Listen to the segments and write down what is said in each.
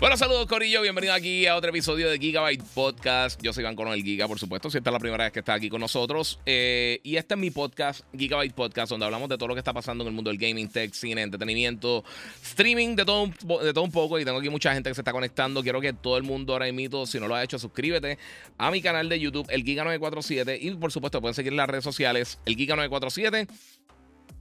bueno, saludos Corillo, bienvenido aquí a otro episodio de Gigabyte Podcast. Yo soy Iván Coronel Giga, por supuesto, si esta es la primera vez que está aquí con nosotros. Eh, y este es mi podcast, Gigabyte Podcast, donde hablamos de todo lo que está pasando en el mundo del gaming, tech, cine, entretenimiento, streaming, de todo, de un poco. Y tengo aquí mucha gente que se está conectando. Quiero que todo el mundo ahora imito, si no lo ha hecho, suscríbete a mi canal de YouTube, el Giga947. Y por supuesto, pueden seguir en las redes sociales, el Giga947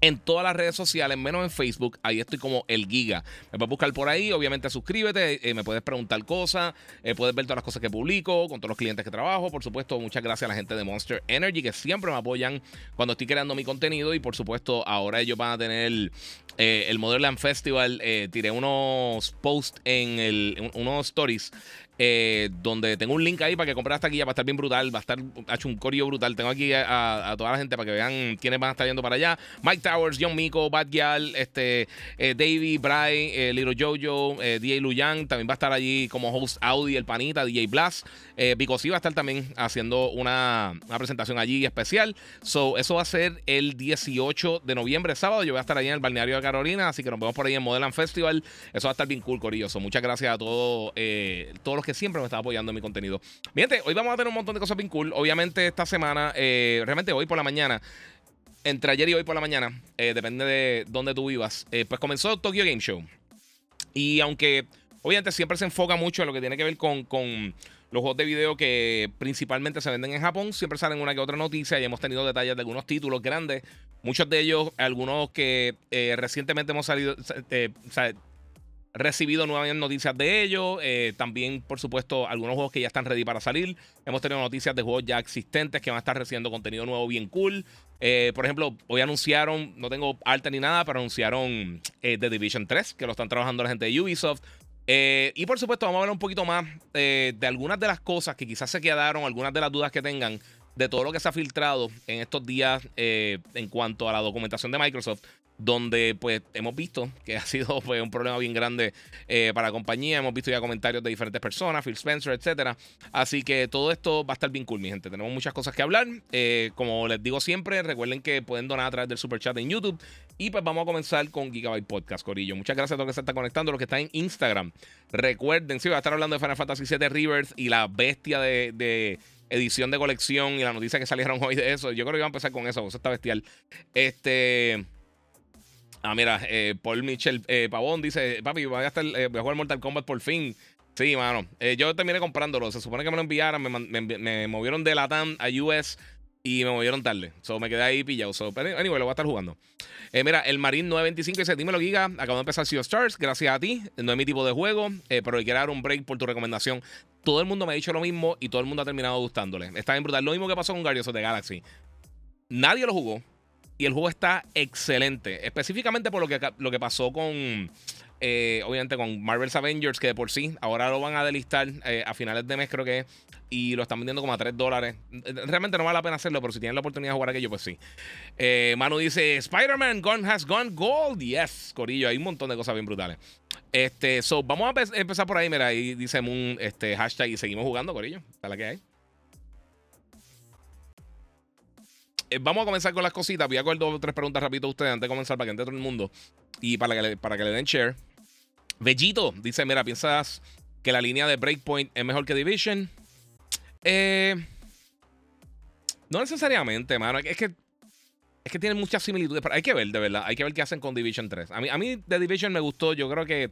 en todas las redes sociales, menos en Facebook. Ahí estoy como el Giga. Me puedes buscar por ahí. Obviamente, suscríbete. Eh, me puedes preguntar cosas. Eh, puedes ver todas las cosas que publico con todos los clientes que trabajo. Por supuesto, muchas gracias a la gente de Monster Energy que siempre me apoyan cuando estoy creando mi contenido. Y por supuesto, ahora ellos van a tener eh, el Motherland Festival. tiré unos posts en el, unos stories eh, donde tengo un link ahí para que compren esta guía, va a estar bien brutal, va a estar hecho un corio brutal. Tengo aquí a, toda la gente para que vean quiénes van a estar yendo para allá. Mike Towers, John Miko, Bad Gyal, este, eh, Davey, Bry, eh, Little Jojo, eh, DJ Luyan, también va a estar allí como host Audi, el panita, DJ Blast. Eh, sí va a estar también haciendo una, una, presentación allí especial. So, eso va a ser el 18 de noviembre, sábado. Yo voy a estar allí en el balneario de Carolina, así que nos vemos por ahí en Modeland Festival. Eso va a estar bien cool, Corillo. muchas gracias a todos, todos los que siempre me están apoyando en mi contenido. Miren, hoy vamos a tener un montón de cosas bien cool. Obviamente, esta semana, eh, realmente hoy por la mañana, entre ayer y hoy por la mañana, eh, depende de dónde tú vivas, eh, pues comenzó Tokyo Game Show. Y aunque obviamente siempre se enfoca mucho en lo que tiene que ver con, con los juegos de video que principalmente se venden en Japón, siempre salen una que otra noticia y hemos tenido detalles de algunos títulos grandes. Muchos de ellos, algunos que recientemente hemos salido, recibido nuevas noticias de ellos. Eh, también, por supuesto, algunos juegos que ya están ready para salir. Hemos tenido noticias de juegos ya existentes que van a estar recibiendo contenido nuevo bien cool. Eh, por ejemplo, hoy anunciaron, no tengo alta ni nada, pero anunciaron eh, The Division 3, que lo están trabajando la gente de Ubisoft. y por supuesto, vamos a ver un poquito más de algunas de las cosas que quizás se quedaron, algunas de las dudas que tengan de todo lo que se ha filtrado en estos días en cuanto a la documentación de Microsoft donde pues hemos visto que ha sido pues, un problema bien grande eh, para la compañía. Hemos visto ya comentarios de diferentes personas, Phil Spencer, etcétera. Así que todo esto va a estar bien cool, mi gente. Tenemos muchas cosas que hablar. Eh, como les digo siempre, recuerden que pueden donar a través del super chat en YouTube. Y pues vamos a comenzar con Gigabyte Podcast, Corillo. Muchas gracias a todos los que se están conectando, los que están en Instagram. Recuerden, sí, voy a estar hablando de Final Fantasy VII Rivers y la bestia de, de edición de colección y la noticia que salieron hoy de eso. Yo creo que iba a empezar con eso, eso está bestial. Este. Ah, mira, eh, Paul Mitchell eh, Pavón dice: Papi, voy a, estar, eh, jugar Mortal Kombat por fin. Sí, mano. Eh, yo terminé comprándolo. Se supone que me lo enviaran. Me, movieron de Latam a US y me movieron tarde. So, me quedé ahí pillado. So, pero anyway, lo voy a estar jugando. mira, el Marine 925 dice: Dímelo, Giga. Acabo de empezar Sea of Stars. Gracias a ti. No es mi tipo de juego, pero quiero dar un break por tu recomendación. Todo el mundo me ha dicho lo mismo y todo el mundo ha terminado gustándole. Está bien brutal. Lo mismo que pasó con Guardians of the Galaxy. Nadie lo jugó y el juego está excelente. Específicamente por lo que, lo que pasó con. Eh, obviamente con Marvel's Avengers, que de por sí ahora lo van a delistar eh, a finales de mes, creo que y lo están vendiendo como a 3 dólares. Realmente no vale la pena hacerlo, pero si tienen la oportunidad de jugar aquello, pues sí. Eh, Manu dice: Spider-Man has gone gold. Yes, Corillo, hay un montón de cosas bien brutales. Este, so, vamos a empezar por ahí. Mira, ahí dice Moon, este hashtag, y seguimos jugando, Corillo. Para la que hay. Eh, vamos a comenzar con las cositas. Voy a coger dos o tres preguntas rápido a ustedes antes de comenzar para que entre todo el mundo y para que le, para que le den share. Bellito dice: Mira, ¿piensas que la línea de Breakpoint es mejor que Division? Eh, no necesariamente, mano. Es que es que tiene muchas similitudes. Pero hay que ver, de verdad. Hay que ver qué hacen con Division 3. A mí, a mí The Division me gustó. Yo creo que,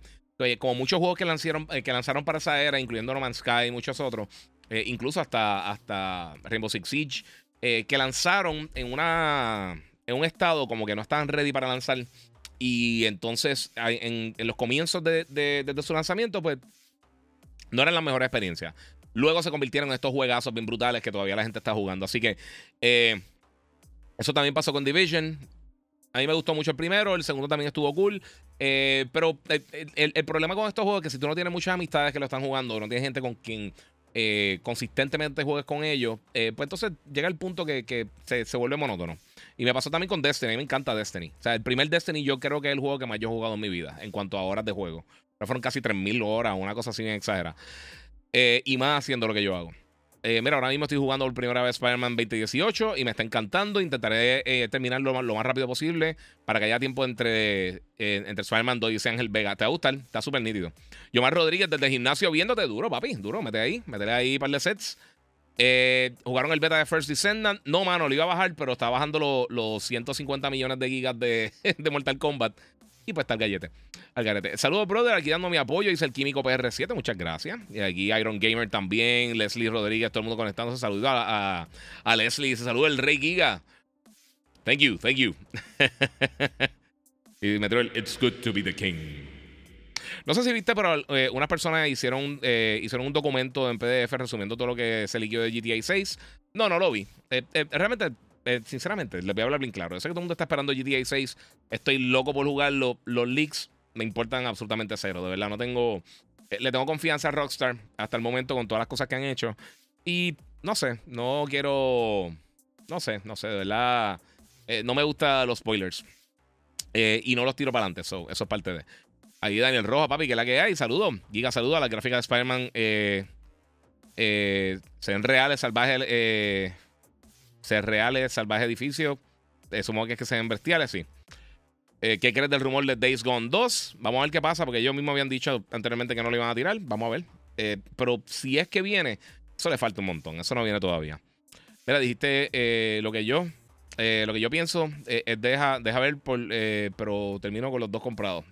como muchos juegos que lanzaron, eh, que lanzaron para esa era, incluyendo No Man's Sky y muchos otros, incluso hasta, hasta Rainbow Six Siege, eh, que lanzaron en, una, en un estado como que no estaban ready para lanzar. Y entonces, en, los comienzos de, su lanzamiento, pues no eran las mejores experiencias. Luego se convirtieron en estos juegazos bien brutales que todavía la gente está jugando. Así que eh, eso también pasó con Division. A mí me gustó mucho el primero, el segundo también estuvo cool. Eh, pero el, el, problema con estos juegos es que si tú no tienes muchas amistades que lo están jugando, no tienes gente con quien eh, consistentemente juegues con ellos, eh, pues entonces llega el punto que, se, vuelve monótono. Y me pasó también con Destiny, me encanta Destiny. O sea, el primer Destiny yo creo que es el juego que más yo he jugado en mi vida en cuanto a horas de juego. Pero fueron casi 3.000 horas, una cosa así bien exagerada. Eh, y más haciendo lo que yo hago. Eh, mira, ahora mismo estoy jugando por primera vez Spider-Man 2018 y me está encantando. Intentaré eh, terminarlo lo más, rápido posible para que haya tiempo entre, eh, entre Spider-Man 2 y Ángel Vega. ¿Te va a gustar? Está súper nítido. Yomar Rodríguez desde el gimnasio viéndote duro, papi. Duro, mete ahí. Mete ahí un par de sets. jugaron el beta de First Descendant. No, mano, lo iba a bajar, pero está bajando los 150 millones de gigas de, de Mortal Kombat. Y pues está el gallete. Al garete. Saludos, brother. Aquí dando mi apoyo. Dice el Químico PR7. Muchas gracias. Y aquí Iron Gamer también. Leslie Rodríguez. Todo el mundo conectándose. Saludos a, a, Leslie. Se saluda el Rey Giga. Thank you, thank you. y me el It's good to be the king. No sé si viste, pero eh, unas personas hicieron, eh, hicieron un documento en PDF resumiendo todo lo que se liquió de GTA 6. No, no lo vi. Eh, realmente eh, sinceramente, les voy a hablar bien claro. Yo sé que todo el mundo está esperando GTA 6. Estoy loco por jugarlo. Los leaks me importan absolutamente cero. De verdad, no tengo. Eh, le tengo confianza a Rockstar hasta el momento con todas las cosas que han hecho. Y no sé, no quiero. No sé, no sé, de verdad. Eh, no me gustan los spoilers. y no los tiro para adelante. eso es parte de. Ahí Daniel Roja, papi, que la que hay. Saludos. Giga, saludos a la gráfica de Spider-Man. se ven reales, salvajes ser reales, salvaje edificio. Eh, supongo que es que sean bestiales, sí. Eh, ¿Qué crees del rumor de Days Gone 2? Vamos a ver qué pasa, porque ellos mismos habían dicho anteriormente que no lo iban a tirar. Vamos a ver. Eh, pero si es que viene, eso le falta un montón. Eso no viene todavía. Mira, dijiste lo que yo. lo que yo pienso es deja, deja ver, por, pero termino con los dos comprados.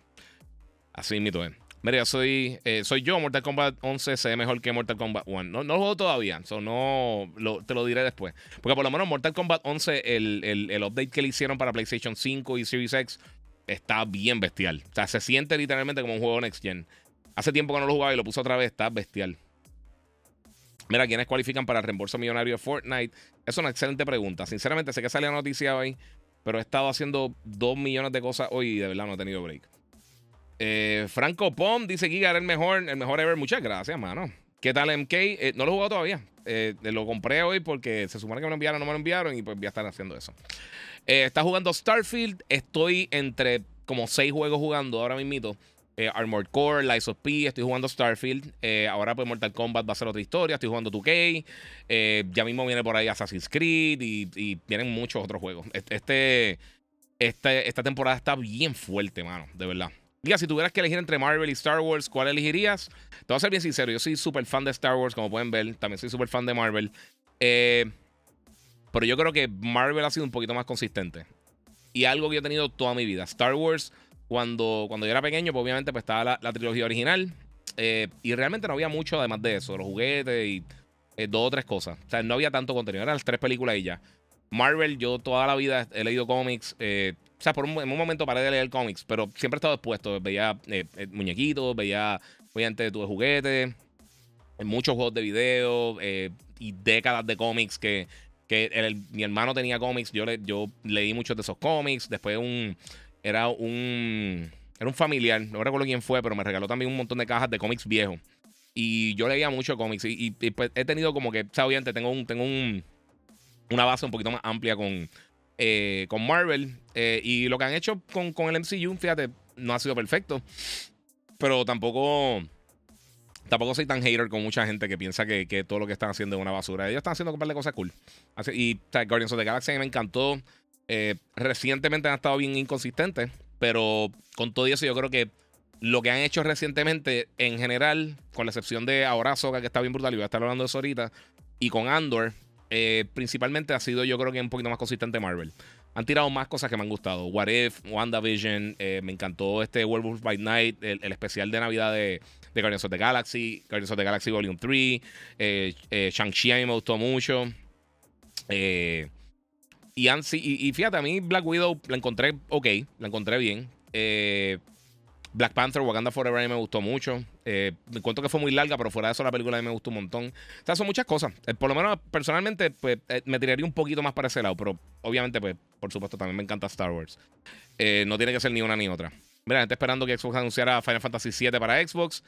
Así mito es. Mira, soy, eh, soy yo, Mortal Kombat 11 se ve mejor que Mortal Kombat 1. No, no lo juego todavía, so no, te lo diré después. Porque por lo menos Mortal Kombat 11, el, el, update que le hicieron para PlayStation 5 y Series X está bien bestial. O sea, se siente literalmente como un juego Next Gen. Hace tiempo que no lo jugaba y lo puse otra vez, está bestial. Mira, ¿quiénes cualifican para el reembolso millonario de Fortnite? Es una excelente pregunta. Sinceramente, sé que sale la noticia hoy, pero he estado haciendo dos millones de cosas hoy y de verdad no he tenido break. Eh, Franco Pom dice Giga era el mejor, el mejor ever. Muchas gracias, mano. ¿Qué tal MK? Eh, no lo he jugado todavía. Eh, lo compré hoy porque se supone que me lo enviaron, no me lo enviaron y pues voy a estar haciendo eso. está jugando Starfield. Estoy entre como seis juegos jugando ahora mismo. Armored Core, Lies of P, estoy jugando Starfield. ahora pues Mortal Kombat va a ser otra historia. Estoy jugando 2K. ya mismo viene por ahí Assassin's Creed y, y vienen muchos otros juegos. Este, este, esta temporada está bien fuerte, mano, de verdad. Diga, si tuvieras que elegir entre Marvel y Star Wars, ¿cuál elegirías? Te voy a ser bien sincero, yo soy súper fan de Star Wars, como pueden ver. También soy súper fan de Marvel. Eh, pero yo creo que Marvel ha sido un poquito más consistente. Y algo que yo he tenido toda mi vida. Star Wars, cuando, cuando yo era pequeño, pues obviamente pues, estaba la, trilogía original. Eh, y realmente no había mucho además de eso. Los juguetes y eh, dos o tres cosas. O sea, no había tanto contenido. Eran las tres películas y ya. Marvel, yo toda la vida he leído cómics. O sea, por un, en un momento paré de leer cómics, pero siempre he estado expuesto. Veía eh, eh, muñequitos, veía, obviamente, de juguetes, muchos juegos de video eh, y décadas de cómics que, que mi hermano tenía cómics. Yo, le, yo leí muchos de esos cómics. Después un, era un, era un familiar, no recuerdo quién fue, pero me regaló también un montón de cajas de cómics viejos. Y yo leía mucho cómics y, pues, he tenido como que, o sea, obviamente tengo un, tengo un, una base un poquito más amplia con, eh, con Marvel. Eh, y lo que han hecho con, con, el MCU, fíjate, no ha sido perfecto. Pero tampoco. Tampoco soy tan hater con mucha gente que piensa que, que todo lo que están haciendo es una basura. Ellos están haciendo un par de cosas cool. y Guardians of the Galaxy me encantó. Eh, recientemente han estado bien inconsistentes. Pero con todo eso, yo creo que lo que han hecho recientemente, en general, con la excepción de ahora Soga, que está bien brutal, y voy a estar hablando de eso ahorita, y con Andor, eh, principalmente ha sido yo creo que un poquito más consistente Marvel. Han tirado más cosas que me han gustado. What If, WandaVision, eh, me encantó este Werewolf by Night, el, especial de Navidad de, de, Guardians of the Galaxy, Guardians of the Galaxy Volume 3, eh, Shang-Chi me gustó mucho. y, fíjate, a mí Black Widow la encontré ok, la encontré bien. Black Panther, Wakanda Forever me gustó mucho. Eh, me cuento que fue muy larga, pero fuera de eso la película a mí me gustó un montón. O sea, son muchas cosas. Eh, por lo menos personalmente, pues me tiraría un poquito más para ese lado, pero obviamente, pues, por supuesto, también me encanta Star Wars. no tiene que ser ni una ni otra. Mira, gente esperando que Xbox anunciara Final Fantasy VII para Xbox.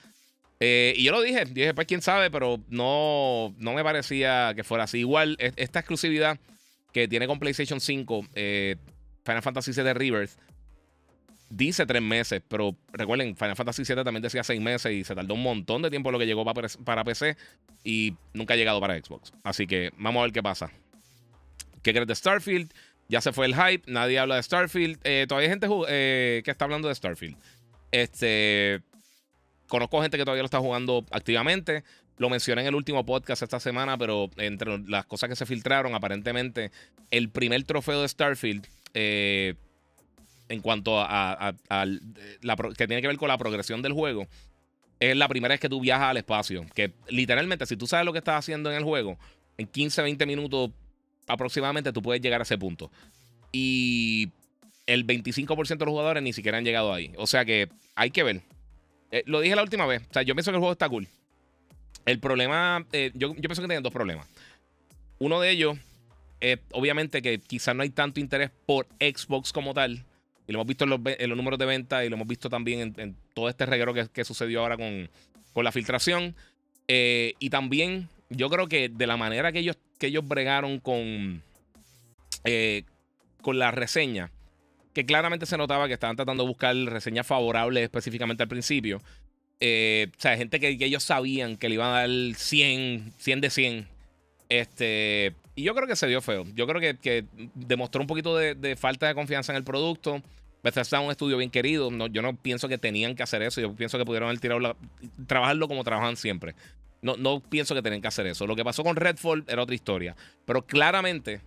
y yo lo dije, dije, pues quién sabe, pero no, no me parecía que fuera así. Igual, esta exclusividad que tiene con PlayStation 5, Final Fantasy VII Rebirth, dice tres meses, pero recuerden, Final Fantasy VII también decía seis meses y se tardó un montón de tiempo lo que llegó para, PC y nunca ha llegado para Xbox. Así que vamos a ver qué pasa. ¿Qué crees de Starfield? Ya se fue el hype, nadie habla de Starfield. Eh, todavía hay gente eh, que está hablando de Starfield. Este, conozco gente que todavía lo está jugando activamente. Lo mencioné en el último podcast esta semana, pero entre las cosas que se filtraron, aparentemente el primer trofeo de Starfield eh, en cuanto a, la, que tiene que ver con la progresión del juego, es la primera vez que tú viajas al espacio. Que literalmente, si tú sabes lo que estás haciendo en el juego, en 15, 20 minutos aproximadamente tú puedes llegar a ese punto. Y el 25% de los jugadores ni siquiera han llegado ahí. O sea que hay que ver. Eh, lo dije la última vez. O sea, yo pienso que el juego está cool. El problema, eh, yo, yo pienso que tienen dos problemas. Uno de ellos es obviamente que quizás no hay tanto interés por Xbox como tal y lo hemos visto en los, números de venta y lo hemos visto también en, todo este reguero que, sucedió ahora con, la filtración. Eh, y también yo creo que de la manera que ellos, que ellos bregaron con, eh, con la reseña, que claramente se notaba que estaban tratando de buscar reseñas favorables específicamente al principio. Eh, o sea, gente que, ellos sabían que le iban a dar 100, 100 de 100. Este, y yo creo que se dio feo. Yo creo que, demostró un poquito de, falta de confianza en el producto. Bethesda es un estudio bien querido. No, yo no pienso que tenían que hacer eso. Yo pienso que pudieron haber tirado la, trabajarlo como trabajan siempre. No, no pienso que tenían que hacer eso. Lo que pasó con Redfall era otra historia. Pero claramente,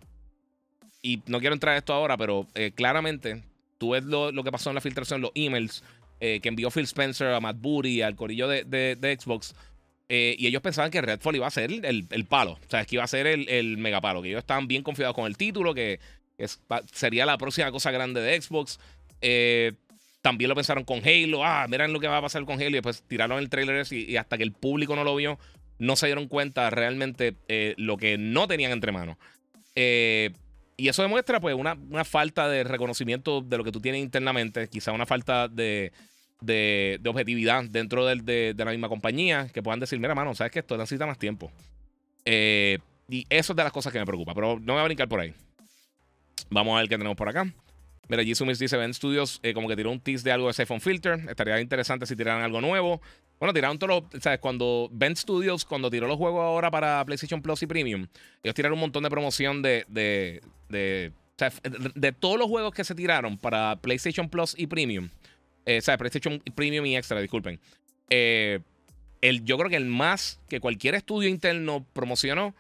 y no quiero entrar a esto ahora, pero eh, claramente tú ves lo, que pasó en la filtración, los emails eh, que envió Phil Spencer a Matt Booty, al corillo de, de Xbox eh, y ellos pensaban que Redfall iba a ser el, palo. O sea, es que iba a ser el, el megapalo. Que ellos estaban bien confiados con el título, que sería la próxima cosa grande de Xbox. Eh, también lo pensaron con Halo. Ah, miren lo que va a pasar con Halo. Y después tiraron el trailer y, hasta que el público no lo vio, no se dieron cuenta realmente eh, lo que no tenían entre manos. y eso demuestra, pues, una, una falta de reconocimiento de lo que tú tienes internamente. Quizá una falta de de, objetividad dentro de, la misma compañía que puedan decir, mira, mano, sabes que esto necesita más tiempo. Eh, y eso es de las cosas que me preocupa, pero no me voy a brincar por ahí. Vamos a ver qué tenemos por acá. Mira, Jisumis dice, Ben Studios eh, como que tiró un tease de algo de Siphon Filter. Estaría interesante si tiraran algo nuevo. Bueno, tiraron todos los... ¿Sabes? Cuando Ben Studios, cuando tiró los juegos ahora para PlayStation Plus y Premium, ellos tiraron un montón de promoción de... de, de, de todos los juegos que se tiraron para PlayStation Plus y Premium, eh, o sea, PlayStation Premium y Extra, disculpen. Eh, el, yo creo que el más que cualquier estudio interno promocionó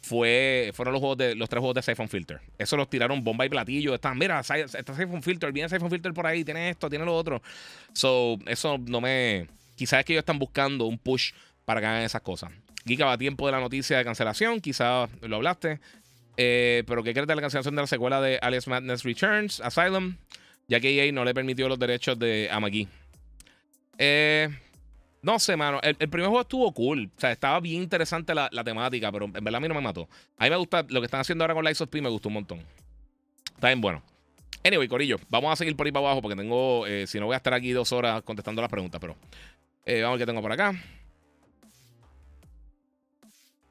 fue, fueron los, juegos de, los tres juegos de Siphon Filter. Eso los tiraron bomba y platillo. Están, mira, está Siphon Filter, viene Siphon Filter por ahí, tiene esto, tiene lo otro. So, eso no me. Quizás es que ellos están buscando un push para que hagan esas cosas. Giga va a tiempo de la noticia de cancelación, quizás lo hablaste. Eh, pero ¿qué crees de la cancelación de la secuela de Alice Madness Returns, Asylum? Ya que EA no le permitió los derechos de Amagi. Eh, no sé, mano. El, primer juego estuvo cool. O sea, estaba bien interesante la, temática, pero en verdad a mí no me mató. A mí me gusta lo que están haciendo ahora con Lights of P, me gustó un montón. Está bien bueno. Anyway, Corillo, vamos a seguir por ahí para abajo porque tengo, eh, si no voy a estar aquí dos horas contestando las preguntas, pero eh, vamos a ver qué tengo por acá.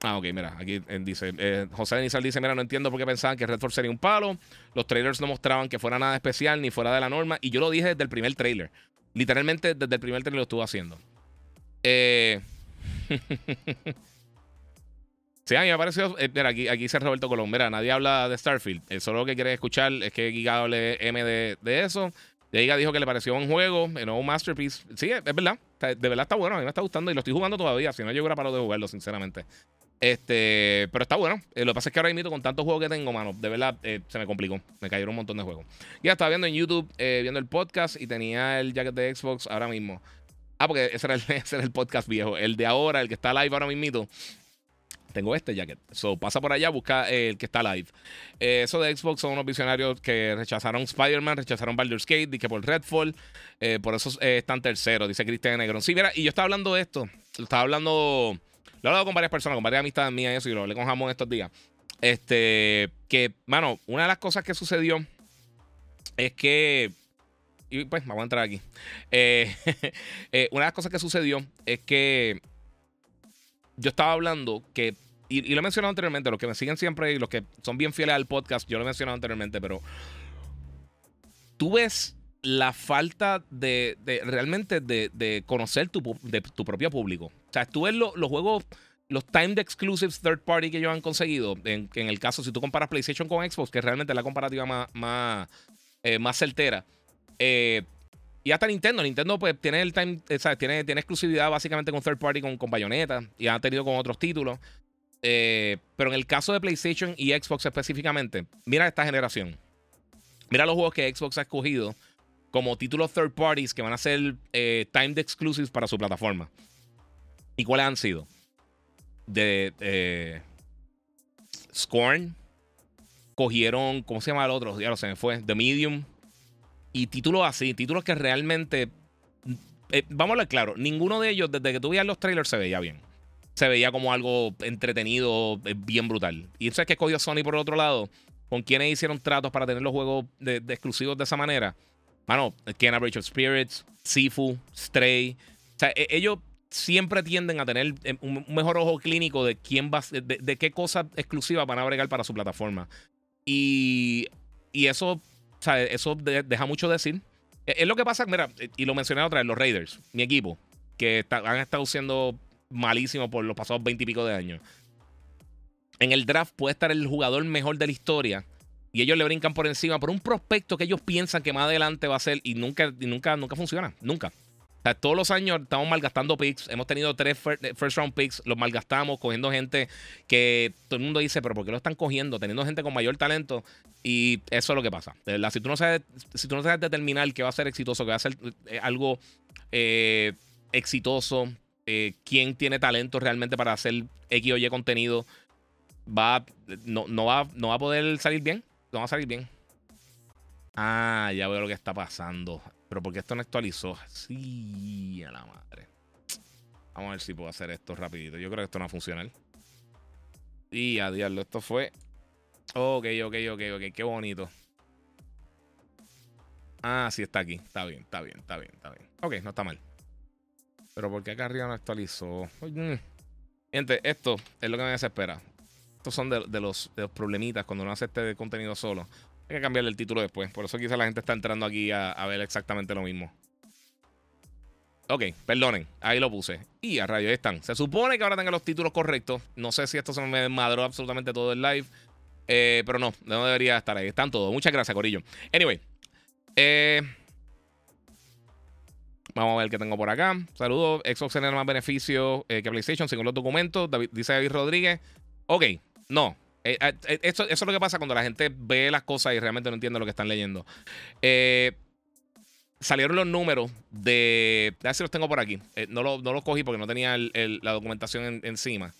Ah, ok, mira, aquí eh, dice, eh, José Denizal dice, mira, no entiendo por qué pensaban que Redford sería un palo. Los trailers no mostraban que fuera nada especial ni fuera de la norma. Y yo lo dije desde el primer trailer. Literalmente desde el primer trailer lo estuve haciendo. Eh... sí, a mí me pareció, eh, mira, aquí, aquí dice Roberto Colón, mira, nadie habla de Starfield. solo lo que quiere escuchar es que Giga hable M de, eso. De Giga dijo que le pareció un juego, no un masterpiece. Sí, es, verdad. De verdad está bueno, a mí me está gustando y lo estoy jugando todavía. Si no, yo hubiera parado de jugarlo, sinceramente. Este, pero está bueno. Eh, lo que pasa es que ahora mismo con tantos juegos que tengo, mano, de verdad eh, se me complicó. Me cayeron un montón de juegos. Ya estaba viendo en YouTube, eh, viendo el podcast y tenía el jacket de Xbox ahora mismo. Ah, porque ese era, el, ese era el podcast viejo. El de ahora, el que está live ahora mismo, tengo este jacket. So, pasa por allá, busca el que está live. Eso de Xbox son unos visionarios que rechazaron Spider-Man, rechazaron Baldur's Gate, que por Redfall. Por eso están terceros, dice Cristian Negron. Sí, mira, y yo estaba hablando de esto. Lo estaba hablando. Lo he hablado con varias personas, con varias amistades mías y eso, y lo hablé con Jamón estos días. Este, que, mano, una de las cosas que sucedió es que. Y pues, vamos a entrar aquí. Eh, una de las cosas que sucedió es que yo estaba hablando que, y, lo he mencionado anteriormente, los que me siguen siempre y los que son bien fieles al podcast, yo lo he mencionado anteriormente, pero tú ves la falta de, realmente de, conocer tu, de, tu propio público. O sea, tú ves los juegos, los timed exclusives third party que ellos han conseguido, en, el caso, si tú comparas PlayStation con Xbox, que realmente es la comparativa más, más, eh, más certera. Eh, y hasta Nintendo. Nintendo pues tiene el time, eh, Tiene, tiene exclusividad básicamente con third party con, con Bayonetta y ha tenido con otros títulos. Eh, pero en el caso de PlayStation y Xbox específicamente, mira esta generación. Mira los juegos que Xbox ha escogido como títulos third parties que van a ser eh, timed exclusives para su plataforma. ¿Y cuáles han sido? De eh, Scorn. Cogieron, ¿cómo se llama el otro? Ya lo se me fue. The Medium. Y títulos así, títulos que realmente. Eh, vamos a hablar claro, ninguno de ellos, desde que tú veías los trailers, se veía bien. Se veía como algo entretenido, eh, bien brutal. Y eso es que escogió Sony por otro lado, con quienes hicieron tratos para tener los juegos de, exclusivos de esa manera. Bueno, Kena Bridge of Spirits, Sifu, Stray. O sea, e, ellos siempre tienden a tener eh, un mejor ojo clínico de quién va, de, de qué cosas exclusivas van a bregar para su plataforma. Y, y eso o sea, eso deja mucho decir. E, es lo que pasa, mira, y lo mencioné otra vez, los Raiders, mi equipo, que han estado siendo malísimos por los pasados 20 y pico de años. En el draft puede estar el jugador mejor de la historia y ellos le brincan por encima por un prospecto que ellos piensan que más adelante va a ser y nunca, y nunca, nunca funciona. Nunca todos los años estamos malgastando picks. Hemos tenido tres eh, first round picks, los malgastamos cogiendo gente que todo el mundo dice, pero ¿por qué lo están cogiendo? Teniendo gente con mayor talento. Y eso es lo que pasa. Si tú no sabes, si tú no sabes determinar que va a ser exitoso, que va a ser eh, algo eh, exitoso, quién tiene talento realmente para hacer X o Y contenido, va, no, no, va, no va a poder salir bien. No va a salir bien. Ah, ya veo lo que está pasando. Pero porque esto no actualizó. Sí, a la madre. Vamos a ver si puedo hacer esto rapidito. Yo creo que esto no va a funcionar. Y a diablo, esto fue. Ok, ok, ok, ok. Qué bonito. Ah, sí, está aquí. Está bien, está bien, está bien, está bien. Ok, no está mal. Pero porque acá arriba no actualizó. Gente, esto es lo que me desespera. Estos son de, los, de problemitas cuando uno hace este contenido solo. Hay que cambiarle el título después. Por eso quizá la gente está entrando aquí a, ver exactamente lo mismo. Ok, perdonen, ahí lo puse. Y a ahí están. Se supone que ahora tengan los títulos correctos. No sé si esto se me desmadró absolutamente todo el live. Eh, pero no, no debería estar ahí. Están todos. Muchas gracias, Corillo. Anyway. Eh, vamos a ver qué tengo por acá. Saludos. Xbox tiene más beneficios eh, que PlayStation según los documentos. dice David Rodríguez. Ok, no. Eh, eh, eh, eso, es lo que pasa cuando la gente ve las cosas y realmente no entiende lo que están leyendo. salieron los números de. A ver si los tengo por aquí. no, los no cogí porque no tenía la documentación encima.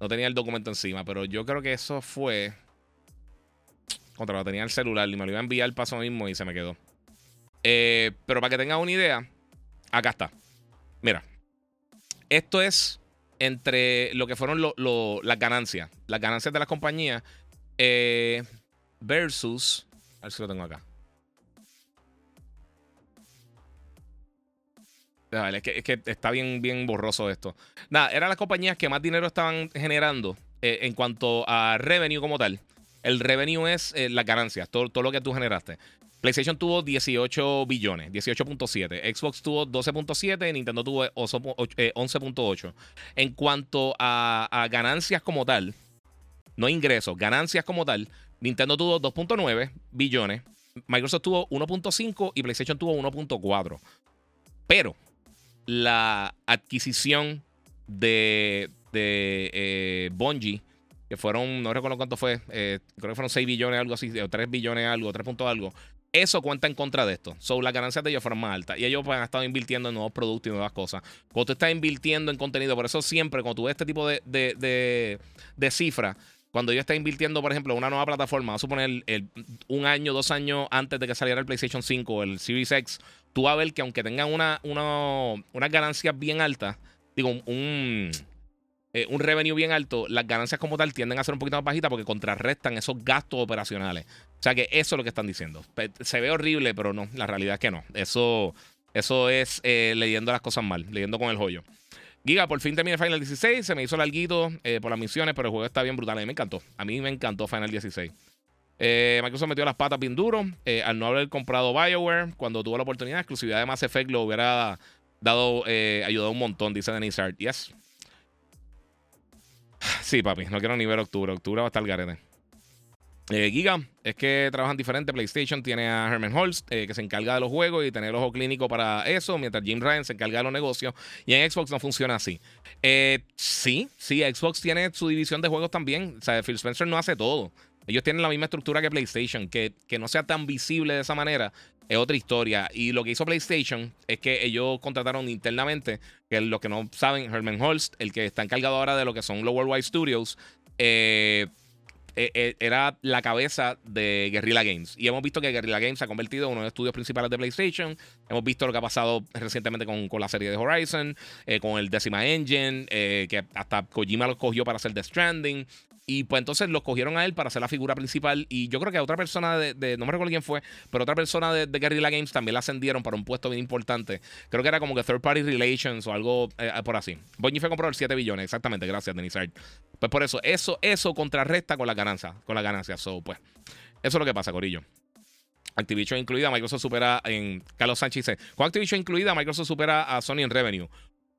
No tenía el documento encima, pero yo creo que eso fue. Contra lo tenía el celular y me lo iba a enviar el paso mismo y se me quedó. pero para que tengan una idea, acá está. Mira, esto es entre lo que fueron las ganancias, las ganancias de las compañías eh, versus, a ver si lo tengo acá. es, que, está bien, bien borroso esto. Nada, eran las compañías que más dinero estaban generando eh, en cuanto a revenue como tal. El revenue es eh, las ganancias, todo lo que tú generaste. PlayStation tuvo 18 billones, 18.7. Xbox tuvo 12.7 Nintendo tuvo 11.8. Eh, en cuanto a, ganancias como tal, no ingresos, ganancias como tal, Nintendo tuvo 2.9 billones, Microsoft tuvo 1.5 y PlayStation tuvo 1.4. Pero la adquisición de, de eh, Bungie, que fueron, no recuerdo cuánto fue, eh, creo que fueron 6 billones, algo así, o 3 billones, algo, 3 puntos algo Eso cuenta en contra de esto. So, las ganancias de ellos fueron más altas. Y ellos pues, han estado invirtiendo en nuevos productos y nuevas cosas. Cuando tú estás invirtiendo en contenido, por eso siempre, cuando tú ves este tipo de, de, cifras, cuando yo esté invirtiendo, por ejemplo, en una nueva plataforma, vamos a suponer el, un año, dos años antes de que saliera el PlayStation 5 o el Series X, tú vas a ver que aunque tengan una, una, unas ganancias bien altas, digo, un, eh, un revenue bien alto, las ganancias como tal tienden a ser un poquito más bajitas porque contrarrestan esos gastos operacionales. O sea que eso es lo que están diciendo. Se ve horrible, pero no, la realidad es que no. Eso, eso es eh, leyendo las cosas mal, leyendo con el joyo. Giga, por fin terminé Final 16. Se me hizo larguito eh, por las misiones, pero el juego está bien brutal. A mí me encantó. A mí me encantó Final 16. Eh, Microsoft metió las patas bien duro al no haber comprado BioWare. Cuando tuvo la oportunidad, exclusividad de Mass Effect lo hubiera dado, ayudado un montón, dice Denise Hart. Yes. Sí, papi, no quiero ni ver octubre. Octubre va a estar el garete. Eh, Giga, es que trabajan diferente. PlayStation tiene a Herman Holst, eh, que se encarga de los juegos y tener el ojo clínico para eso, mientras Jim Ryan se encarga de los negocios. Y en Xbox no funciona así. Eh, sí, sí, Xbox tiene su división de juegos también. O sea, Phil Spencer no hace todo. Ellos tienen la misma estructura que PlayStation, que, que no sea tan visible de esa manera es otra historia. Y lo que hizo PlayStation es que ellos contrataron internamente, que los que no saben, Herman Holst, el que está encargado ahora de lo que son los Worldwide Studios, eh, eh, eh, era la cabeza de Guerrilla Games. Y hemos visto que Guerrilla Games se ha convertido en uno de los estudios principales de PlayStation. Hemos visto lo que ha pasado recientemente con, con la serie de Horizon, con el Decima Engine, que hasta Kojima lo cogió para hacer The Stranding. Y pues entonces lo cogieron a él para ser la figura principal. Y yo creo que a otra persona de, no me recuerdo quién fue, pero otra persona de, Guerrilla Games también la ascendieron para un puesto bien importante. Creo que era como que Third Party Relations o algo eh, por así. Fue compró el 7 billones, exactamente. Gracias, Denis Pues por eso, eso, eso contrarresta con la ganancia. Con la ganancia. So, pues, eso es lo que pasa, Corillo. Activision incluida, Microsoft supera en. Carlos Sánchez dice: Con Activision incluida, Microsoft supera a Sony en revenue.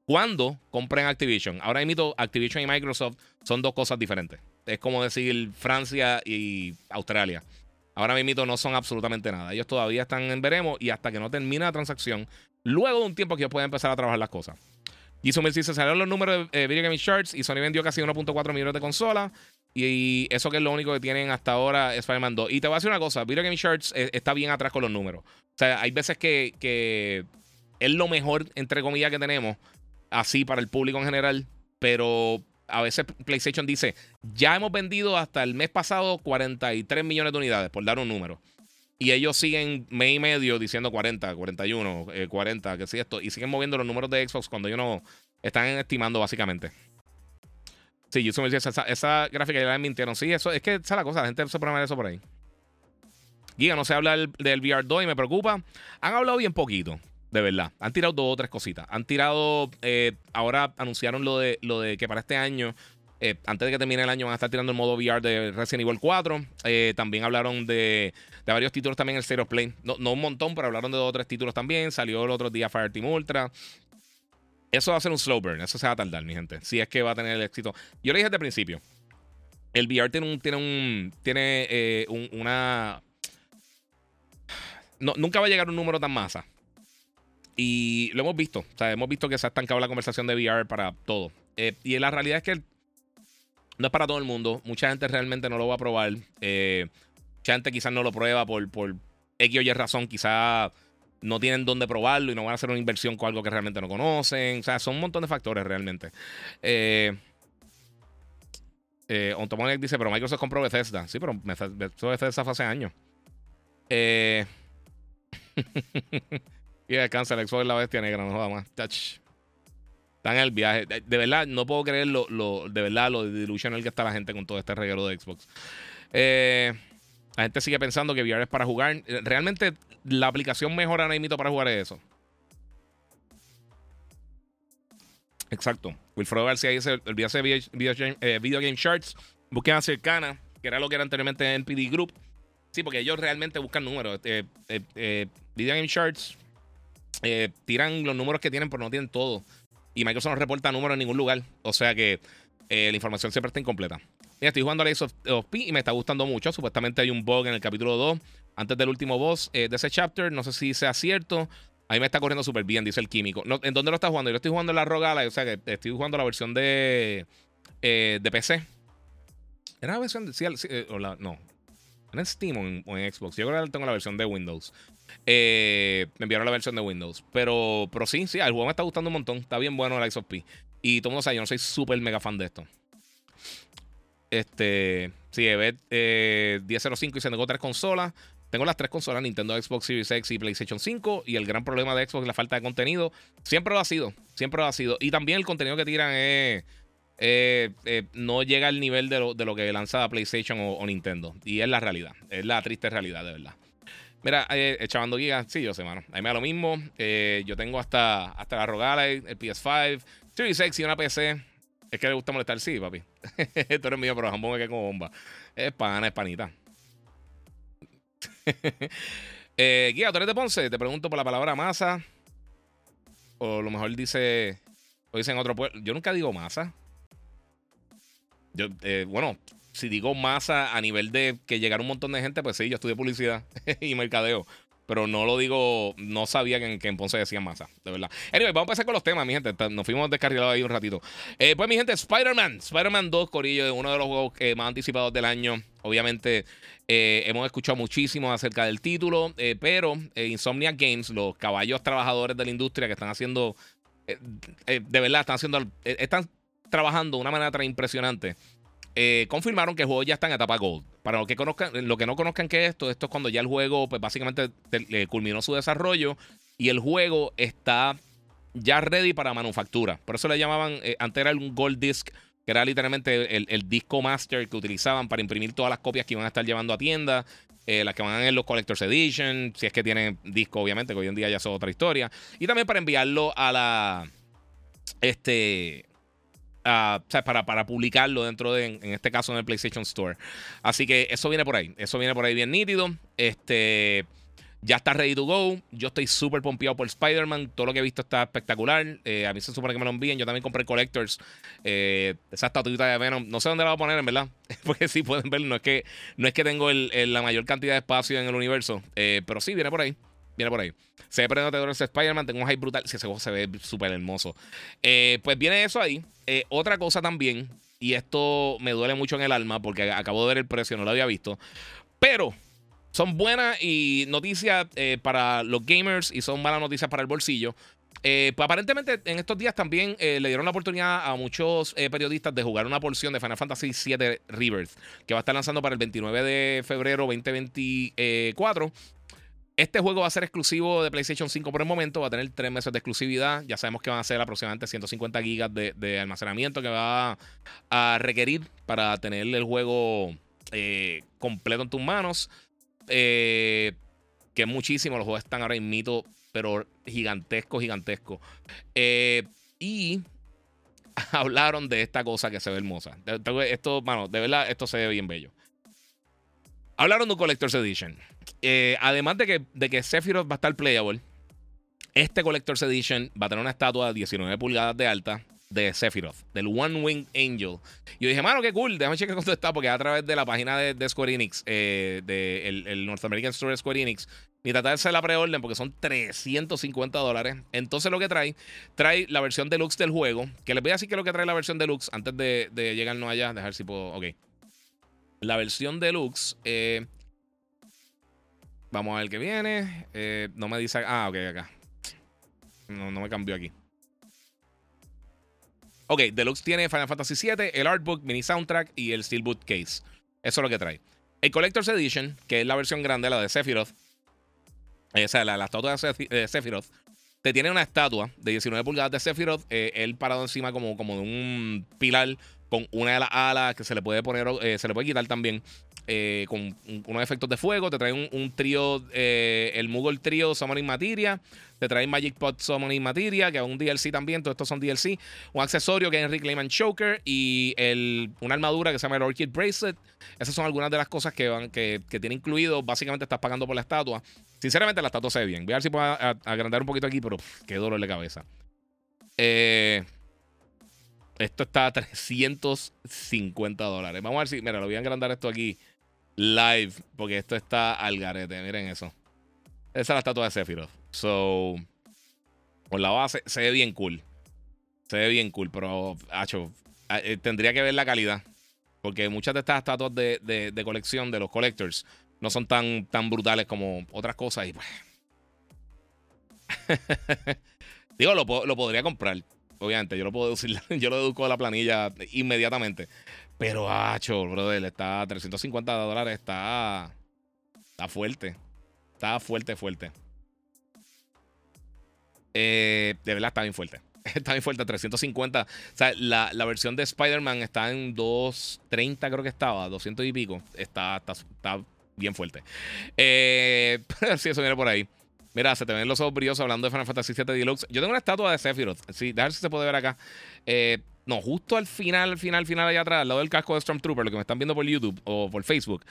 ¿Cuándo compren Activision? Ahora mismo, Activision y Microsoft son dos cosas diferentes. Es como decir Francia y Australia. Ahora mismo no son absolutamente nada. Ellos todavía están en veremos y hasta que no termine la transacción, luego de un tiempo que ellos pueden empezar a trabajar las cosas. Y me dice, salieron los números de eh, Video Gaming Charts y Sony vendió casi 1.4 millones de consolas. Y, eso que es lo único que tienen hasta ahora es Spider-Man 2. Y te voy a decir una cosa, Video Gaming Charts eh, está bien atrás con los números. O sea, hay veces que es lo mejor, entre comillas, que tenemos, así para el público en general, pero a veces PlayStation dice, ya hemos vendido hasta el mes pasado 43 millones de unidades, por dar un número. Y ellos siguen mes y medio diciendo 40, 41, 40, que sí esto. Y siguen moviendo los números de Xbox cuando ellos no están estimando básicamente. Sí, YouTube me dice, esa, gráfica ya la mintieron. Sí, eso es que esa es la cosa, la gente se mal eso por ahí. Giga, no se habla del, del VR 2 y me preocupa. Han hablado bien poquito de verdad. Han tirado dos o tres cositas. Han tirado, eh, ahora anunciaron lo de, lo de que para este año, eh, antes de que termine el año, van a estar tirando el modo VR de Resident Evil 4. Eh, también hablaron de, de, varios títulos también el of Play. No, no, un montón, pero hablaron de dos o tres títulos también. Salió el otro día Fireteam Ultra. Eso va a ser un slow burn. Eso se va a tardar, mi gente. Si es que va a tener el éxito. Yo le dije desde el principio. El VR tiene un. Tiene un. Tiene una. No, nunca va a llegar un número tan masa. Y lo hemos visto. O sea, hemos visto que se ha estancado la conversación de VR para todo. Eh, y la realidad es que no es para todo el mundo. Mucha gente realmente no lo va a probar. Eh, mucha gente quizás no lo prueba por, por X o Y razón. Quizás no tienen dónde probarlo y no van a hacer una inversión con algo que realmente no conocen. O sea, son un montón de factores realmente. Eh, eh dice, pero Microsoft compró Bethesda. Sí, pero Bethesda fue hace años. Eh. Y descansa, el Xbox es la bestia negra, no joda más. Touch. Está en el viaje. De, verdad, no puedo creer lo, de verdad lo delusional que está la gente con todo este reguero de Xbox. Eh, la gente sigue pensando que VR es para jugar. Realmente, la aplicación mejor ahora para jugar es eso. Exacto. Wilfredo García dice: olvídase de video, game, eh, video Game Charts. Busquen a Cercana, que era lo que era anteriormente en PD Group. Sí, porque ellos realmente buscan números. Eh, eh, video Game Charts eh, tiran los números que tienen, pero no tienen todo. Y Microsoft no reporta números en ningún lugar. O sea que eh, la información siempre está incompleta. Mira, estoy jugando a Ace of, P y me está gustando mucho. Supuestamente hay un bug en el capítulo 2, antes del último boss eh, de ese chapter. No sé si sea cierto. A mí me está corriendo súper bien, dice el químico. ¿En dónde lo estás jugando? Yo estoy jugando en la Rogala, o sea que estoy jugando la versión de, de PC. ¿Era la versión de.? No. ¿En Steam o en, Xbox? Yo creo que tengo la versión de Windows. Eh, me enviaron la versión de Windows. Pero, pero sí, sí, el juego me está gustando un montón. Está bien bueno el Ice of P. Y todo el mundo sabe, yo no soy súper mega fan de esto. Este, sí, EVET eh, 1005 y se negó tres consolas. Tengo las tres consolas, Nintendo, Xbox Series X y PlayStation 5. Y el gran problema de Xbox es la falta de contenido. Siempre lo ha sido, siempre lo ha sido. Y también el contenido que tiran es... Eh, eh, no llega al nivel de lo, que lanza PlayStation o, Nintendo. Y es la realidad. Es la triste realidad, de verdad. Mira, eh, Chavando Giga, sí, yo sé, mano. A mí me da lo mismo. Eh, yo tengo hasta, hasta la Rogala, el PS5, Series X y una PC. Es que le gusta molestar, sí, papi. Esto eres mío, pero jamón me queda como bomba. Es pana, es panita. eh, Guía, ¿tú eres de Ponce? Te pregunto por la palabra masa. O lo mejor dice. O dice en otro pueblo. Yo nunca digo masa. Yo, eh, bueno, si digo masa a nivel de que llegara un montón de gente, pues sí, yo estudié publicidad y mercadeo. Pero no lo digo, no sabía que en, Ponce decían masa, de verdad. Anyway, vamos a empezar con los temas, mi gente. Nos fuimos descarrilados ahí un ratito. Eh, pues, mi gente, Spider-Man. Spider-Man 2, Corillo, uno de los juegos más anticipados del año. Obviamente, eh, hemos escuchado muchísimo acerca del título, pero Insomnia Games, los caballos trabajadores de la industria que están haciendo, de verdad, están haciendo, están trabajando de una manera tan impresionante. Eh, confirmaron que el juego ya está en etapa Gold. Para los que, conozcan, lo que no conozcan que esto, esto es cuando ya el juego, pues básicamente culminó su desarrollo y el juego está ya ready para manufactura. Por eso le llamaban, eh, antes era un Gold Disc, que era literalmente el, disco master que utilizaban para imprimir todas las copias que iban a estar llevando a tienda. Eh, las que van en los Collector's Edition, si es que tienen disco, obviamente, que hoy en día ya es otra historia. Y también para enviarlo a la. Este para, para, publicarlo dentro de, en, este caso, en el PlayStation Store. Así que eso viene por ahí. Eso viene por ahí bien nítido. Este. Ya está ready to go. Yo estoy súper pompeado por Spider-Man. Todo lo que he visto está espectacular. Eh, a mí se supone que me lo envíen. Yo también compré Collectors. Eh, esa estatuita de Venom. No sé dónde la voy a poner, en verdad. Porque sí pueden ver. No es que, no es que tengo la mayor cantidad de espacio en el universo. Eh, pero sí, viene por ahí. Viene por ahí. Se ve prendedor ese Spider-Man. Tengo un hype brutal. Si ese juego se ve súper hermoso. Eh, pues viene eso ahí. Eh, otra cosa también. Y esto me duele mucho en el alma porque acabo de ver el precio, no lo había visto. Pero son buenas y noticias eh, para los gamers y son malas noticias para el bolsillo. pues aparentemente en estos días también le dieron la oportunidad a muchos periodistas de jugar una porción de Final Fantasy VII Rebirth, que va a estar lanzando para el 29 de febrero 2024. Este juego va a ser exclusivo de PlayStation 5 por el momento, va a tener tres meses de exclusividad. Ya sabemos que van a ser aproximadamente 150 gigas de, almacenamiento que va a requerir para tener el juego eh, completo en tus manos. Eh, que es muchísimo, los juegos están ahora en mito, pero gigantesco, gigantesco. Eh, y hablaron de esta cosa que se ve hermosa. Esto, mano, de verdad, esto se ve bien bello. Hablaron de un Collector's Edition. Eh, además de que, de que Sephiroth va a estar playable, este Collector's Edition va a tener una estatua de 19 pulgadas de alta de Sephiroth, del One Wing Angel. Y yo dije, mano, qué cool, déjame checar cuánto está, porque a través de la página de, Square Enix, eh, de el, North American Store de Square Enix, ni tratar de hacer la preorden porque son 350 dólares. Entonces lo que trae, trae la versión deluxe del juego, que les voy a decir que lo que trae la versión deluxe antes de, de llegarnos allá, dejar si puedo, ok. La versión deluxe. Eh, vamos a ver qué viene. Eh, no me dice. Ah, ok, acá. No, no me cambió aquí. Ok, Deluxe tiene Final Fantasy VII, el Artbook, mini soundtrack y el Steelbook Case. Eso es lo que trae. El Collector's Edition, que es la versión grande, la de Sephiroth. Eh, o sea, la, estatua de Sephiroth. Te tiene una estatua de 19 pulgadas de Sephiroth. él parado encima como, como de un pilar con una de las alas que se le puede poner, eh, se le puede quitar también. Eh, con unos efectos de fuego. Te trae un, trío, eh, el Moogle Trio Summoning Materia. Te trae Magic Pot Summoning Materia, que es un DLC también. Todos estos son DLC. Un accesorio que es Enric Clayman Choker. Y el, una armadura que se llama el Orchid Bracelet. Esas son algunas de las cosas que, van, que, que tiene incluido. Básicamente estás pagando por la estatua. Sinceramente, la estatua se ve bien. Voy a ver si puedo agrandar un poquito aquí, pero qué dolor de cabeza. Eh. Esto está a 350 dólares. Vamos a ver si. Mira, lo voy a agrandar esto aquí live. Porque esto está al garete. Miren eso. Esa es la estatua de Sephiroth. So. Por la base se ve bien cool. Se ve bien cool. Pero, hacho, eh, tendría que ver la calidad. Porque muchas de estas estatuas de, colección de los collectors no son tan, tan brutales como otras cosas. Y pues. Digo, lo, lo, podría comprar. Obviamente, yo lo puedo decir, yo lo deduzco de la planilla inmediatamente. Pero, acho, brother, está 350 dólares, está. Está fuerte. Está fuerte, fuerte. Eh, de verdad está bien fuerte. Está bien fuerte, 350. O sea, la, versión de Spider-Man está en 230, creo que estaba, 200 y pico. Está, está, bien fuerte. Eh, a si eso viene por ahí. Mira, se te ven los ojos brillosos hablando de Final Fantasy VII Deluxe. Yo tengo una estatua de Sephiroth. Sí, déjame ver si se puede ver acá. Eh, no, justo al final, al final, al final, allá atrás, al lado del casco de Stormtrooper, lo que me están viendo por YouTube o por Facebook,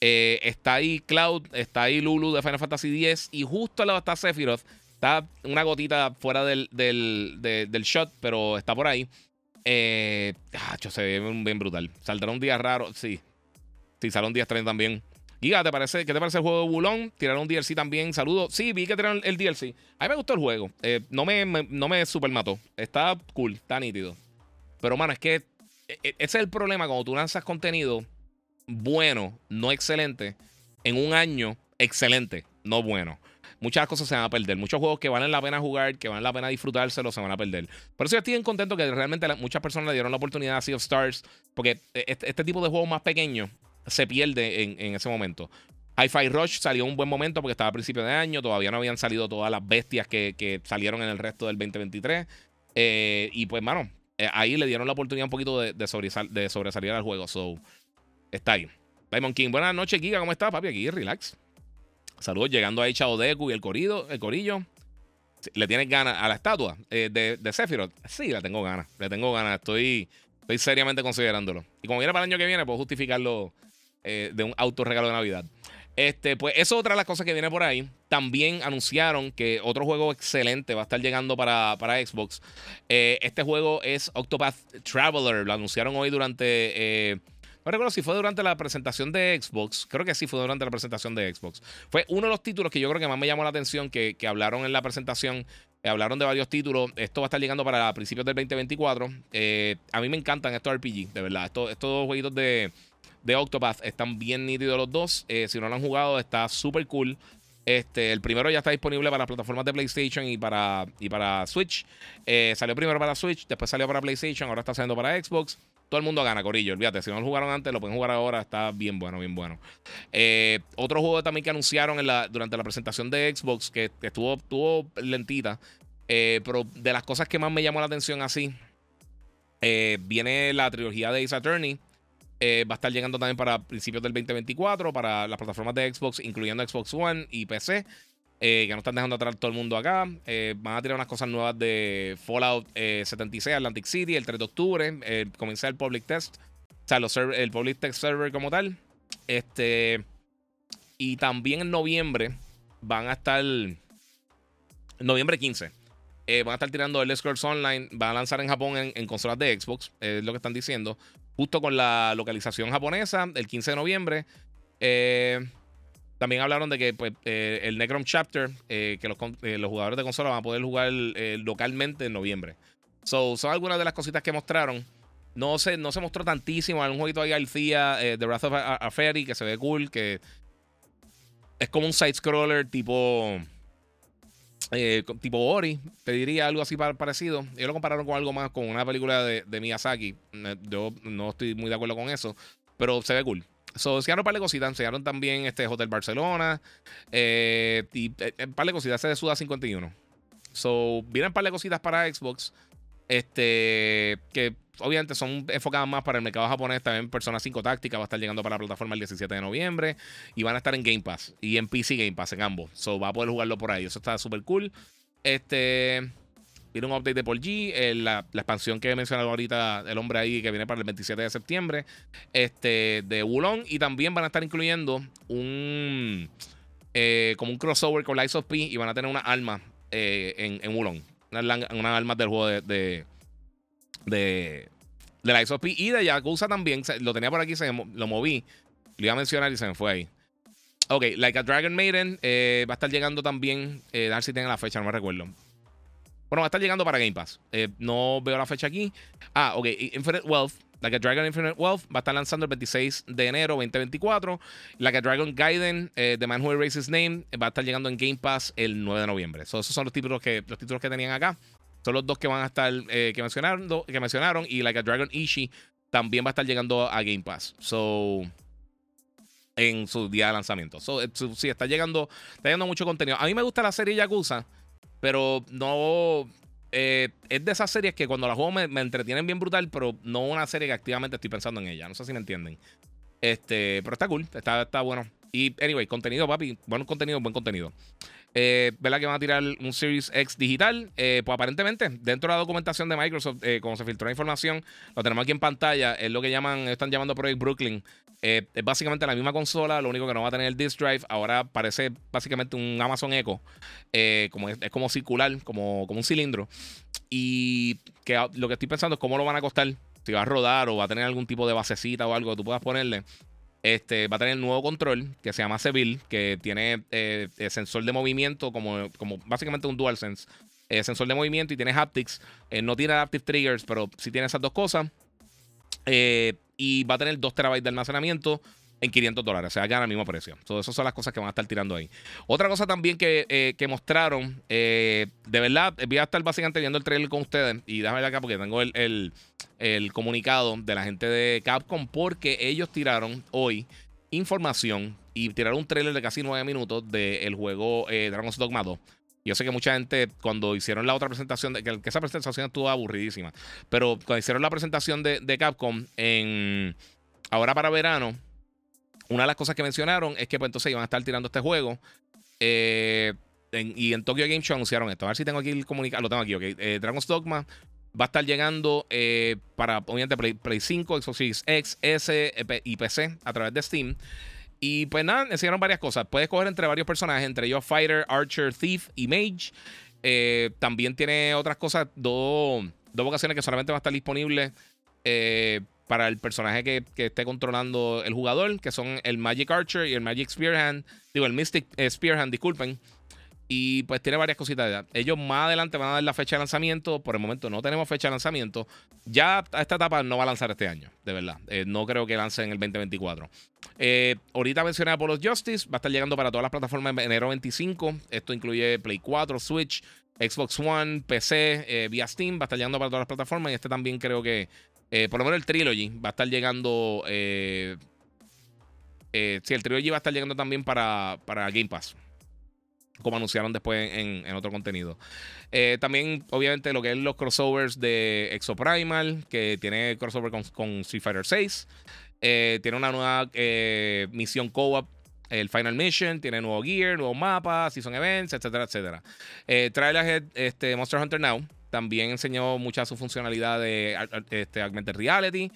eh, está ahí Cloud, está ahí Lulu de Final Fantasy X y justo al lado está Sephiroth Está una gotita fuera del, del, shot, pero está por ahí. Eh, ah, se ve bien brutal. Saldrá un día raro. Sí. Sí, saldrá un día extraño también. Giga, ¿te parece, ¿qué te parece el juego de Bulón? Tiraron un DLC también. Saludos. Sí, vi que tiraron el DLC. A mí me gustó el juego. Eh, no, me, no me super mató. Está cool, está nítido. Pero, mano, es que e, e, ese es el problema cuando tú lanzas contenido bueno, no excelente, en un año excelente, no bueno muchas cosas se van a perder. Muchos juegos que valen la pena jugar, que valen la pena disfrutárselo, se van a perder. Por eso yo estoy bien contento que realmente muchas personas le dieron la oportunidad a Sea of Stars, porque e, este, este, tipo de juegos más pequeños se pierde en, ese momento. Hi-Fi Rush salió un buen momento porque estaba a principio de año, todavía no habían salido todas las bestias que, salieron en el resto del 2023. Eh, y pues, mano, eh, ahí le dieron la oportunidad un poquito de, sobresalir al juego. So, está ahí. Diamond King, buenas noches, Giga, ¿cómo estás, papi? Aquí, relax. Saludos, llegando ahí Chao Deku y el, corrido, el corillo. ¿Le tienes ganas a la estatua eh, de, de Sephiroth? Sí, la tengo ganas. Le tengo ganas. Estoy, seriamente considerándolo. Y como viene para el año que viene, puedo justificarlo eh, de un auto regalo de Navidad. Este, pues eso es otra de las cosas que viene por ahí. También anunciaron que otro juego excelente va a estar llegando para, para Xbox. Eh, este juego es Octopath Traveler. Lo anunciaron hoy durante no recuerdo si fue durante la presentación de Xbox. Creo que sí fue durante la presentación de Xbox. Fue uno de los títulos que yo creo que más me llamó la atención que, hablaron en la presentación. Eh, hablaron de varios títulos. Esto va a estar llegando para principios del 2024. Eh, a mí me encantan estos RPG, de verdad. Estos, estos jueguitos de, de Octopath están bien nítidos los dos. Eh, si no lo han jugado, está súper cool. Este, el primero ya está disponible para las plataformas de PlayStation y para, y para Switch. salió primero para Switch, después salió para PlayStation, ahora está saliendo para Xbox. Todo el mundo gana, Corillo. Olvídate, si no lo jugaron antes, lo pueden jugar ahora. Está bien bueno, bien bueno. Eh, otro juego también que anunciaron durante la presentación de Xbox, que estuvo, estuvo lentita, eh, pero de las cosas que más me llamó la atención así, eh, viene la trilogía de Ace Attorney. Va a estar llegando también para principios del 2024 para las plataformas de Xbox, incluyendo Xbox One y PC. Eh, que no están dejando atrás todo el mundo acá. Eh, van a tirar unas cosas nuevas de Fallout 76, eh, Atlantic City, el 3 de octubre. comenzar el public test. O sea, el public test server como tal. Este. Y también en noviembre van a estar. Noviembre 15. Van a estar tirando el Scrolls Online. Van a lanzar en Japón en, consolas de Xbox. Es lo que están diciendo. Justo con la localización japonesa. El 15 de noviembre. Eh. También hablaron de que pues, eh, el Necrom Chapter, eh, que eh, los, jugadores de consola van a poder jugar localmente en noviembre. So, son algunas de las cositas que mostraron. No se, no se mostró tantísimo. Un jueguito ahí, Alcia, The Wrath of a, Fairy, que se ve cool, que es como un side-scroller tipo... tipo Ori, pediría algo así parecido. Ellos lo compararon con algo más, con una película de, Miyazaki. Yo no estoy muy de acuerdo con eso, pero se ve cool. So, enseñaron un par de cositas. Enseñaron también este Hotel Barcelona. Eh, y eh, un par de cositas. Ese de Suda 51. So, vienen un par de cositas para Xbox. Este. Que obviamente son enfocadas más para el mercado japonés. También Persona 5 Táctica va a estar llegando para la plataforma el 17 de noviembre. Y van a estar en Game Pass. Y en PC Game Pass, en ambos. So, va a poder jugarlo por ahí. Eso está súper cool. Este. Viene un update de Paul G, la, expansión que he mencionado ahorita, el hombre ahí que viene para el 27 de septiembre, este, de Wulong. Y también van a estar incluyendo un. Eh, como un crossover con Lights of P y van a tener una arma eh, en, en Wulong. Unas una armas del juego de, de, de, de Lights of P y de Yakuza también. Lo tenía por aquí, se, lo moví. Lo iba a mencionar y se me fue ahí. Ok, Like a Dragon Maiden eh, va a estar llegando también. a ver si tiene la fecha, no me recuerdo. Bueno, va a estar llegando para Game Pass. Eh, no veo la fecha aquí. Ah, ok. Infinite Wealth Like a Dragon Infinite Wealth va a estar lanzando el 26 de enero 2024. Like a Dragon Gaiden, The Man Who Erased His Name, va a estar llegando en Game Pass el 9 de noviembre. So, esos son los títulos que, los títulos que tenían acá. Son los dos que van a estar, que, mencionaron, que mencionaron. Y Like a Dragon Ishi también va a estar llegando a Game Pass. So, en su día de lanzamiento. So, sí, está llegando, está llegando mucho contenido. A mí me gusta la serie Yakuza, pero no. Eh, es de esas series que cuando la juego me, entretienen bien brutal, pero no una serie que activamente estoy pensando en ella. No sé si me entienden. Este, pero está cool, está, está bueno. Y, anyway, contenido, papi. Buen contenido, buen contenido. Eh, ¿Verdad que van a tirar un Series X digital? Eh, pues aparentemente, dentro de la documentación de Microsoft, eh, como se filtró la información, lo tenemos aquí en pantalla, es lo que llaman, están llamando Project Brooklyn. Es básicamente la misma consola, lo único que no va a tener el disk drive. Ahora parece básicamente un Amazon Echo. como es, como circular, como, como un cilindro. Y que lo que estoy pensando es cómo lo van a costar. Si va a rodar o va a tener algún tipo de basecita o algo que tú puedas ponerle. Este, va a tener el nuevo control que se llama Seville, que tiene eh, sensor de movimiento, como, como básicamente un DualSense. Eh, sensor de movimiento y tiene haptics. Eh, no tiene adaptive triggers, pero sí tiene esas dos cosas. Y va a tener 2 terabytes de almacenamiento en 500 dólares. O sea, gana el mismo precio. Todo esas son las cosas que van a estar tirando ahí. Otra cosa también que, eh, mostraron, eh, de verdad, voy a estar básicamente viendo el trailer con ustedes. Y déjame ver acá porque tengo el, comunicado de la gente de Capcom. Porque ellos tiraron hoy información y tiraron un trailer de casi 9 minutos del juego eh, Dragon's Dogma 2. Yo sé que mucha gente, cuando hicieron la otra presentación, que, esa presentación estuvo aburridísima, pero cuando hicieron la presentación de, Capcom en ahora para verano, una de las cosas que mencionaron es que pues entonces iban a estar tirando este juego. Eh, y en Tokyo Game Show anunciaron esto. A ver si tengo aquí el comunicado. Lo tengo aquí, ok. Eh, Dragon's Dogma va a estar llegando eh, para, obviamente, Play, 5, Xbox Series X, S y PC a través de Steam. Y pues nada, enseñaron varias cosas. Puedes coger entre varios personajes, entre ellos Fighter, Archer, Thief y Mage. también tiene otras cosas, dos, dos vocaciones que solamente van a estar disponibles para el personaje que, esté controlando el jugador, que son el Magic Archer y el Magic Spearhand. Digo, el Mystic eh, Spearhand, disculpen. Y pues tiene varias cositas. Ellos más adelante van a dar la fecha de lanzamiento. Por el momento no tenemos fecha de lanzamiento. Ya a esta etapa no va a lanzar este año, de verdad. Eh, no creo que lance en el 2024. Eh, ahorita mencioné Apollo Justice. Va a estar llegando para todas las plataformas en enero 25. Esto incluye Play 4, Switch, Xbox One, PC, vía Steam. Va a estar llegando para todas las plataformas. Y este también creo que eh, por lo menos el Trilogy va a estar llegando. Eh, eh, sí, el Trilogy va a estar llegando también para, para Game Pass. Como anunciaron después en, otro contenido. también, obviamente, lo que es los crossovers de Exoprimal, que tiene crossover con, Street Fighter 6. tiene una nueva misión co-op el Final Mission, tiene nuevo gear, nuevo mapa, season events, etcétera, etcétera. Eh, Trailhead, este, Monster Hunter Now, también enseñó mucha su funcionalidad de este, Augmented Reality.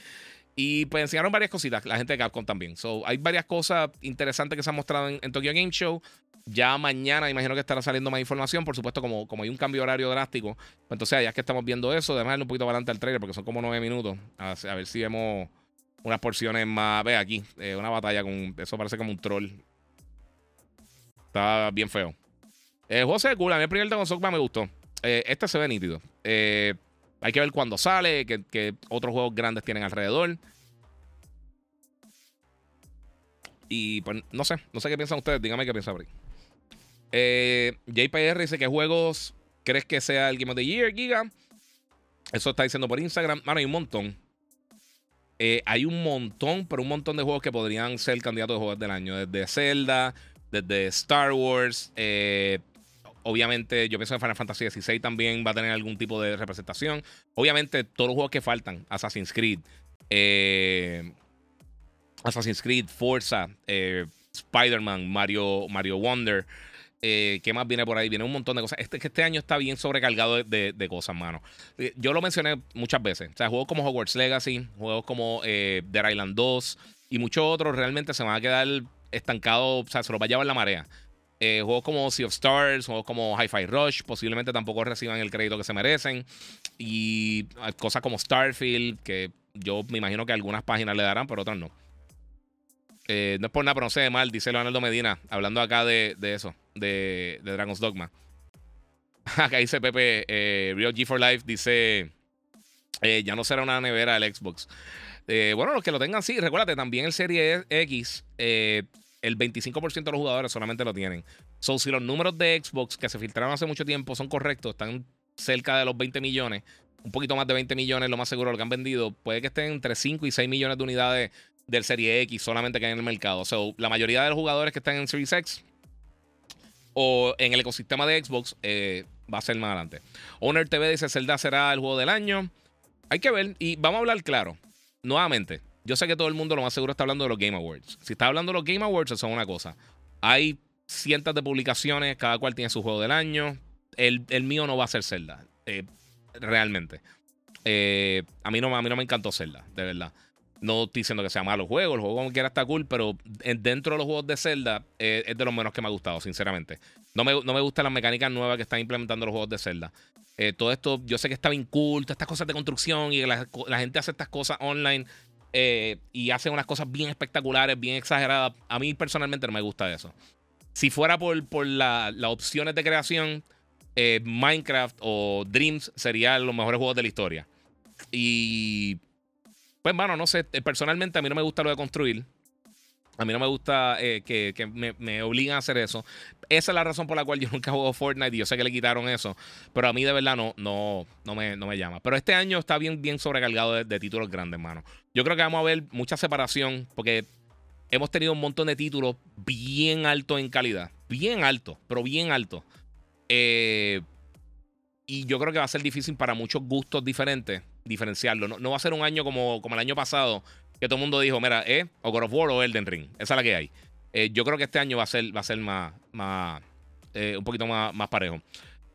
Y pues enseñaron varias cositas, la gente de Capcom también. So, hay varias cosas interesantes que se han mostrado en, Tokyo Game Show. Ya mañana imagino que estará saliendo más información. Por supuesto, como, como hay un cambio horario drástico. Pues entonces, ya es que estamos viendo eso, déjame un poquito adelante al trailer porque son como nueve minutos. A, ver si vemos unas porciones más. Ve aquí, eh, una batalla con. Eso parece como un troll. Está bien feo. Eh, José Cool, a mí el primer Dragon Dogma me gustó. Eh, este se ve nítido. Eh, hay que ver cuándo sale, que, otros juegos grandes tienen alrededor. Y pues no sé, no sé qué piensan ustedes, díganme qué piensan. Eh, JPR dice que juegos crees que sea el Game of the Year, Giga. Eso está diciendo por Instagram. Mano, hay un montón. Eh, hay un montón, pero un montón de juegos que podrían ser candidatos de juegos del año. Desde Zelda, desde Star Wars, eh, Obviamente, yo pienso que Final Fantasy XVI también va a tener algún tipo de representación. Obviamente, todos los juegos que faltan, Assassin's Creed, eh, Assassin's Creed, Forza, eh, Spider-Man, Mario, Mario Wonder. Eh, ¿Qué más viene por ahí? Viene un montón de cosas. Este, este año está bien sobrecargado de, cosas, mano. Yo lo mencioné muchas veces. O sea, juegos como Hogwarts Legacy, juegos como Dead Island 2 y muchos otros realmente se van a quedar estancados. O sea, se los va a llevar la marea. Eh, juegos como Sea of Stars, juegos como Hi-Fi Rush, posiblemente tampoco reciban el crédito que se merecen. Y cosas como Starfield, que yo me imagino que algunas páginas le darán, pero otras no. Eh, no es por nada, pero no sé mal, dice Leonardo Medina, hablando acá de, eso, de, Dragon's Dogma. acá dice Pepe, eh, Real G for Life dice, ya no será una nevera el Xbox. Bueno, los que lo tengan, sí. Recuérdate, también el Serie X, el 25% de los jugadores solamente lo tienen. So, si los números de Xbox que se filtraron hace mucho tiempo son correctos, están cerca de los 20 millones, un poquito más de 20 millones, lo más seguro, lo que han vendido, puede que estén entre 5 y 6 millones de unidades del Serie X solamente que hay en el mercado. So, la mayoría de los jugadores que están en Series X o en el ecosistema de Xbox eh, va a ser más adelante. Owner TV dice: Zelda será el juego del año. Hay que ver, y vamos a hablar claro. Nuevamente, yo sé que todo el mundo lo más seguro está hablando de los Game Awards. Si está hablando de los Game Awards, eso es una cosa. Hay cientos de publicaciones, cada cual tiene su juego del año. El, mío no va a ser Zelda, eh, realmente. Eh, a, mí no, a mí no me encantó Zelda, de verdad. No estoy diciendo que sea malo el juego, el juego como quiera está cool, pero dentro de los juegos de Zelda eh, es de los menos que me ha gustado, sinceramente. No me, no me gustan las mecánicas nuevas que están implementando los juegos de Zelda. Eh, todo esto, yo sé que está bien cool, todas estas cosas de construcción y la, la gente hace estas cosas online eh, y hace unas cosas bien espectaculares, bien exageradas. A mí personalmente no me gusta eso. Si fuera por, por las opciones de creación, Minecraft o Dreams serían los mejores juegos de la historia. Y pues, mano, no sé. Eh, personalmente, a mí no me gusta lo de construir. A mí no me gusta eh, que, me, me, obligan a hacer eso. Esa es la razón por la cual yo nunca juego Fortnite y yo sé que le quitaron eso. Pero a mí de verdad no, no, no, me, no me llama. Pero este año está bien, bien sobrecargado de, títulos grandes, mano. Yo creo que vamos a ver mucha separación porque hemos tenido un montón de títulos bien altos en calidad. Bien alto, pero bien alto. Eh, y yo creo que va a ser difícil para muchos gustos diferentes diferenciarlo. No, va a ser un año como, como el año pasado, que todo el mundo dijo, mira, ¿eh? O God of War o Elden Ring. Esa es la que hay. Eh, yo creo que este año va a ser, va a ser más, más eh, un poquito más, más parejo.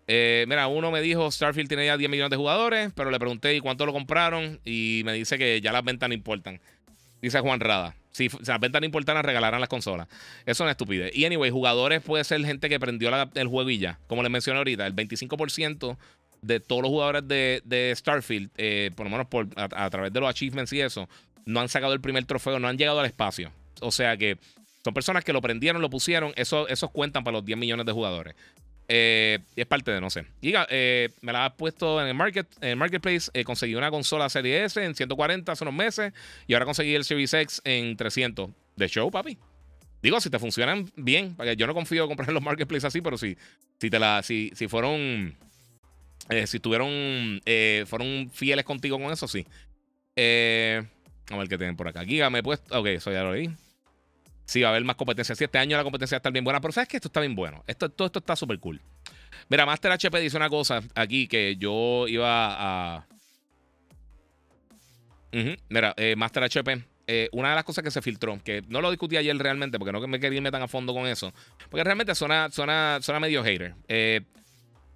Eh, mira, uno me dijo, Starfield tiene ya 10 millones de jugadores, pero le pregunté, ¿y cuánto lo compraron? Y me dice que ya las ventas no importan. Dice Juan Rada. Si, las ventas no importan, regalarán las consolas. Eso es una estupidez. Y anyway, jugadores puede ser gente que prendió el juego ya. Como les mencioné ahorita, el 25% de todos los jugadores de, Starfield, por lo menos a, través de los achievements y eso, no han sacado el primer trofeo, no han llegado al espacio. O sea que son personas que lo prendieron, lo pusieron, eso, esos cuentan para los 10 millones de jugadores. Eh, es parte de, no sé. Diga, eh, me la has puesto en el, market, en el marketplace. conseguí una consola Serie S en 140 hace unos meses. Y ahora conseguí el Series X en 300. De show, papi. Digo, si te funcionan bien. Porque yo no confío en comprar los marketplaces así, pero si, si, te la, si, si fueron. si tuvieron. fueron fieles contigo con eso, sí. A ver qué tienen por acá. Giga me he puesto. Ok, eso ya lo leí. Sí, va a haber más competencia. Sí, este año la competencia va a estar bien buena. Pero sabes que esto está bien bueno. Esto, todo esto está súper cool. Mira, Master HP dice una cosa aquí que yo iba a. Mira, eh, Master HP. Eh, una de las cosas que se filtró, que no lo discutí ayer realmente, porque no me quería irme tan a fondo con eso, porque realmente suena, suena, suena medio hater. Eh,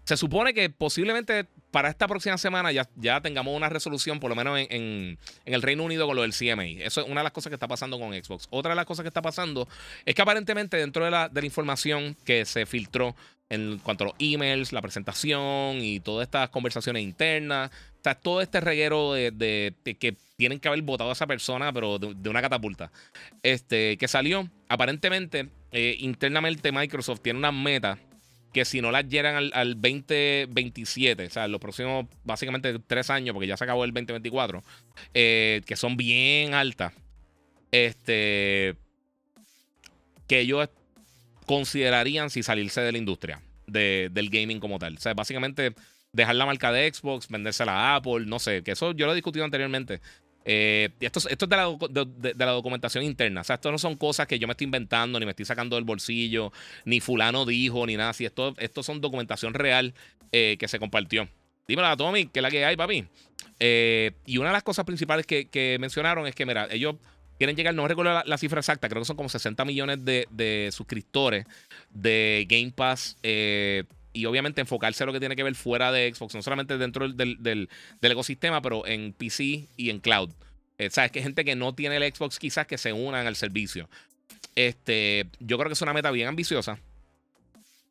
se supone que posiblemente para esta próxima semana ya, ya tengamos una resolución, por lo menos en, el Reino Unido, con lo del CMA. Eso es una de las cosas que está pasando con Xbox. Otra de las cosas que está pasando es que aparentemente dentro de la, información que se filtró en cuanto a los emails, la presentación y todas estas conversaciones internas, sea, todo este reguero de, que tienen que haber votado a esa persona, pero de, una catapulta, este, que salió. Aparentemente, eh, internamente Microsoft tiene una meta que si no las llegan al, 2027, o sea, los próximos básicamente tres años, porque ya se acabó el 2024, eh, que son bien altas, este, que ellos considerarían si salirse de la industria del gaming como tal. O sea, básicamente dejar la marca de Xbox, vendérsela a Apple, no sé, que eso yo lo he discutido anteriormente. Eh, esto, es de la, documentación interna. O sea, esto no son cosas que yo me estoy inventando, ni me estoy sacando del bolsillo, ni fulano dijo, ni nada así. Esto, esto son documentación real eh, que se compartió. Dímelo a Tommy, que es la que hay, papi. Eh, y una de las cosas principales que, mencionaron es que, mira, ellos quieren llegar, no recuerdo la, cifra exacta, creo que son como 60 millones de, suscriptores de Game Pass. Y obviamente enfocarse a lo que tiene que ver fuera de Xbox, no solamente dentro del ecosistema, pero en PC y en cloud. Eh, Sabes que gente que no tiene el Xbox quizás que se unan al servicio. Este, yo creo que es una meta bien ambiciosa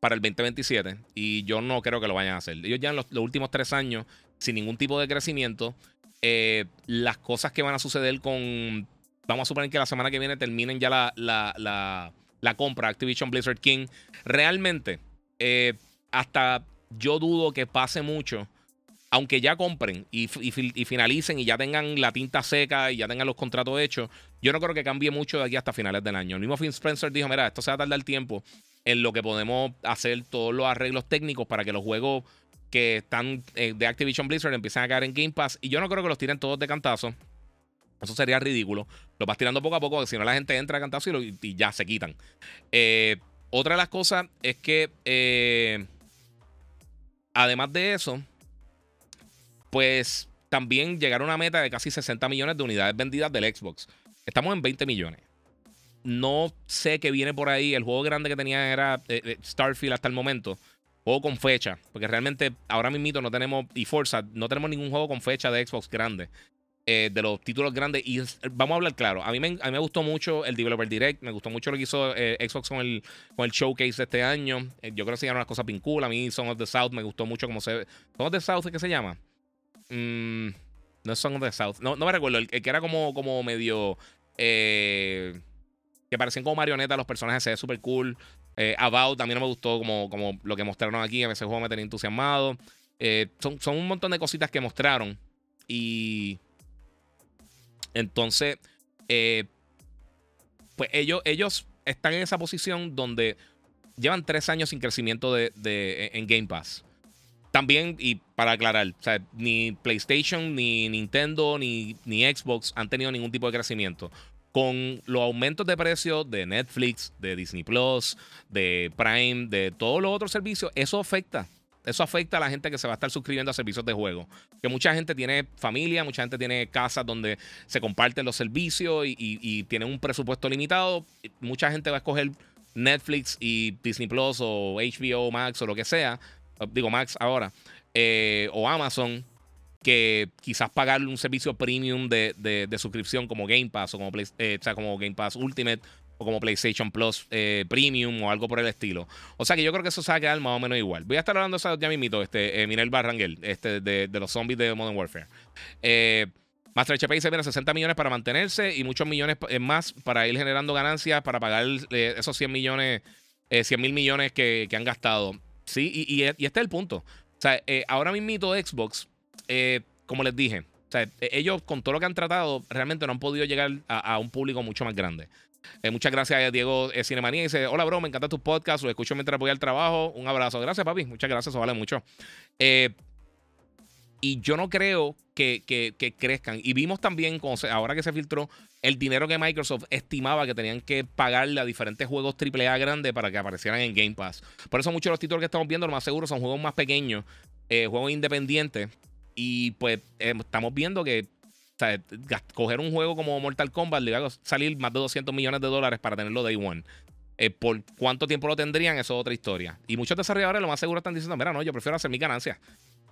para el 2027 y yo no creo que lo vayan a hacer. Ellos ya en los, últimos tres años, sin ningún tipo de crecimiento, eh, las cosas que van a suceder con... Vamos a suponer que la semana que viene terminen ya la, la, la, compra Activision Blizzard King. Realmente, eh, hasta yo dudo que pase mucho aunque ya compren y, finalicen y ya tengan la tinta seca y ya tengan los contratos hechos, yo no creo que cambie mucho de aquí hasta finales del año. El mismo Phil Spencer dijo, mira, esto se va a tardar tiempo en lo que podemos hacer todos los arreglos técnicos para que los juegos que están eh, de Activision Blizzard empiecen a caer en Game Pass. Y yo no creo que los tiren todos de cantazo. Eso sería ridículo. Lo vas tirando poco a poco, si no la gente entra a cantazo y, ya se quitan. Eh, otra de las cosas es que, eh, además de eso, pues también llegaron a una meta de casi 60 millones de unidades vendidas del Xbox. Estamos en 20 millones. No sé qué viene por ahí. El juego grande que tenía era eh, Starfield hasta el momento. Juego con fecha. Porque realmente ahora mismo no tenemos, y Forza, no tenemos ningún juego con fecha de Xbox grande. Eh, de los títulos grandes. Y vamos a hablar claro. A mí, me, a mí me gustó mucho el Developer Direct. Me gustó mucho lo que hizo eh, Xbox con el, con el showcase de este año. Eh, yo creo que se llaman las cosas bien A mí Song of the South me gustó mucho como se. ¿Song of the South qué se llama? Mm, no es Song of the South. No, no me recuerdo. El, que era como, como medio. que parecían como marionetas los personajes. Se ve súper cool. About también no me gustó como, como lo que mostraron aquí. A veces juego me tenía entusiasmado. son, son un montón de cositas que mostraron. Y entonces, eh, pues ellos, ellos están en esa posición donde llevan tres años sin crecimiento de, en Game Pass. También, y para aclarar, ni PlayStation, ni Nintendo, ni, ni Xbox han tenido ningún tipo de crecimiento. Con los aumentos de precio de Netflix, de Disney Plus, de Prime, de todos los otros servicios, eso afecta eso afecta a la gente que se va a estar suscribiendo a servicios de juego. Que mucha gente tiene familia, mucha gente tiene casas donde se comparten los servicios y, tiene un presupuesto limitado. Mucha gente va a escoger Netflix y Disney Plus o HBO Max o lo que sea. Digo Max ahora. Eh, o Amazon. Que quizás pagar un servicio premium de, suscripción como Game Pass o como, eh, o sea, como Game Pass Ultimate o como PlayStation Plus eh, Premium o algo por el estilo. O sea que yo creo que eso se va a quedar más o menos igual. Voy a estar hablando de ya mismito, este, eh, Minel Barrangel, este, de, los zombies de Modern Warfare. Eh, Master HP dice, mira, 60 millones para mantenerse y muchos millones más para ir generando ganancias para pagar esos 100 millones, 100 mil millones que, han gastado. Sí, y, este es el punto. O sea, ahora mismito Xbox, como les dije, o sea, ellos con todo lo que han tratado, realmente no han podido llegar a un público mucho más grande. Eh, muchas gracias a Diego eh, Cinemanía. Dice: Hola, bro, me encanta tu podcast. Lo escucho mientras voy al trabajo. Un abrazo. Gracias, papi. Muchas gracias. Eso vale mucho. Eh, y yo no creo que, crezcan. Y vimos también, ahora que se filtró, el dinero que Microsoft estimaba que tenían que pagarle a diferentes juegos AAA grandes para que aparecieran en Game Pass. Por eso muchos de los títulos que estamos viendo, lo más seguro, son juegos más pequeños, juegos independientes. Y pues estamos viendo que o sea, coger un juego como Mortal Kombat le va a salir más de 200 millones de dólares para tenerlo day one. Eh, por cuánto tiempo lo tendrían, eso es otra historia. Y muchos desarrolladores lo más seguro están diciendo, mira, no, yo prefiero hacer mi ganancia.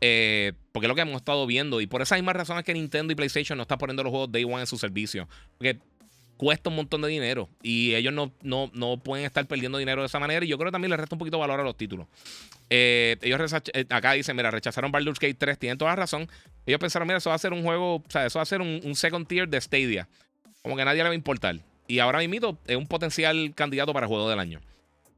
Eh, porque es lo que hemos estado viendo. Y por esas mismas razones que Nintendo y PlayStation no están poniendo los juegos Day One en su servicio. Porque cuesta un montón de dinero. Y ellos no, no, no pueden estar perdiendo dinero de esa manera. Y yo creo que también les resta un poquito de valor a los títulos. Eh, ellos acá dicen, mira, rechazaron Baldur's Gate 3, tienen toda la razón. Ellos pensaron, mira, eso va a ser un juego, o sea, eso va a ser un, second tier de Stadia. Como que a nadie le va a importar. Y ahora mismo es un potencial candidato para juego del año.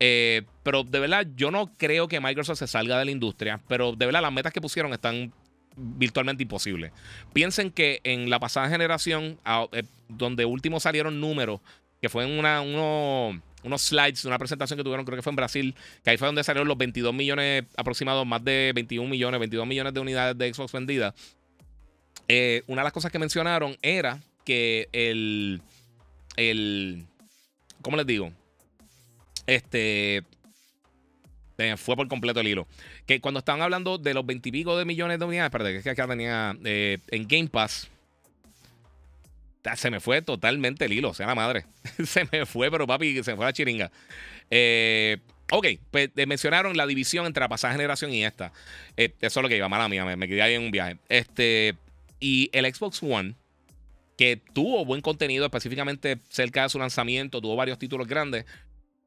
Eh, pero de verdad, yo no creo que Microsoft se salga de la industria. Pero de verdad, las metas que pusieron están virtualmente imposibles. Piensen que en la pasada generación, eh, donde último salieron números, que fue en una, uno, unos slides una presentación que tuvieron, creo que fue en Brasil, que ahí fue donde salieron los 22 millones aproximados, más de 21 millones, 22 millones de unidades de Xbox vendidas. Eh, una de las cosas que mencionaron era que el, el, ¿cómo les digo? Este, fue por completo el hilo. Que cuando estaban hablando de los 20 y pico de millones de unidades, perdón, que acá tenía eh, en Game Pass, se me fue totalmente el hilo, sea, la madre. se me fue, pero papi, se me fue la chiringa. Eh, ok, pues eh, mencionaron la división entre la pasada generación y esta. Eh, eso es lo que iba, mala mía, me, quedé ahí en un viaje. Este, y el Xbox One, que tuvo buen contenido específicamente cerca de su lanzamiento, tuvo varios títulos grandes.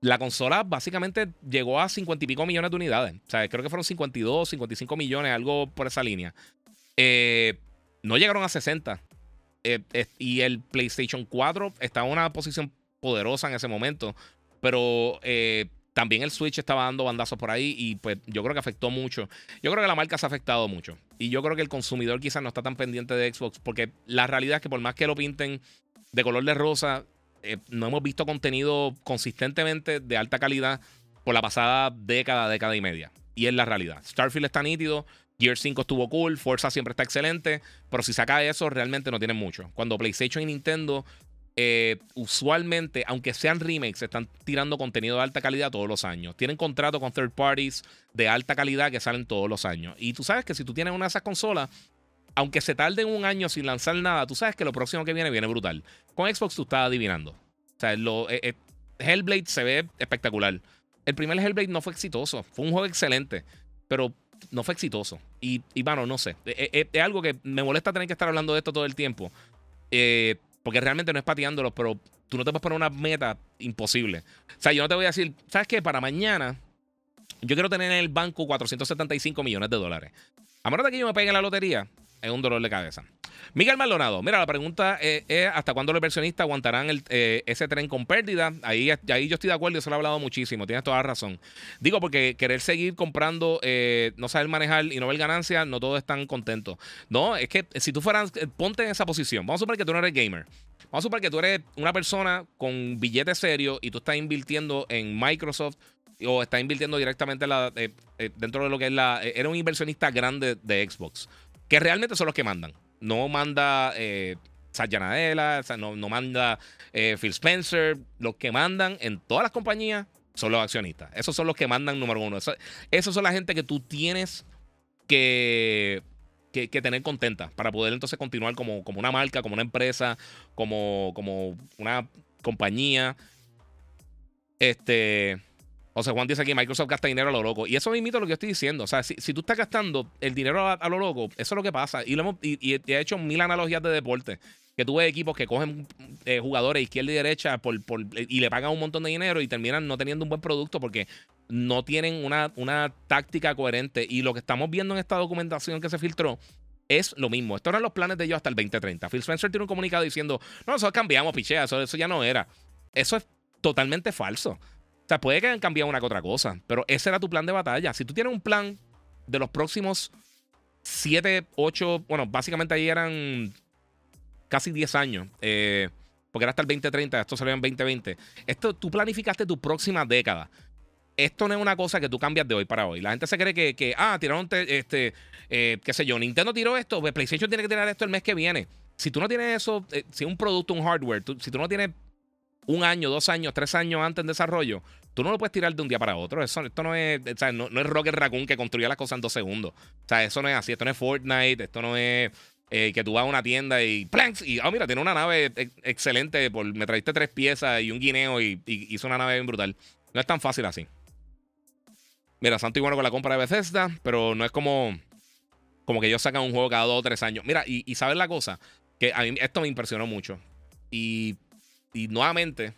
La consola básicamente llegó a 50 y pico millones de unidades. O sea, creo que fueron 52, 55 millones, algo por esa línea. no llegaron a 60. Eh, y el PlayStation 4 estaba en una posición poderosa en ese momento, pero eh, también el Switch estaba dando bandazos por ahí y pues yo creo que afectó mucho. Yo creo que la marca se ha afectado mucho. Y yo creo que el consumidor quizás no está tan pendiente de Xbox porque la realidad es que por más que lo pinten de color de rosa, eh, no hemos visto contenido consistentemente de alta calidad por la pasada década, década y media. Y es la realidad. Starfield está nítido, Gear 5 estuvo cool, Forza siempre está excelente, pero si saca eso realmente no tienen mucho. Cuando PlayStation y Nintendo eh, usualmente, aunque sean remakes, están tirando contenido de alta calidad todos los años. Tienen contrato con third parties de alta calidad que salen todos los años. Y tú sabes que si tú tienes una de esas consolas, aunque se tarde un año sin lanzar nada, tú sabes que lo próximo que viene viene brutal. Con Xbox tú estás adivinando. O sea, eh, eh, Hellblade se ve espectacular. El primer Hellblade no fue exitoso. Fue un juego excelente. Pero no fue exitoso. Y, y bueno, no sé. Es, es, algo que me molesta tener que estar hablando de esto todo el tiempo. Eh, porque realmente no es pateándolo, pero tú no te puedes poner una meta imposible. O sea, yo no te voy a decir, ¿sabes qué? Para mañana, yo quiero tener en el banco 475 millones de dólares. A menos de que yo me pegue en la lotería, es un dolor de cabeza. Miguel Maldonado, mira, la pregunta es, hasta cuándo los inversionistas aguantarán el, eh, ese tren con pérdida. Ahí, ahí yo estoy de acuerdo, eso lo he hablado muchísimo, tienes toda la razón. Digo, porque querer seguir comprando, eh, no saber manejar y no ver ganancias, no todos están contentos. No, es que si tú fueras, eh, ponte en esa posición. Vamos a suponer que tú no eres gamer. Vamos a suponer que tú eres una persona con billete serio y tú estás invirtiendo en Microsoft o estás invirtiendo directamente dentro de lo que es la... eres un inversionista grande de Xbox que realmente son los que mandan. No manda eh, no, no, manda eh, Phil Spencer. Los que mandan en todas las compañías son los accionistas. Esos son los que mandan número uno. esos son la gente que tú tienes que, que, tener contenta para poder entonces continuar como, como una marca, como una empresa, como, como una compañía. Este. Sea, Juan dice aquí, Microsoft gasta dinero a lo loco. Y eso me imita lo que yo estoy diciendo. O sea, si, tú estás gastando el dinero a, lo loco, eso es lo que pasa. Y, lo hemos, y, he hecho mil analogías de deporte. Que tú ves equipos que cogen eh, jugadores izquierda y derecha por, por, y le pagan un montón de dinero y terminan no teniendo un buen producto porque no tienen una, una táctica coherente. Y lo que estamos viendo en esta documentación que se filtró es lo mismo. Estos eran los planes de ellos hasta el 2030. Phil Spencer tiene un comunicado diciendo, no, eso cambiamos, pichea, eso ya no era. Eso es totalmente falso. O sea, puede que hayan cambiado una que otra cosa, pero ese era tu plan de batalla. Si tú tienes un plan de los próximos 7, 8, bueno, básicamente ahí eran casi 10 años, eh, porque era hasta el 2030, esto salió en 2020. Esto, tú planificaste tu próxima década. Esto no es una cosa que tú cambias de hoy para hoy. La gente se cree que, ah, tiraron, este, eh, qué sé yo, Nintendo tiró esto, pues PlayStation tiene que tirar esto el mes que viene. Si tú no tienes eso, eh, si un producto, un hardware, si tú no tienes un año, dos años, tres años antes en desarrollo, tú no lo puedes tirar de un día para otro. Eso, esto no es, o sea, no, es Rocket Raccoon que construía las cosas en dos segundos. O sea, eso no es así. Esto no es Fortnite, esto no es eh, que tú vas a una tienda y planks y, oh, mira, tiene una nave excelente. Por, me trajiste tres piezas y un guineo y, hizo una nave bien brutal. No es tan fácil así. Mira, Santo y bueno con la compra de Bethesda, pero no es como, como que ellos sacan un juego cada dos o tres años. Mira, y, sabes la cosa, que a mí esto me impresionó mucho. Y nuevamente,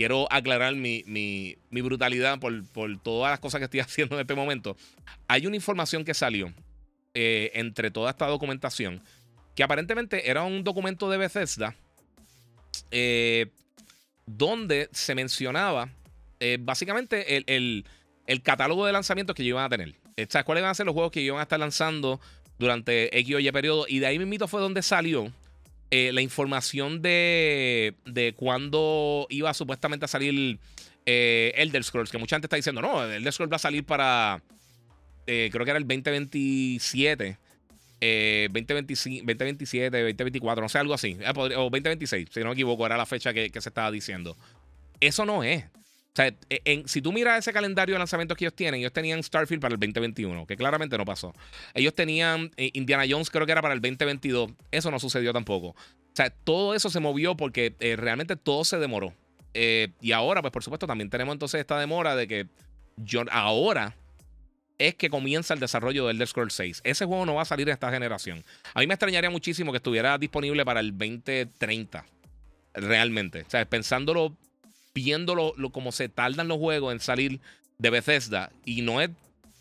quiero aclarar mi, brutalidad por, todas las cosas que estoy haciendo en este momento. Hay una información que salió eh, entre toda esta documentación que aparentemente era un documento de Bethesda eh, donde se mencionaba eh, básicamente el, catálogo de lanzamientos que iban a tener. ¿Sabes cuáles van a ser los juegos que iban a estar lanzando durante X o Y periodo? Y de ahí mismo fue donde salió eh, la información de, de cuándo iba supuestamente a salir eh, Elder Scrolls, que mucha gente está diciendo, no, Elder Scrolls va a salir para, eh, creo que era el 2027. 2027, 2024, no sé, algo así. O 2026, si no me equivoco, era la fecha que, se estaba diciendo. Eso no es. E, si tú miras ese calendario de lanzamientos que ellos tienen, ellos tenían Starfield para el 2021, que claramente no pasó. Ellos tenían eh, Indiana Jones, creo que era para el 2022. Eso no sucedió tampoco. O sea, todo eso se movió porque eh, realmente todo se demoró. Eh, y ahora, pues por supuesto, también tenemos entonces esta demora de que yo, ahora es que comienza el desarrollo del Elder Scrolls 6. Ese juego no va a salir en esta generación. A mí me extrañaría muchísimo que estuviera disponible para el 2030. Realmente. O sea, pensándolo viendo lo, como se tardan los juegos en salir de Bethesda y no es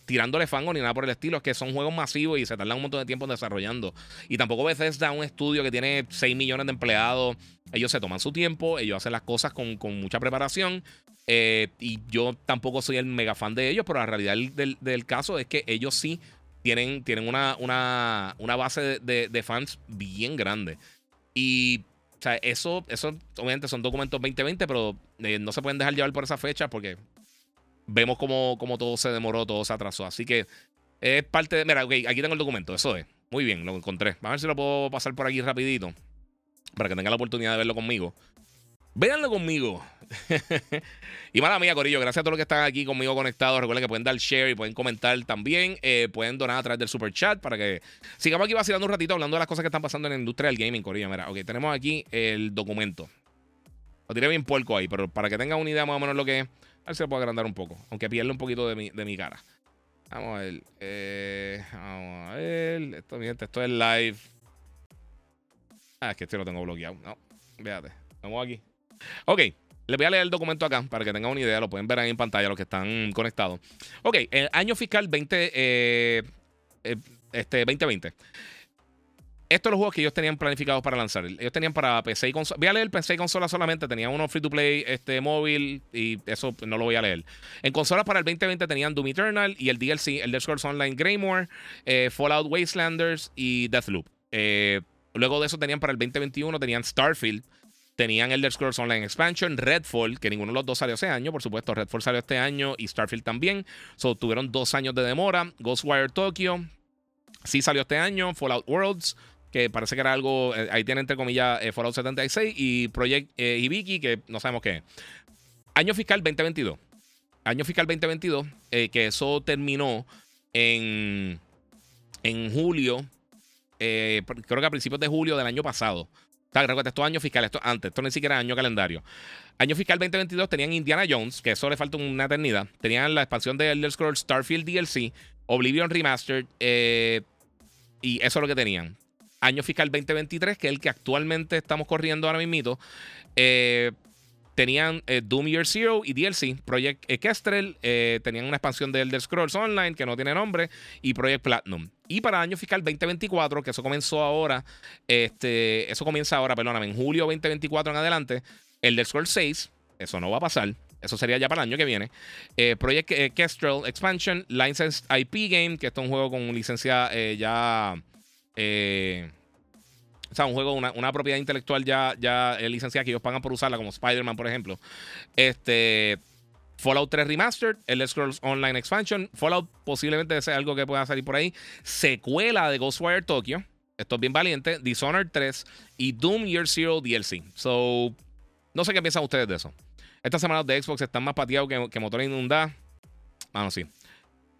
tirándole fango ni nada por el estilo. Es que son juegos masivos y se tardan un montón de tiempo desarrollando. Y tampoco Bethesda, un estudio que tiene 6 millones de empleados. Ellos se toman su tiempo, ellos hacen las cosas con, mucha preparación. Eh, y yo tampoco soy el mega fan de ellos, pero la realidad del, caso es que ellos sí tienen, tienen una, una, una base de, fans bien grande. Y o sea, eso, eso obviamente son documentos 2020, pero eh, no se pueden dejar llevar por esa fecha porque vemos cómo, todo se demoró, todo se atrasó. Así que es parte de. Mira, ok, aquí tengo el documento, eso es. Muy bien, lo encontré. Vamos a ver si lo puedo pasar por aquí rapidito. Para que tengan la oportunidad de verlo conmigo. Véanlo conmigo. y mala mía, Corillo, gracias a todos los que están aquí conmigo conectados. Recuerden que pueden dar share y pueden comentar también. Eh, pueden donar a través del super chat para que sigamos aquí vacilando un ratito hablando de las cosas que están pasando en la industria del gaming, Corillo. Mira, ok, tenemos aquí el documento. Lo tiré bien puerco ahí, pero para que tengan una idea más o menos lo que es. A ver si lo puedo agrandar un poco. Aunque pierde un poquito de mi, de mi cara. Vamos a ver. Eh, vamos a ver. Esto, esto es live. Ah, es que este lo tengo bloqueado. No, véate. Vamos aquí. Ok. Les voy a leer el documento acá para que tengan una idea. Lo pueden ver ahí en pantalla los que están conectados. Ok. El año fiscal 20, eh, eh, este, 2020 estos son los juegos que ellos tenían planificados para lanzar. Ellos tenían para PC y consola. Voy a leer PC y consola solamente. Tenían uno free to play este, móvil y eso no lo voy a leer. En consolas para el 2020 tenían Doom Eternal y el DLC, el Scrolls Online Greymore, eh, Fallout Wastelanders y Deathloop. Luego de eso tenían para el 2021 tenían Starfield. Tenían Elder Scrolls Online Expansion, Redfall, que ninguno de los dos salió ese año, por supuesto. Redfall salió este año y Starfield también. So, tuvieron dos años de demora. Ghostwire Tokyo, sí salió este año. Fallout Worlds, que parece que era algo, eh, ahí tiene entre comillas eh, Fallout 76 y Project eh, Ibiki, que no sabemos qué Año fiscal 2022. Año fiscal 2022, que eso terminó en, en julio, creo que a principios de julio del año pasado. Recuerda, esto es año fiscal, esto antes, esto ni siquiera año calendario. Año fiscal 2022 tenían Indiana Jones, que eso le falta una eternidad. Tenían la expansión de Elder Scrolls Starfield DLC, Oblivion Remastered, y eso es lo que tenían año fiscal 2023, que es el que actualmente estamos corriendo ahora mismo, eh, tenían eh, Doom Year Zero y DLC, Project Kestrel, eh, tenían una expansión de Elder Scrolls Online que no tiene nombre, y Project Platinum. Y para año fiscal 2024, que eso comenzó ahora, este, eso comienza ahora, perdóname, en julio 2024 en adelante, Elder Scrolls 6, eso no va a pasar. Eso sería ya para el año que viene. Project Kestrel Expansion, Licensed IP Game, que esto es un juego con licencia ya eh, o sea, un juego, una, propiedad intelectual ya, ya licenciada que ellos pagan por usarla, como Spider-Man, por ejemplo. Este. Fallout 3 Remastered, el Scrolls Online Expansion. Fallout posiblemente sea algo que pueda salir por ahí. Secuela de Ghostwire Tokyo. Esto es bien valiente. Dishonored 3 y Doom Year Zero DLC. So, no sé qué piensan ustedes de eso. Estas semanas de Xbox están más pateados que, que motor inundado. Vamos, sí.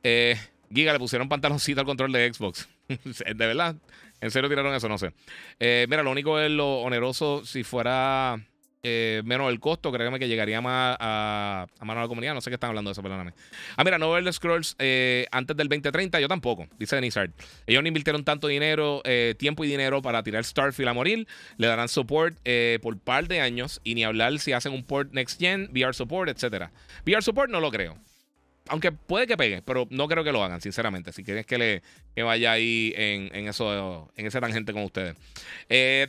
Eh, Giga le pusieron pantaloncito al control de Xbox. de verdad. ¿En serio tiraron eso? No sé. Eh, mira, lo único es lo oneroso. Si fuera eh, menos el costo, créeme que llegaría más a, mano a la comunidad. No sé qué están hablando de eso, perdóname. Ah, mira, no ver the Scrolls eh, antes del 2030, yo tampoco, dice Denizard. Ellos no invirtieron tanto dinero, tiempo y dinero para tirar Starfield a morir. Le darán support por un par de años y ni hablar si hacen un port next gen, VR support, etc. VR support no lo creo. Aunque puede que pegue, pero no creo que lo hagan, sinceramente. Si quieren que, le, que vaya ahí en, eso, en ese tangente con ustedes. Eh,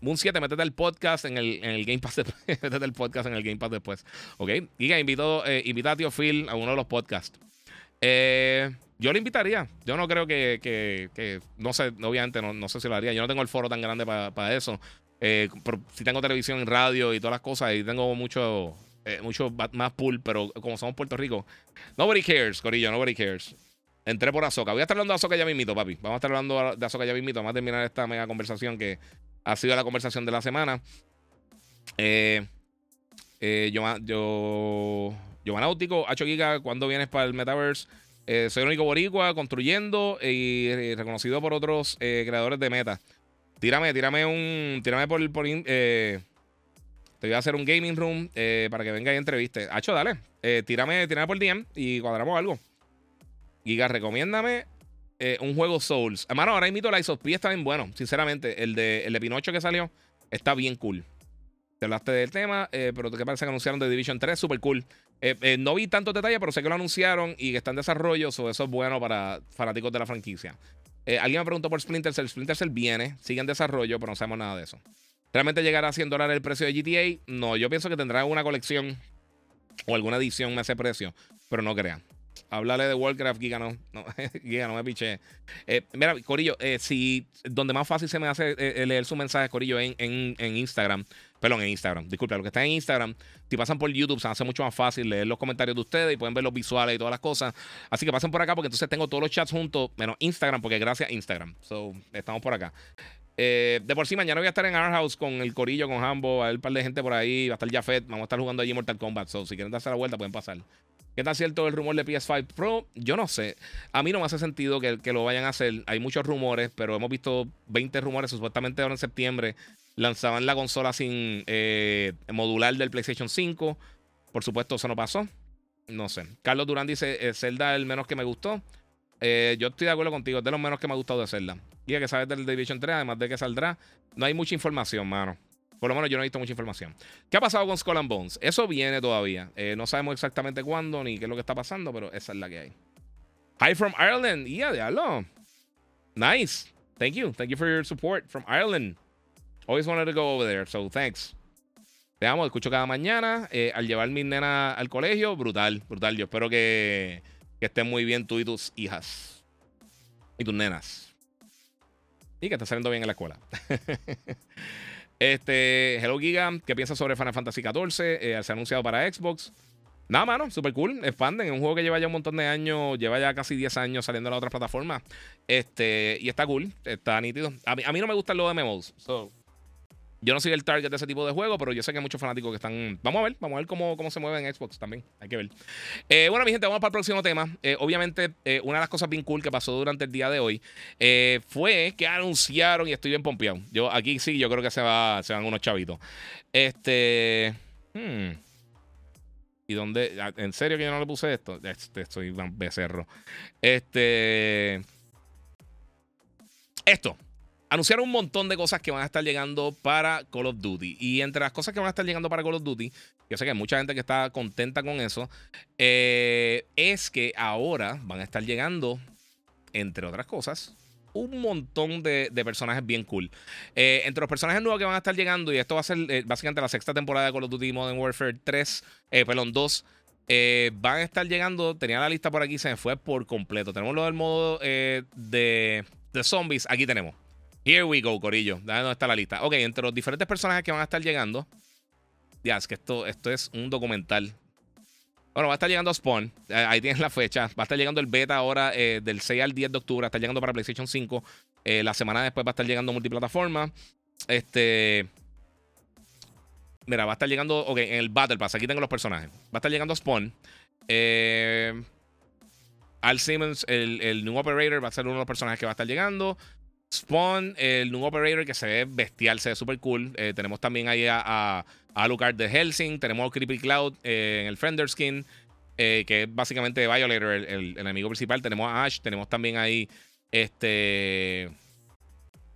Moon 7, métete el podcast en el, en el Game Pass después. métete el podcast en el Game Pass después. ¿Ok? Giga, invito, eh, invita a Tío Phil a uno de los podcasts. Eh, yo le invitaría. Yo no creo que, que, no sé, obviamente no, no, sé si lo haría. Yo no tengo el foro tan grande para eso. Eh, si tengo televisión, y radio y todas las cosas, y tengo mucho, eh, mucho más pool, pero como somos Puerto Rico, nobody cares, Corillo, nobody cares. Entré por Azoka. Voy a estar hablando de Azoka ya mismito, papi. Vamos a estar hablando de Azoka ya mismito. Vamos a terminar esta mega conversación que ha sido la conversación de la semana. Eh, eh, yo, yo, Hacho Giga, ¿cuándo vienes para el Metaverse? Eh, soy el único boricua construyendo y reconocido por otros creadores de meta. Tírame, tírame un. Tírame por. por te voy a hacer un gaming room eh, para que venga y entreviste. Hacho, dale. Eh, tírame, tírame por DM y cuadramos algo. Giga, recomiéndame eh, un juego Souls. Hermano, ahora mismo la P está bien bueno. Sinceramente, el de, el de Pinocho que salió está bien cool. te hablaste del tema, eh, pero ¿qué parece que anunciaron de Division 3? Super cool. Eh, eh, no vi tantos detalles, pero sé que lo anunciaron y que está en desarrollo, eso es bueno para fanáticos de la franquicia. alguien me preguntó por Splinter Cell. Splinter Cell viene, sigue en desarrollo, pero no sabemos nada de eso. ¿Realmente llegará a 100 dólares el precio de GTA? No, yo pienso que tendrá una colección o alguna edición a ese precio, pero no crean. Háblale de Warcraft, Giga no. no Giga no me piché. Eh, mira, Corillo, eh, si donde más fácil se me hace eh, leer su mensaje, Corillo, en, en, Instagram. Perdón, en Instagram. Disculpe, lo que está en Instagram. Si pasan por YouTube, se hace mucho más fácil leer los comentarios de ustedes y pueden ver los visuales y todas las cosas. Así que pasen por acá porque entonces tengo todos los chats juntos, menos Instagram, porque gracias a Instagram. So, estamos por acá. de por sí, mañana voy a estar en Our House con el Corillo, con Hambo. Hay un par de gente por ahí. Va a estar Jafet. Vamos a estar jugando allí Mortal Kombat. So, si quieren darse la vuelta, pueden pasar. ¿Qué tan cierto el rumor de PS5 Pro? Yo no sé. A mí no me hace sentido que, lo vayan a hacer. Hay muchos rumores, pero hemos visto 20 rumores. Supuestamente ahora en septiembre lanzaban la consola sin eh, modular del PlayStation 5. Por supuesto, eso no pasó. No sé. Carlos Durán dice: eh, Zelda es el menos que me gustó. Eh, yo estoy de acuerdo contigo. Es de los menos que me ha gustado de Zelda. Y que sabes del Division 3, además de que saldrá. No hay mucha información, mano. Por lo menos yo no he visto mucha información. ¿Qué ha pasado con Skull and Bones? Eso viene todavía. Eh, no sabemos exactamente cuándo ni qué es lo que está pasando, pero esa es la que hay. Hi from Ireland. Yeah, diablo. Nice. Thank you. Thank you for your support from Ireland. Always wanted to go over there, so thanks. Te amo, escucho cada mañana. Eh, al llevar mi nena al colegio, brutal, brutal. Yo espero que, que estén muy bien tú y tus hijas. Y tus nenas. Y que estén saliendo bien en la escuela. Este, Hello Giga, ¿qué piensas sobre Final Fantasy XIV? Eh, se ha anunciado para Xbox. Nada, mano, super cool. Expanden. Es un juego que lleva ya un montón de años, lleva ya casi 10 años saliendo en las otras plataformas. Este, y está cool, está nítido. A mí, a mí no me gustan los MMOs. So, yo no soy el target de ese tipo de juego, pero yo sé que hay muchos fanáticos que están. Vamos a ver, vamos a ver cómo, cómo se mueve en Xbox también. Hay que ver. Eh, bueno, mi gente, vamos para el próximo tema. Eh, obviamente, eh, una de las cosas bien cool que pasó durante el día de hoy fue que anunciaron, y estoy bien pompeado. Yo aquí sí, yo creo que se, va, van unos chavitos. Este. Hmm. ¿Y dónde? Ah, ¿En serio que yo no le puse esto? Este, estoy becerro. Este. Esto anunciaron un montón de cosas que van a estar llegando para Call of Duty. Y entre las cosas que van a estar llegando para Call of Duty, yo sé que hay mucha gente que está contenta con eso, eh, es que ahora van a estar llegando, entre otras cosas, un montón de, personajes bien cool. Eh, entre los personajes nuevos que van a estar llegando, y esto va a ser eh, básicamente la sexta temporada de Call of Duty Modern Warfare 3, perdón, 2. van a estar llegando, tenía la lista por aquí, se me fue por completo. Tenemos lo del modo de, de zombies, aquí tenemos. Here we go, Corillo. ¿Dónde está la lista? Ok, entre los diferentes personajes que van a estar llegando. Ya, es que esto, esto es un documental. Bueno, va a estar llegando Spawn. Eh, ahí tienes la fecha. Va a estar llegando el beta ahora eh, del 6 al 10 de octubre. Está llegando para PlayStation 5. Eh, la semana después va a estar llegando multiplataforma. Este. Mira, va a estar llegando. Ok, en el Battle Pass. Aquí tengo los personajes. Va a estar llegando Spawn. Al Simmons, el, el New Operator, va a ser uno de los personajes que va a estar llegando. Spawn, el nuevo operator que se ve bestial, se ve súper cool. Eh, tenemos también ahí a, a, Alucard de Helsing. Tenemos a Creepy Cloud eh, en el Fender Skin, eh, que es básicamente Violator, el, enemigo principal. Tenemos a Ash. Tenemos también ahí este.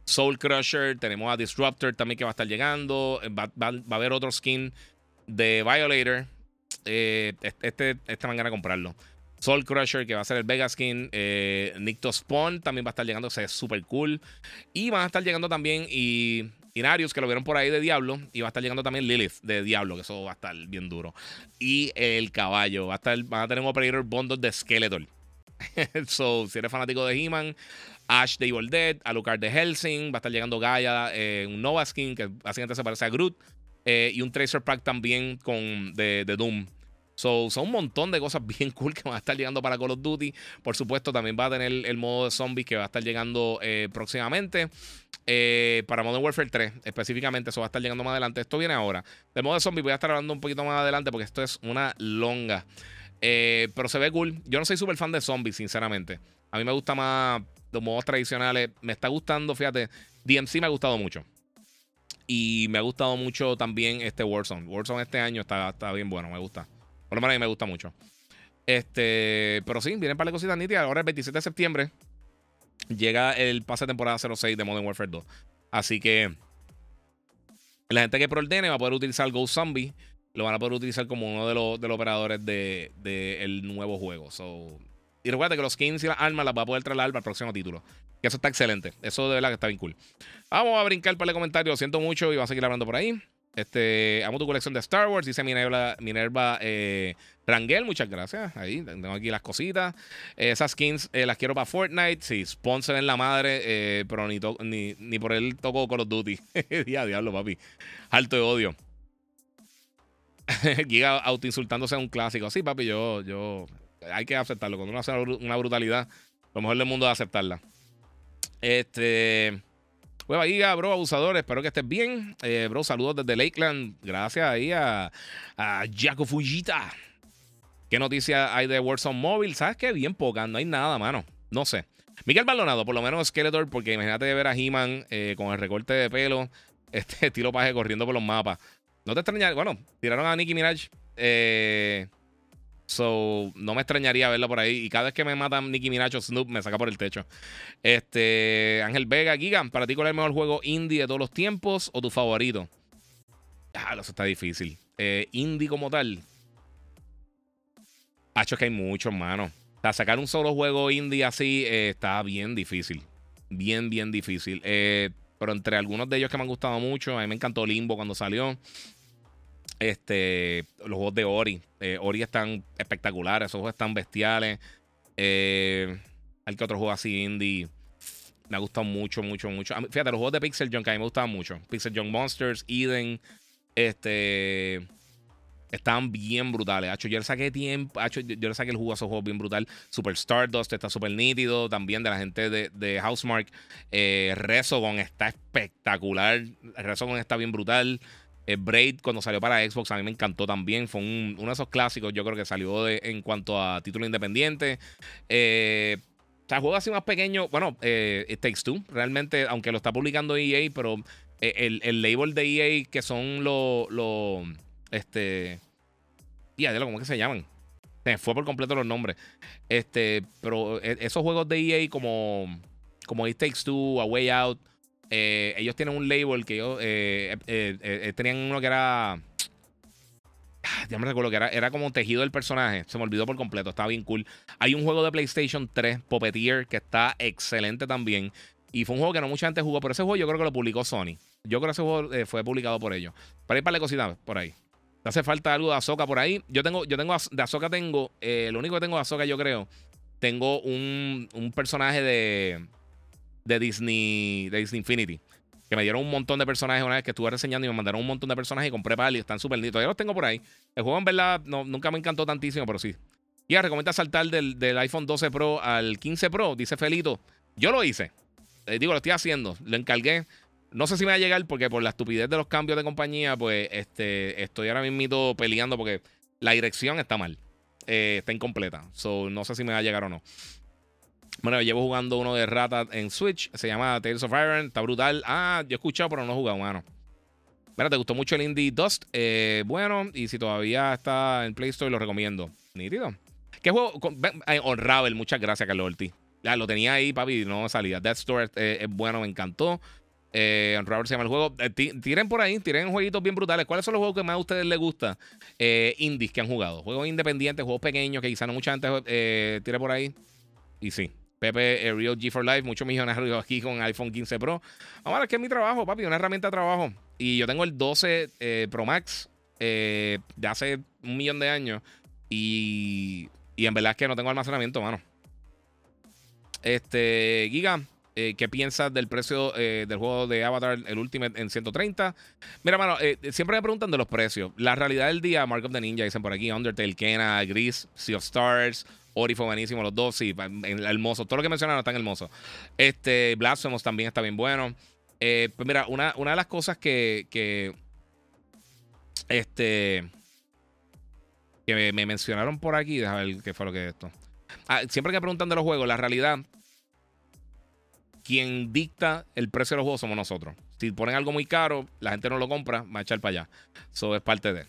Soul Crusher. Tenemos a Disruptor también que va a estar llegando. Va, a haber otro skin de Violator. este, este van a comprarlo. Soul Crusher, que va a ser el Vega Skin. Eh, Nicto Spawn también va a estar llegando, se ve súper cool. Y van a estar llegando también y Inarius, que lo vieron por ahí de Diablo. Y va a estar llegando también Lilith de Diablo, que eso va a estar bien duro. Y el caballo. Va a estar, van a tener un Operator Bundle de Skeletor. so, si eres fanático de He-Man, Ash de Evil Dead, Alucard de Helsing, va a estar llegando Gaia, eh, un Nova Skin, que básicamente se parece a Groot. Eh, y un Tracer Pack también con, de Doom. So, son un montón de cosas bien cool que van a estar llegando para Call of Duty. Por supuesto, también va a tener el modo de zombies que va a estar llegando eh, próximamente. Eh, para Modern Warfare 3, específicamente, eso va a estar llegando más adelante. Esto viene ahora. Del modo de zombies voy a estar hablando un poquito más adelante porque esto es una longa. Eh, pero se ve cool. Yo no soy súper fan de zombies, sinceramente. A mí me gusta más los modos tradicionales. Me está gustando, fíjate. DMC me ha gustado mucho. Y me ha gustado mucho también este Warzone. Warzone este año está, está bien bueno, me gusta. Por lo menos a mí me gusta mucho. Este, pero sí, vienen para de cositas nítidas. Ahora el 27 de septiembre llega el pase de temporada 06 de Modern Warfare 2. Así que La gente que preordene va a poder utilizar Go Zombie. Lo van a poder utilizar como uno de los, operadores del de, nuevo juego. y recuerda que los skins y las armas las va a poder traer al próximo título. Que eso está excelente. Eso de verdad que está bien cool. Vamos a brincar para el comentario. Lo siento mucho y vamos a seguir hablando por ahí. Este, amo tu colección de Star Wars, dice Minerva, Minerva eh, Rangel, muchas gracias. Ahí tengo aquí las cositas. Esas skins eh, las quiero para Fortnite. Sí, sponsor en la madre, eh, pero ni, ni, ni, por él toco Call of Duty. ya, diablo, papi. Alto de odio. Giga auto insultándose a un clásico. Sí, papi, yo, yo. Hay que aceptarlo. Cuando uno hace una brutalidad, lo mejor del mundo es aceptarla. Este. Hueva Giga, bro, abusador, espero que estés bien. Eh, bro, saludos desde Lakeland. Gracias ahí a, a Jaco Fujita. ¿Qué noticia hay de Warzone Mobile? ¿Sabes qué? Bien poca, no hay nada, mano. No sé. Miguel Baldonado, por lo menos Skeletor, porque imagínate ver a He-Man eh, con el recorte de pelo, este estilo paje corriendo por los mapas. No te extrañaría. Bueno, tiraron a Nicki Minaj. Eh, So, no me extrañaría verlo por ahí. Y cada vez que me matan Nicki Minaj o Snoop, me saca por el techo. Este, Ángel Vega, Giga, ¿para ti cuál es el mejor juego indie de todos los tiempos o tu favorito? Ah, eso está difícil. Eh, indie como tal. Hacho, que hay muchos, mano. O sea, sacar un solo juego indie así eh, está bien difícil. Bien, bien difícil. Eh, pero entre algunos de ellos que me han gustado mucho, a mí me encantó Limbo cuando salió. Este, los juegos de Ori. Eh, Ori están espectaculares, esos juegos están bestiales. Eh, hay que otro juego así indie. Me ha gustado mucho, mucho, mucho. Fíjate, los juegos de Pixel Junk a mí me gustaban mucho. Pixel Junk Monsters, Eden. Este. Estaban bien brutales. yo le saqué tiempo. yo, le saqué el juego a esos juegos bien brutal. Super Stardust está súper nítido. También de la gente de, de Housemark. Eh, Resogon está espectacular. Resogon está bien brutal. Eh, Braid, cuando salió para Xbox, a mí me encantó también. Fue uno de esos clásicos, yo creo que salió en cuanto a título independiente. Eh, o sea, juego así más pequeño. Bueno, eh, It Takes Two, realmente, aunque lo está publicando EA, pero el, el, label de EA, que son los. Lo, este. Ya, ¿cómo que se llaman? Se fue por completo los nombres. Este, pero esos juegos de EA como, como It Takes Two, A Way Out. Eh, ellos tienen un label que ellos eh, eh, tenían uno que era. Ah, ya me recuerdo que era, era como tejido del personaje. Se me olvidó por completo. Estaba bien cool. Hay un juego de PlayStation 3, Puppeteer, que está excelente también. Y fue un juego que no mucha gente jugó, pero ese juego yo creo que lo publicó Sony. Yo creo que ese juego fue publicado por ellos. Para ir para la cosita por ahí. ¿Te hace falta algo de Azoka por ahí? Yo tengo, yo tengo de Azoka tengo, lo único que tengo de Azoka yo creo, tengo un, un personaje de, de Disney, de Disney Infinity. Que me dieron un montón de personajes una vez que estuve reseñando y me mandaron un montón de personajes y compré y están súper lindos. Todavía los tengo por ahí. El juego en verdad no, nunca me encantó tantísimo, pero sí. Y recomienda saltar del, iPhone 12 Pro al 15 Pro, dice Felito. Yo lo hice. Eh, digo, lo estoy haciendo. Lo encargué. No sé si me va a llegar porque por la estupidez de los cambios de compañía, pues este, estoy ahora mismo peleando porque la dirección está mal. Eh, está incompleta. So, no sé si me va a llegar o no. Bueno, llevo jugando uno de rata en Switch. Se llama Tales of Iron. Está brutal. Ah, yo he escuchado, pero no he jugado, mano. Mira, ¿te gustó mucho el Indie Dust? Eh, bueno, y si todavía está en Play Store, lo recomiendo. Nítido. ¿Qué juego? Eh, Unravel, muchas gracias, Carlos Ortiz. Ya lo tenía ahí, papi, no salía. Death Store eh, es bueno, me encantó. Eh, Unravel se llama el juego. tiren por ahí, tiren jueguitos bien brutales. ¿Cuáles son los juegos que más a ustedes les gusta? indies que han jugado. Juegos independientes, juegos pequeños que quizá no mucha gente tire por ahí. Y sí, Pepe Real G for Life, muchos millonarios aquí con iPhone 15 Pro. Vamos a ver, que es mi trabajo, papi, una herramienta de trabajo. Y yo tengo el 12 eh, Pro Max eh, de hace un millón de años. Y, y en verdad es que no tengo almacenamiento, mano. Este, Giga, eh, ¿qué piensas del precio del juego de Avatar, el último en 130? Mira, mano, siempre me preguntan de los precios. La realidad del día, Mark of the Ninja, dicen por aquí, Undertale, Kena, Gris, Sea of Stars, Ori fue buenísimo, los dos, sí, hermoso. Todo lo que mencionaron está hermoso. Este, Blasphemous también está bien bueno. Eh, pues mira, una, una, de las cosas que, que este, que me, mencionaron por aquí, déjame ver qué fue lo que es esto. Ah, siempre que preguntan de los juegos, la realidad, quien dicta el precio de los juegos somos nosotros. Si ponen algo muy caro, la gente no lo compra, va a echar para allá. Eso es parte de.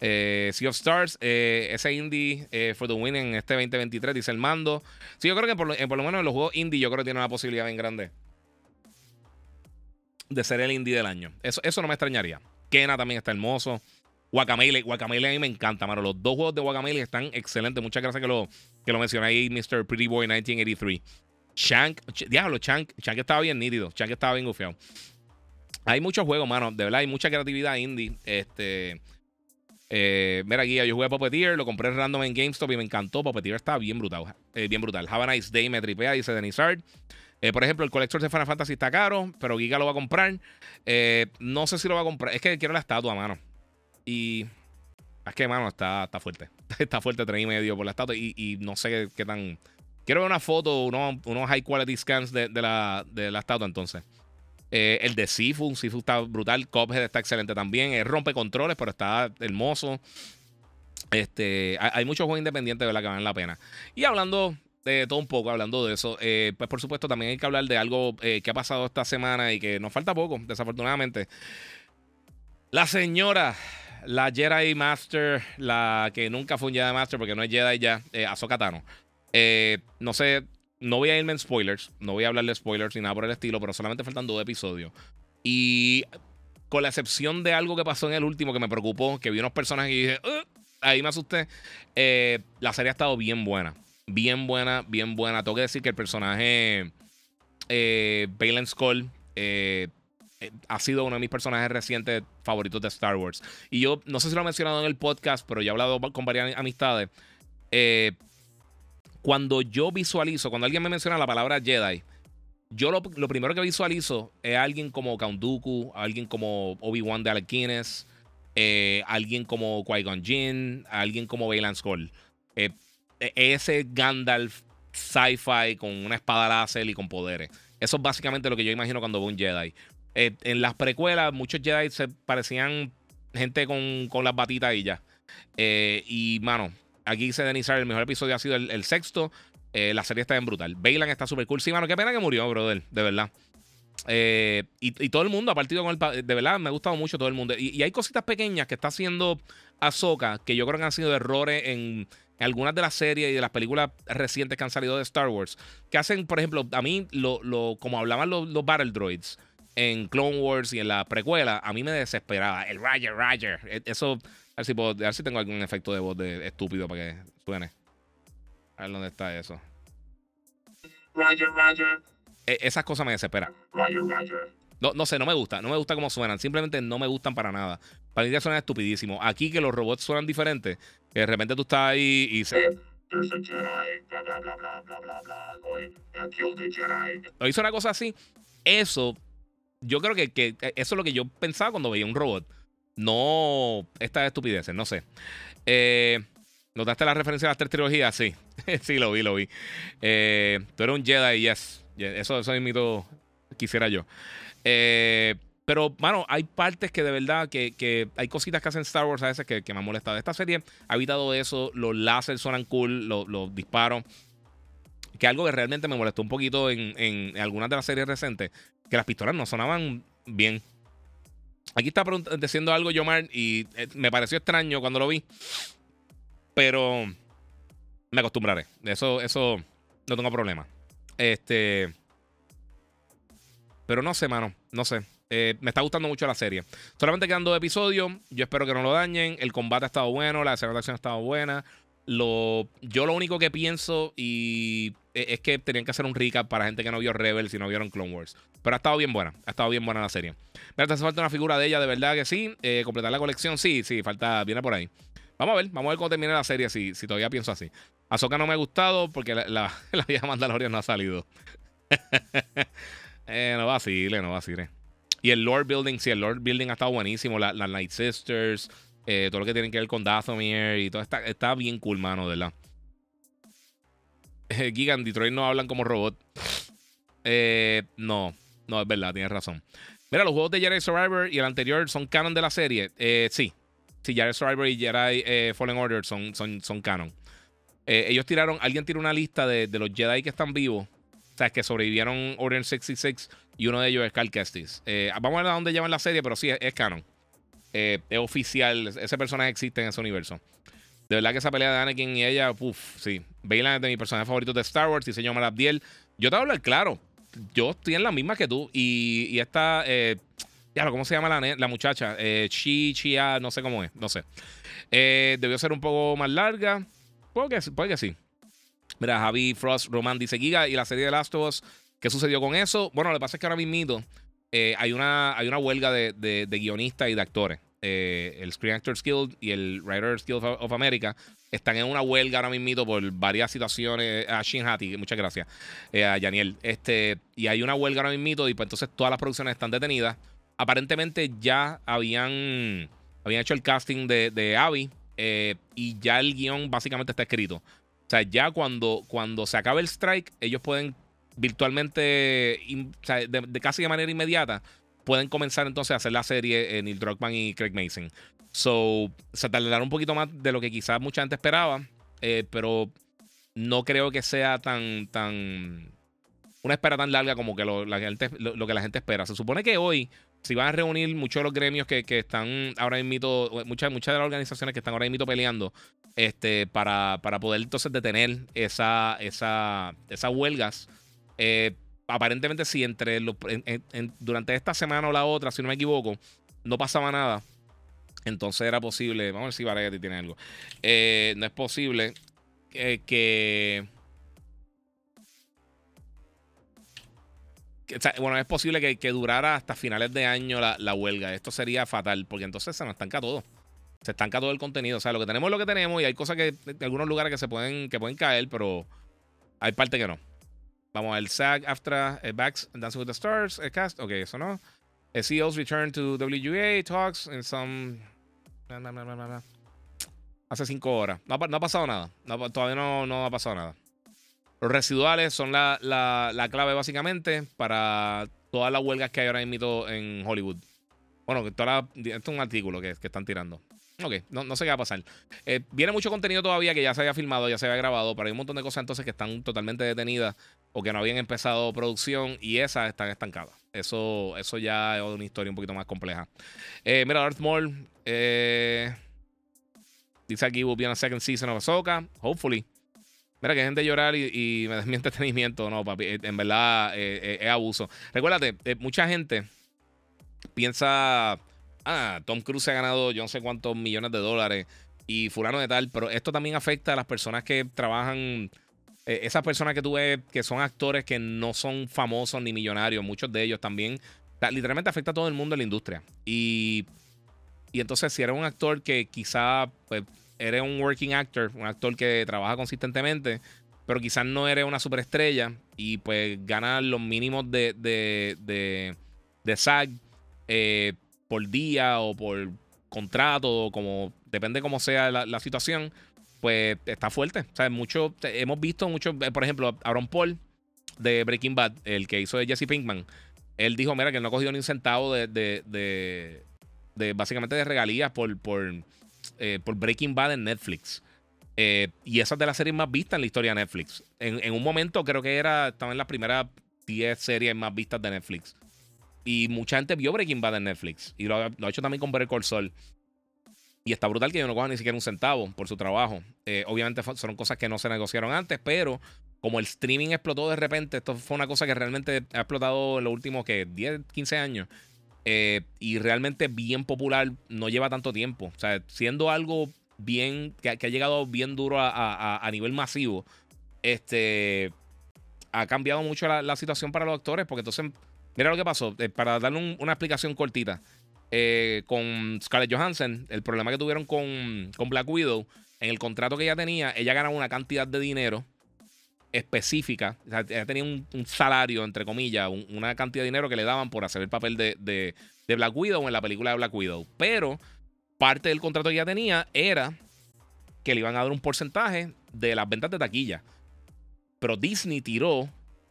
Eh, sea of Stars, eh, ese indie eh, for the win en este 2023, dice el mando. Sí, yo creo que por lo, menos en los juegos indie, yo creo que tiene una posibilidad bien grande. de ser el indie del año. Eso, eso no me extrañaría. Kena también está hermoso. Guacamele, Guacamele a mí me encanta, mano. Los dos juegos de Guacamele están excelentes. Muchas gracias que lo, que lo mencioné ahí, Mr. Pretty Boy 1983. Shank, diablo, Shank, Shank estaba bien nítido. Shank estaba bien gufiado. Hay muchos juegos, mano. De verdad, hay mucha creatividad indie. Este. Eh, mira, guía, yo jugué a Puppeteer, lo compré random en GameStop y me encantó. Puppeteer está bien brutal. Eh, bien brutal. Have a nice day, me tripea, dice Denizard. Eh, por ejemplo, el Collector de Final Fantasy está caro, pero Giga lo va a comprar. Eh, no sé si lo va a comprar. Es que quiero la estatua, mano. Y. Es que, mano, está, está fuerte. está fuerte, tres y medio por la estatua. Y, no sé qué, tan. Quiero ver una foto, unos, high quality scans de, la, de la estatua, entonces. Eh, el de Sifu, Sifu está brutal. Cophead está excelente también. rompe controles, pero está hermoso. Este, hay, muchos juegos independientes, ¿verdad? Que valen la pena. Y hablando de todo un poco, hablando de eso, eh, pues por supuesto también hay que hablar de algo eh, que ha pasado esta semana y que nos falta poco, desafortunadamente. La señora, la Jedi Master, la que nunca fue un Jedi Master porque no es Jedi ya, eh, Tano. no sé, no voy a irme en spoilers, no voy a hablar de spoilers ni nada por el estilo, pero solamente faltan dos episodios. Y con la excepción de algo que pasó en el último que me preocupó, que vi unos personajes y dije, ahí me asusté, la serie ha estado bien buena bien buena, bien buena. Tengo que decir que el personaje eh, Balen Skull eh, eh, ha sido uno de mis personajes recientes favoritos de Star Wars. Y yo no sé si lo he mencionado en el podcast, pero yo he hablado con varias amistades. Eh, cuando yo visualizo, cuando alguien me menciona la palabra Jedi, yo lo, primero que visualizo es alguien como Count alguien como Obi-Wan de Alquines, alguien como Qui-Gon Jinn, alguien como Balen Skull. E-, ese Gandalf sci-fi con una espada láser y con poderes. Eso es básicamente lo que yo imagino cuando veo un Jedi. Eh, en las precuelas, muchos Jedi se parecían gente con, las batitas y ya. Eh, y, mano, aquí dice Denizar, el mejor episodio ha sido el, sexto. Eh, la serie está bien brutal. Bailan está súper cool. Sí, mano, qué pena que murió, brother, de verdad. y, todo el mundo ha partido con el. De verdad, me ha gustado mucho todo el mundo. Y, y hay cositas pequeñas que está haciendo Ahsoka que yo creo que han sido errores en algunas de las series y de las películas recientes que han salido de Star Wars, que hacen, por ejemplo, a mí, lo, lo como hablaban los, los, Battle Droids en Clone Wars y en la precuela, a mí me desesperaba. El Roger, Roger. E, eso, a ver si, puedo, a ver si tengo algún efecto de voz de estúpido para que suene. A ver dónde está eso. Roger, Roger. E, esas cosas me desesperan. Roger, Roger. No, no sé, no me gusta. No me gusta cómo suenan. Simplemente no me gustan para nada. Para mí ya suenan estupidísimo. Aquí que los robots suenan diferentes. Que de repente tú estás ahí y se. hizo una cosa así. Eso, yo creo que, que, eso es lo que yo pensaba cuando veía un robot. No estas estupideces, no sé. Eh, ¿Notaste la referencia a las tres trilogías? Sí, sí, lo vi, lo vi. Eh, tú eres un Jedi, yes. Eso, eso mito quisiera yo. Eh, pero, mano, hay partes que de verdad, que, hay cositas que hacen Star Wars a veces que, me han molestado. Esta serie ha evitado eso, los láseres suenan cool, los, disparos. Que algo que realmente me molestó un poquito en, algunas de las series recentes, que las pistolas no sonaban bien. Aquí está diciendo algo Yomar y eh, me pareció extraño cuando lo vi. Pero me acostumbraré. Eso, eso no tengo problema. Este. Pero no sé, mano. No sé. Eh, me está gustando mucho la serie. Solamente quedan dos episodios. Yo espero que no lo dañen. El combate ha estado bueno. La escena de acción ha estado buena. Lo, yo lo único que pienso y e, es que tenían que hacer un recap para gente que no vio Rebels y no vieron Clone Wars. Pero ha estado bien buena. Ha estado bien buena la serie. Mira, te hace falta una figura de ella, de verdad que sí. Eh, completar la colección, sí, sí, falta, viene por ahí. Vamos a ver, vamos a ver cómo termina la serie si, si todavía pienso así. Ahsoka no me ha gustado porque la, la, la vieja Mandalorian no ha salido. Eh, no vacile, no vacile. Y el Lord Building, sí, el Lord Building ha estado buenísimo. Las la Night Sisters, eh, todo lo que tiene que ver con Dathomir y todo está, está bien cool, mano, ¿verdad? Eh, Gigan, Detroit no hablan como robot. Eh, no, no, es verdad, tienes razón. Mira, los juegos de Jedi Survivor y el anterior son canon de la serie. Eh, sí, sí, Jedi Survivor y Jedi eh, Fallen Order son, son, son canon. ellos tiraron, alguien tiró una lista de, de los Jedi que están vivos o sea, que sobrevivieron Order 66 y uno de ellos es Cal Kestis. Eh, vamos a ver a dónde llevan la serie, pero sí, es, canon. Eh, es oficial. Ese personaje existe en ese universo. De verdad que esa pelea de Anakin y ella, uff, sí. Bailan es de mis personajes favoritos de Star Wars, diseño Malabdiel. Yo te voy a hablar claro. Yo estoy en la misma que tú. Y, y esta, eh, ¿cómo se llama la, la muchacha? Eh, Chi, Chia, no sé cómo es, no sé. Eh, debió ser un poco más larga. Puede que, que sí. Mira, Javi Frost Roman dice Giga y la serie de Last of Us. ¿Qué sucedió con eso? Bueno, lo que pasa es que ahora mismo eh, hay, una, hay una huelga de, de, de guionistas y de actores. Eh, el Screen Actors Guild y el Writers Guild of, America están en una huelga ahora mismo por varias situaciones. A Shin Hati, muchas gracias. Eh, a Daniel. Este, y hay una huelga ahora mismo y pues entonces todas las producciones están detenidas. Aparentemente ya habían, habían hecho el casting de, de Abby y ya el guion básicamente está escrito. O sea, ya cuando, cuando se acabe el strike, ellos pueden virtualmente, de, casi de manera inmediata, pueden comenzar entonces a hacer la serie en Neil Druckmann y Craig Mason. So, se tardará un poquito más de lo que quizás mucha gente esperaba, eh, pero no creo que sea tan, tan, una espera tan larga como que lo, que la gente espera. Se supone que hoy si van a reunir muchos de los gremios que, están ahora mismo, muchas, muchas de las organizaciones que están ahora mismo peleando, este, para, para poder entonces detener esa, esa, esas huelgas. Eh, aparentemente, si entre los, durante esta semana o la otra, si no me equivoco, no pasaba nada, entonces era posible. Vamos a ver si Variety tiene algo. Eh, no es posible eh, que bueno, es posible que, durara hasta finales de año la, huelga. Esto sería fatal, porque entonces se nos estanca todo. Se estanca todo el contenido. O sea, lo que tenemos es lo que tenemos y hay cosas que en algunos lugares que se pueden, que pueden caer, pero hay parte que no. Vamos al SAG after uh, Backs Dancing with the Stars el cast. Ok, eso no. CEOs return to WGA talks in some. Hace cinco horas. No, ha pasado nada. todavía no, no ha pasado nada. Los residuales son la, la, clave básicamente para todas las huelgas que hay ahora mismo en Hollywood. Bueno, toda esto es un artículo que, que están tirando. Ok, no, no, sé qué va a pasar. Eh, viene mucho contenido todavía que ya se había filmado, ya se había grabado, pero hay un montón de cosas entonces que están totalmente detenidas o que no habían empezado producción y esas están estancadas. Eso, eso ya es una historia un poquito más compleja. Eh, mira, Darth Maul eh, dice aquí, will be on a second season of Ahsoka. Hopefully. Mira, que gente llorar y, me des mi entretenimiento. No, papi, en verdad es abuso. Recuérdate, mucha gente piensa, ah, Tom Cruise ha ganado yo no sé cuántos millones de dólares y fulano de tal, pero esto también afecta a las personas que trabajan, esas personas que tú ves que son actores que no son famosos ni millonarios, muchos de ellos también, literalmente afecta a todo el mundo en la industria. Y, y entonces si eres un actor que quizá... Pues, eres un working actor, un actor que trabaja consistentemente, pero quizás no eres una superestrella y pues ganas los mínimos de, de, de, de SAG eh, por día o por contrato, como depende cómo sea la, situación, pues está fuerte. O sea, hemos visto mucho, eh, por ejemplo, Aaron Paul de Breaking Bad, el que hizo de Jesse Pinkman, él dijo, mira, que no ha cogido ni un centavo de, de, de básicamente de regalías por, por eh, por Breaking Bad en Netflix. Eh, y esa es de las series más vistas en la historia de Netflix. En, un momento creo que era, estaba las primeras 10 series más vistas de Netflix. Y mucha gente vio Breaking Bad en Netflix. Y lo, ha hecho también con Better Call Saul. Y está brutal que yo no coja ni siquiera un centavo por su trabajo. Eh, obviamente son cosas que no se negociaron antes, pero como el streaming explotó de repente, esto fue una cosa que realmente ha explotado en los últimos que 10, 15 años. Eh, y realmente bien popular, no lleva tanto tiempo. O sea, siendo algo bien, que, ha llegado bien duro a, nivel masivo, este, ha cambiado mucho la, situación para los actores, porque entonces, mira lo que pasó, eh, para darle una explicación cortita, eh, con Scarlett Johansson, el problema que tuvieron con, con Black Widow, en el contrato que ella tenía, ella ganaba una cantidad de dinero específica. O sea, ella tenía un, salario, entre comillas, una cantidad de dinero que le daban por hacer el papel de, de, Black Widow en la película de Black Widow. Pero parte del contrato que ella tenía era que le iban a dar un porcentaje de las ventas de taquilla. Pero Disney tiró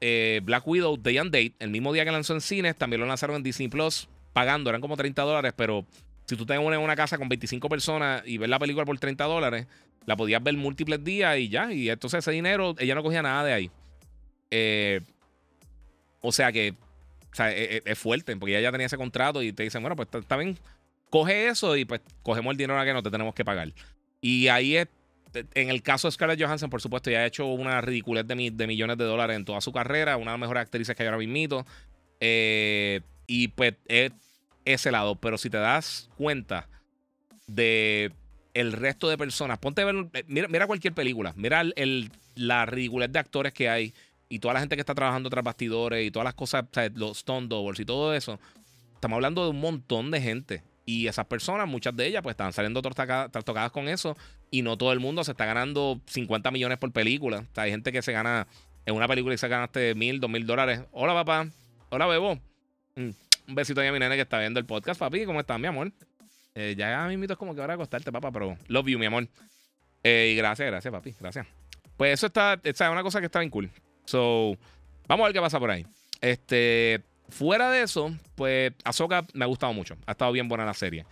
eh, Black Widow Day and Date el mismo día que lanzó en cines. También lo lanzaron en Disney Plus pagando, eran como 30 dólares. Pero si tú tienes una, una casa con 25 personas y ves la película por 30 dólares, la podías ver múltiples días y ya. Y entonces ese dinero, ella no cogía nada de ahí. Eh, o sea que o sea, es, e, es, fuerte, porque ella ya tenía ese contrato y te dicen, bueno, pues está bien, coge eso y pues cogemos el dinero a que no te tenemos que pagar. Y ahí es, en el caso de Scarlett Johansson, por supuesto, ya ha hecho una ridiculez de, de millones de dólares en toda su carrera, una de las mejores actrices que hay ahora mismo. Eh, y pues es ese lado. Pero si te das cuenta de el resto de personas, ponte a ver, eh, mira, mira cualquier película, mira el, la ridiculez de actores que hay y toda la gente que está trabajando tras bastidores y todas las cosas, los stone doubles y todo eso. Estamos hablando de un montón de gente. Y esas personas, muchas de ellas, pues están saliendo tocadas con eso. Y no todo el mundo se está ganando 50 millones por película. O sea, hay gente que se gana en una película y se ganaste mil, dos mil dólares. Hola, papá. Hola, bebo. Mm, un besito a mi nene que está viendo el podcast, papi. ¿Cómo estás, mi amor? Eh, ya mi mito es como que ahora acostarte, papá, pero love you, mi amor. Eh, y gracias, gracias, papi. Gracias. Pues eso está, es una cosa que está bien cool. So, vamos a ver qué pasa por ahí. Este, Fuera de eso, pues Ahsoka me ha gustado mucho. Ha estado bien buena la serie.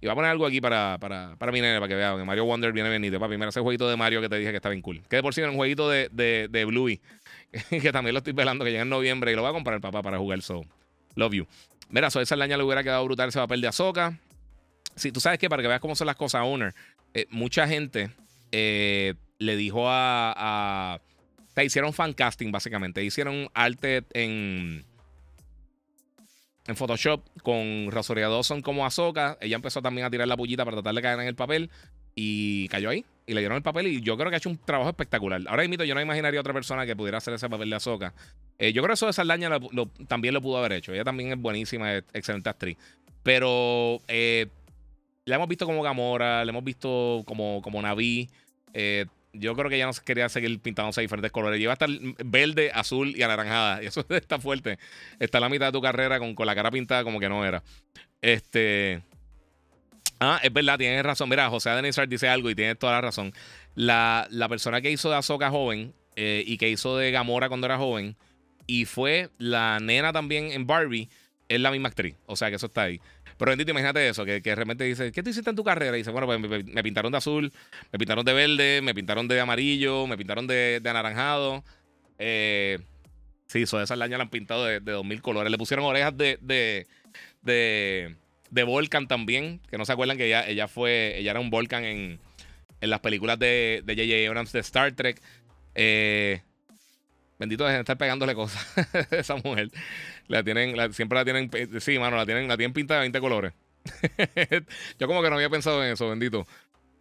Y voy a poner algo aquí para, para, para mi nene, para que vea que Mario Wonder viene venido. Papi, mira ese jueguito de Mario que te dije que está bien cool. Que de por sí era un jueguito de, de, de Bluey. que también lo estoy velando, que llega en noviembre y lo voy a comprar el papá para jugar. So, love you. Mira, so esa laña le hubiera quedado brutal ese papel de Ahsoka. Si tú sabes que para que veas cómo son las cosas, Owner, eh, mucha gente eh, le dijo a, a. Te hicieron fan casting, básicamente. Hicieron arte en en Photoshop con Rosario Dawson como Ahsoka. Ella empezó también a tirar la pullita para tratar de caer en el papel y cayó ahí. Y le dieron el papel y yo creo que ha hecho un trabajo espectacular. Ahora mismo yo no imaginaría otra persona que pudiera hacer ese papel de Ahsoka. Eh, yo creo que eso de Saldaña también lo pudo haber hecho. Ella también es buenísima, excelente actriz. Pero eh, la hemos visto como Gamora, la hemos visto como, como Naví. Eh, yo creo que ya no quería seguir pintándose diferentes colores. Lleva hasta verde, azul y anaranjada. Y eso está fuerte. Está la mitad de tu carrera con, con la cara pintada como que no era. Este. Ah, es verdad, tienes razón. Mira, José Adenizar dice algo y tiene toda la razón. La, la persona que hizo de Azoka joven eh, y que hizo de Gamora cuando era joven y fue la nena también en Barbie es la misma actriz. O sea que eso está ahí. Pero bendito, imagínate eso, que, que de repente dice, ¿qué tú hiciste en tu carrera? Y dice, bueno, pues me, pintaron de azul, me pintaron de verde, me pintaron de amarillo, me pintaron de, anaranjado. Eh, sí, eso esas lañas la han pintado de, de 2000 colores. Le pusieron orejas de, de, de, de Volcan también, que no se acuerdan que ella, ella fue, ella era un Volcan en, en las películas de J.J. Abrams de Star Trek. Eh, Bendito de estar pegándole cosas esa mujer. La tienen, siempre la tienen, sí, mano, la tienen, la tienen pintada de 20 colores. Yo como que no había pensado en eso, bendito.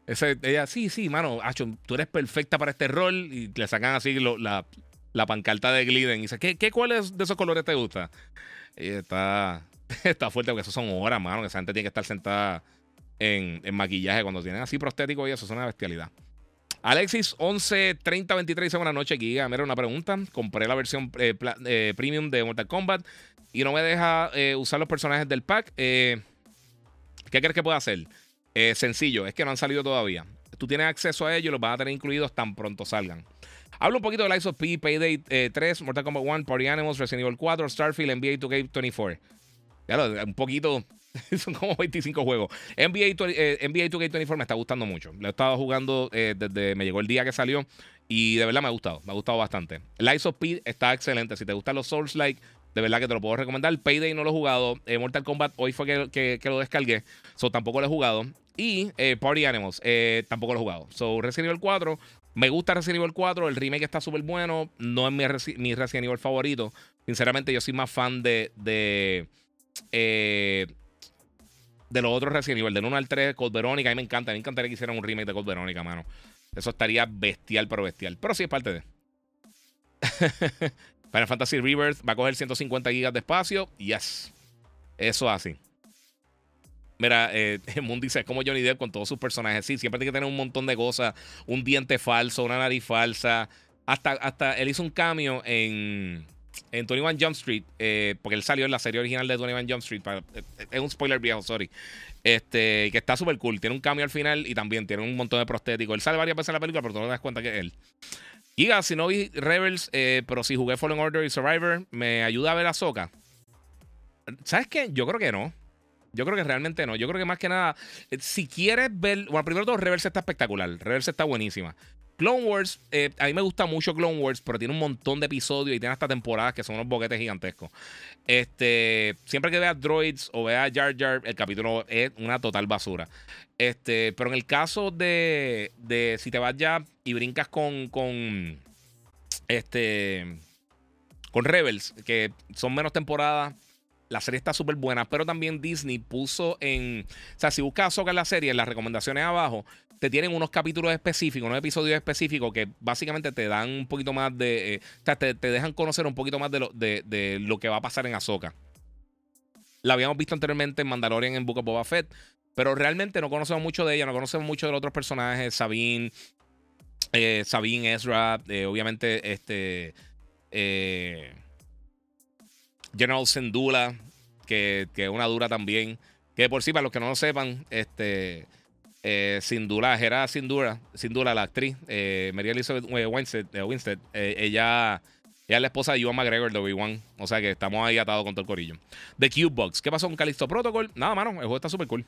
Ese, ella, sí, sí, mano, Acho, tú eres perfecta para este rol. Y le sacan así la, la, pancarta de Gliden. Y dice, ¿qué, qué cuáles de esos colores te gusta? Está, está fuerte porque eso son horas, mano. esa gente tiene que estar sentada en, en maquillaje. Cuando tienen así prostético y eso es una bestialidad. Alexis 11 30 23 buenas noches, Giga. Mira una pregunta. Compré la versión eh, eh, premium de Mortal Kombat y no me deja eh, usar los personajes del pack. ¿Qué crees que puedo hacer? sencillo, es que no han salido todavía. Tú tienes acceso a ellos, los vas a tener incluidos tan pronto salgan. Hablo un poquito de Lies of P, Payday 3, Mortal Kombat 1, Party Animals, Resident Evil 4, Starfield, NBA 2K24. Claro, un poquito Son como 25 juegos. NBA, NBA 2K24 me está gustando mucho. Lo he estado jugando eh, desde me llegó el día que salió. Y de verdad me ha gustado. Me ha gustado bastante. Lies of P está excelente. Si te gustan los Souls Like, de verdad que te lo puedo recomendar. Payday no lo he jugado. Eh, Mortal Kombat hoy fue que, lo descargué. So tampoco lo he jugado. Y eh, Party Animals tampoco lo he jugado. So Resident Evil 4. Me gusta Resident Evil 4. El remake está súper bueno. No es mi, mi, Resident Evil favorito. Sinceramente, yo soy más fan de. de de los otros Resident Evil, del 1 al 3, Code Verónica, a mí me encanta, me encantaría que hicieran un remake de Code Verónica, mano. Eso estaría bestial, pero bestial. Pero sí es parte de. Final Fantasy Rebirth va a coger 150 gigas de espacio. Yes. Eso así. Mira, eh, Moon dice, es como Johnny Depp con todos sus personajes. Sí, siempre tiene que tener un montón de cosas. Un diente falso, una nariz falsa. Hasta, hasta él hizo un cambio en en 21 Jump Street, eh, porque él salió en la serie original de 21 Jump Street. Eh, es un spoiler viejo, sorry. Este, que está súper cool. Tiene un cambio al final y también tiene un montón de prostéticos. Él sale varias veces en la película, pero tú no te das cuenta que es él. Giga, si no vi Rebels, eh, pero si jugué Fallen Order y Survivor, ¿me ayuda a ver a Soca? ¿Sabes qué? Yo creo que no. Yo creo que realmente no. Yo creo que más que nada, si quieres ver. Bueno, primero todo, Rebels está espectacular. Rebels está buenísima. Clone Wars, eh, a mí me gusta mucho Clone Wars, pero tiene un montón de episodios y tiene hasta temporadas que son unos boquetes gigantescos. Este, siempre que veas Droids o veas Jar Jar, el capítulo es una total basura. Este, pero en el caso de, de si te vas ya y brincas con, con este, con Rebels, que son menos temporadas, la serie está súper buena, pero también Disney puso en. O sea, si buscas Ahsoka en la serie, en las recomendaciones abajo, te tienen unos capítulos específicos, unos episodios específicos que básicamente te dan un poquito más de. Eh, o sea, te, dejan conocer un poquito más de lo, de, lo que va a pasar en Ahsoka. La habíamos visto anteriormente en Mandalorian en Book of Boba Fett, pero realmente no conocemos mucho de ella, no conocemos mucho de los otros personajes, Sabine, eh, Sabine, Ezra, eh, obviamente este. General Sendula, que, es una dura también. Que por sí, para los que no lo sepan, este eh, Sindula, Gerard Sindula, Sindula, la actriz, eh, María Elizabeth eh, Winstead, Winstead ella, ella es la esposa de Ewan McGregor de Obi-Wan. O sea que estamos ahí atados con todo el corillo. The Cube Box. ¿Qué pasó con Callisto Protocol? Nada, mano. El juego está súper cool.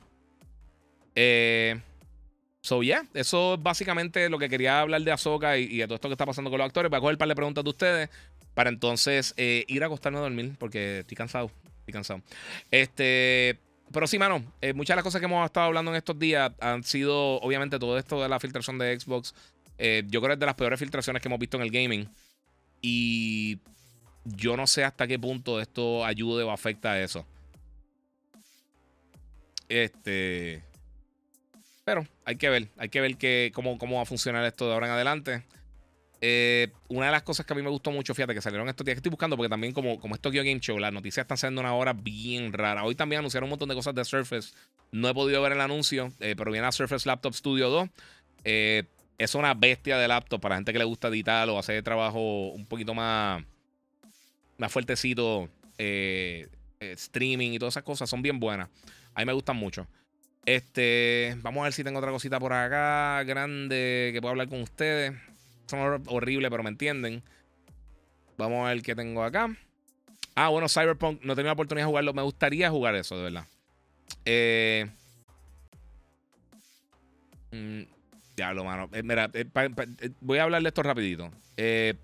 Eh, so, yeah. Eso es básicamente lo que quería hablar de Ahsoka y, y, de todo esto que está pasando con los actores. Voy a coger un par de preguntas de ustedes para entonces ir a acostarme a dormir porque estoy cansado. Estoy cansado. Este. Pero sí, mano, eh, muchas de las cosas que hemos estado hablando en estos días han sido, obviamente, todo esto de la filtración de Xbox. Eh, yo creo que es de las peores filtraciones que hemos visto en el gaming. Y yo no sé hasta qué punto esto ayude o afecta a eso. Este. Pero hay que ver, hay que ver que, cómo, cómo va a funcionar esto de ahora en adelante. Eh, una de las cosas que a mí me gustó mucho, fíjate, que salieron estos días que estoy buscando, porque también como, como es Tokyo Game Show, las noticias están saliendo una hora bien rara. Hoy también anunciaron un montón de cosas de Surface. No he podido ver el anuncio, eh, pero viene a Surface Laptop Studio 2. Eh, es una bestia de laptop para gente que le gusta editar o hacer trabajo un poquito más, más fuertecito. streaming y todas esas cosas son bien buenas. A mí me gustan mucho. Este, vamos a ver si tengo otra cosita por acá grande que pueda hablar con ustedes son horribles, pero me entienden. Vamos a ver qué tengo acá. Ah, bueno, Cyberpunk. No he la oportunidad de jugarlo. Me gustaría jugar eso, de verdad. Eh, mm, diablo, mano. Eh, mira, eh, voy a hablar de esto rapidito.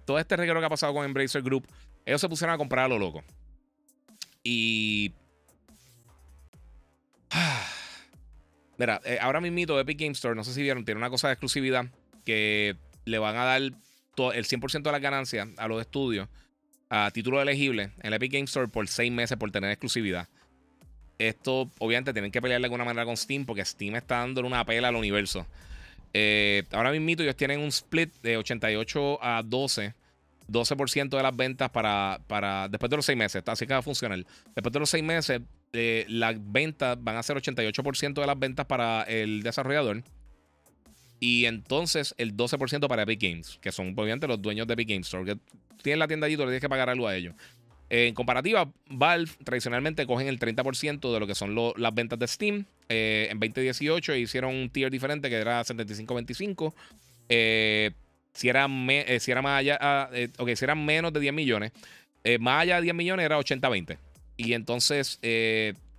todo este reguero que ha pasado con Embracer Group, ellos se pusieron a comprar a lo loco. Y... Mira, ahora mismo Epic Game Store, no sé si vieron, tiene una cosa de exclusividad que le van a dar el 100% de las ganancias a los estudios a título elegible en el Epic Game Store por 6 meses por tener exclusividad. Esto, obviamente, tienen que pelear de alguna manera con Steam porque Steam está dándole una pela al universo. Eh, ahora mismo ellos tienen un split de 88 a 12. 12% de las ventas para, para después de los 6 meses. Así que va a funcionar. Después de los 6 meses, eh, las ventas van a ser 88% de las ventas para el desarrollador. Y entonces el 12% para Epic Games, que son obviamente los dueños de Epic Games Store, que tienen la tienda allí, tú le tienes que pagar algo a ellos. en comparativa, Valve tradicionalmente cogen el 30% de lo que son las ventas de Steam. Eh, en 2018 hicieron un tier diferente que era 75-25. Eh, si, era eh, si ah, okay, si eran menos de 10 millones, más allá de 10 millones era 80-20. Y entonces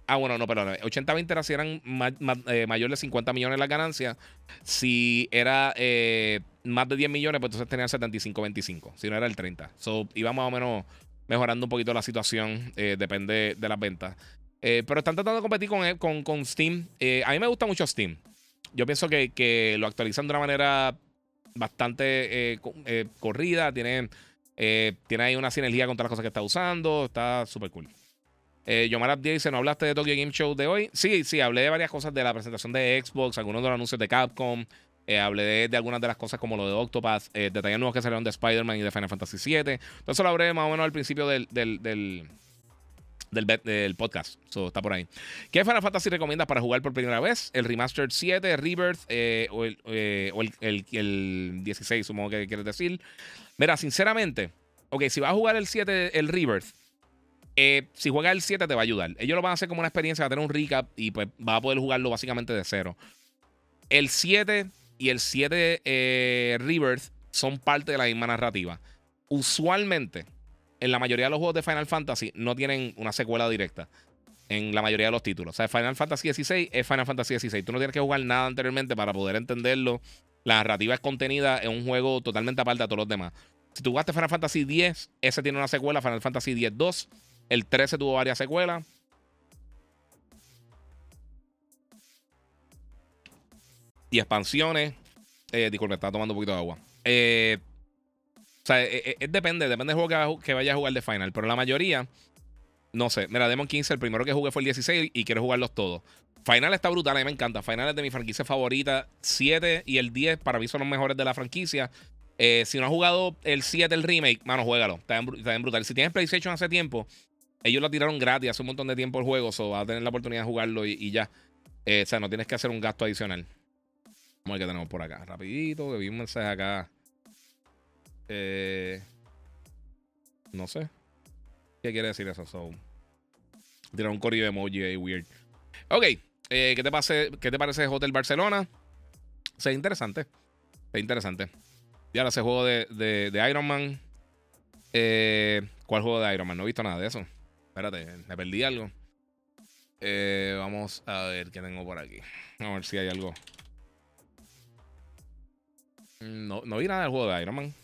Ah, bueno, no, perdón. 80-20 era si eran eh, mayor de 50 millones las ganancias. Si era eh, más de 10 millones, pues entonces tenían 75-25. Si no era el 30. So, iba más o menos mejorando un poquito la situación. Eh, depende de las ventas. pero están tratando de competir con, con, Steam. a mí me gusta mucho Steam. Yo pienso que, que lo actualizan de una manera bastante corrida. Tiene, tiene ahí una sinergia con todas las cosas que está usando. Está súper cool. Eh, Yomar dice: ¿No hablaste de Tokyo Game Show de hoy? Sí, sí, hablé de varias cosas de la presentación de Xbox, algunos de los anuncios de Capcom. Eh, hablé de, algunas de las cosas como lo de Octopath, eh, detalles nuevos que salieron de Spider-Man y de Final Fantasy VII. Entonces lo hablé más o menos al principio del, del, del, podcast. So, está por ahí. ¿Qué Final Fantasy recomiendas para jugar por primera vez? ¿El Remastered 7, Rebirth eh, o, el, o el, el, el, 16, supongo que quieres decir? Mira, sinceramente, ok, si vas a jugar el 7, el Rebirth eh, si juegas el 7 te va a ayudar. Ellos lo van a hacer como una experiencia, va a tener un recap y pues va a poder jugarlo básicamente de cero. El 7 y el 7 eh, Rebirth son parte de la misma narrativa. Usualmente, en la mayoría de los juegos de Final Fantasy no tienen una secuela directa. En la mayoría de los títulos. O sea, Final Fantasy XVI es Final Fantasy XVI. Tú no tienes que jugar nada anteriormente para poder entenderlo La narrativa es contenida en un juego totalmente aparte de todos los demás. Si tú jugaste Final Fantasy X, ese tiene una secuela, Final Fantasy X-2. El 13 tuvo varias secuelas. Y expansiones. Eh, disculpe, estaba tomando un poquito de agua. Eh, o sea, eh, eh, depende, depende del juego que, vaya a jugar de Final. Pero la mayoría, no sé. Mira, Demon 15, el primero que jugué fue el 16 y quiero jugarlos todos. Final está brutal, a mí me encanta. Final es de mi franquicia favorita. 7 y el 10 para mí son los mejores de la franquicia. Eh, si no has jugado el 7, el remake, mano, juégalo. Está bien, brutal. Si tienes PlayStation hace tiempo, ellos lo tiraron gratis hace un montón de tiempo el juego. So vas a tener la oportunidad de jugarlo y, ya. o sea, no tienes que hacer un gasto adicional. Vamos a ver qué tenemos por acá. Rapidito, que vi un mensaje acá. Eh, no sé. ¿Qué quiere decir eso? So, tirar un corrido de emoji ahí weird. Ok. Eh, ¿qué, te pase, ¿Qué te parece Hotel Barcelona? Se interesante. Se interesante. Ya ese juego de, de, Iron Man. Eh, ¿Cuál juego de Iron Man? No he visto nada de eso. Espérate, me perdí algo. vamos a ver qué tengo por aquí. A ver si hay algo. No, no vi nada del juego de Iron Man.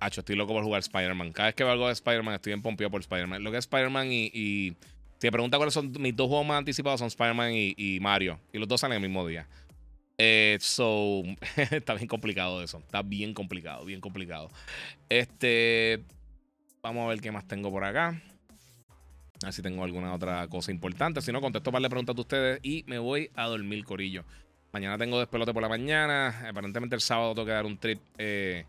Hacho, estoy loco por jugar Spider-Man. Cada vez que veo algo de Spider-Man, estoy en pompeo por Spider-Man. Lo que es Spider-Man y, y, Si me pregunta cuáles son mis dos juegos más anticipados, son Spider-Man y, Mario. Y los dos salen el mismo día. Eh, so, está bien complicado eso. Está bien complicado, bien complicado. Este. Vamos a ver qué más tengo por acá. A ver si tengo alguna otra cosa importante. Si no, contesto para le preguntas a ustedes y me voy a dormir, Corillo. Mañana tengo despelote por la mañana. Aparentemente el sábado tengo que dar un trip. Eh,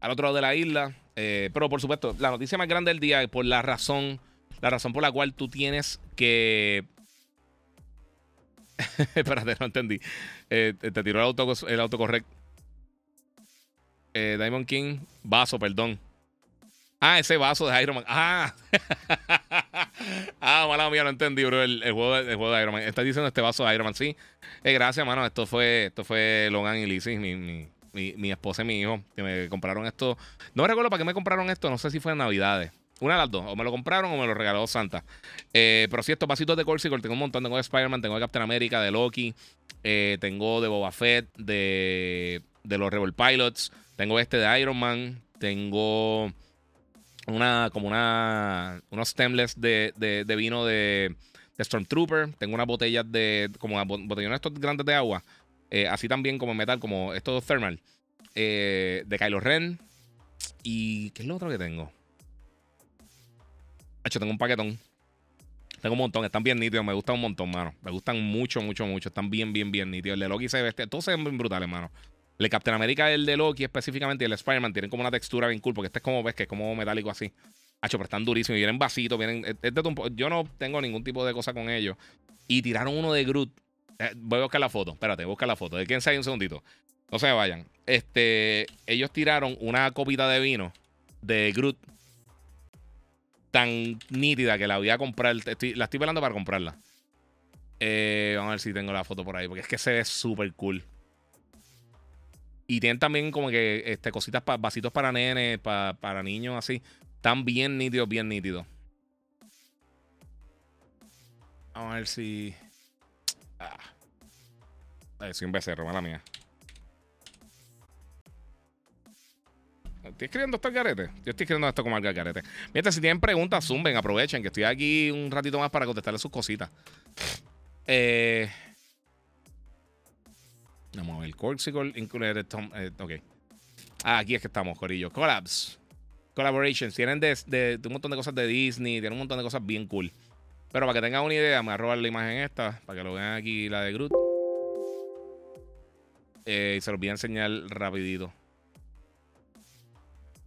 al otro lado de la isla. Eh, pero por supuesto, la noticia más grande del día es por la razón, la razón por la cual tú tienes que. Espérate, no entendí. Eh, te tiró el, auto, el autocorrect. Eh, Diamond King, vaso, perdón. Ah, ese vaso de Iron Man. Ah, ah mala mía, no entendí, bro. El, juego, de, juego, de, Iron Man. Estás diciendo este vaso de Iron Man. Sí. gracias, mano. Esto fue, esto fue Logan y Lizzie, mi, mi, mi, esposa y mi hijo, que me compraron esto. No recuerdo para qué me compraron esto, no sé si fue en Navidades. Una de las dos, o me lo compraron o me lo regaló Santa. Eh, pero sí, estos vasitos de Corsicle, tengo un montón. Tengo de Spider-Man, tengo de Captain America, de Loki, eh, tengo de Boba Fett, de, de los Rebel Pilots, tengo este de Iron Man, tengo una como una unos stemless de, de, vino de, de, Stormtrooper, tengo unas botellas de como botellones estos grandes de agua eh, así también como metal, como estos thermal. De Kylo Ren. ¿Y qué es lo otro que tengo? Hecho, tengo un paquetón. Tengo un montón, están bien nítidos, me gustan un montón, mano. Me gustan mucho, mucho, mucho. Están bien, bien, bien nítidos. El de Loki se ve, todos se ven brutales, mano. El Captain America, el de Loki específicamente, y el Spider-Man tienen como una textura bien cool, porque este es como, ves, que es como metálico así. Hacho, pero están durísimos. Vienen vasitos, vienen. yo no tengo ningún tipo de cosa con ellos. Y tiraron uno de Groot eh, voy a buscar la foto. Espérate, busca la foto. ¿De quién sabe un segundito? No se vayan. Este, ellos tiraron una copita de vino de Groot tan nítida que la voy a comprar. la estoy velando para comprarla. Eh, vamos a ver si tengo la foto por ahí, porque es que se ve súper cool. Y tienen también como que este, cositas, para vasitos para nenes, para niños, así. Están bien nítidos, bien nítidos. Vamos a ver si. Ah. soy un becerro, mala mía. Estoy escribiendo esto al garete. Yo estoy escribiendo esto como al garete. Mientras, si tienen preguntas, zumben, aprovechen, que estoy aquí un ratito más para contestarle sus cositas. Eh, vamos a ver. Corksicle included Tom. Eh, ok. Ah, aquí es que estamos, Corillo. Collabs. Collaborations. Tienen de, de, un montón de cosas de Disney. Tienen un montón de cosas bien cool. Pero para que tengan una idea, me voy a robar la imagen esta, para que lo vean aquí, la de Groot. Eh, y se los voy a enseñar rapidito.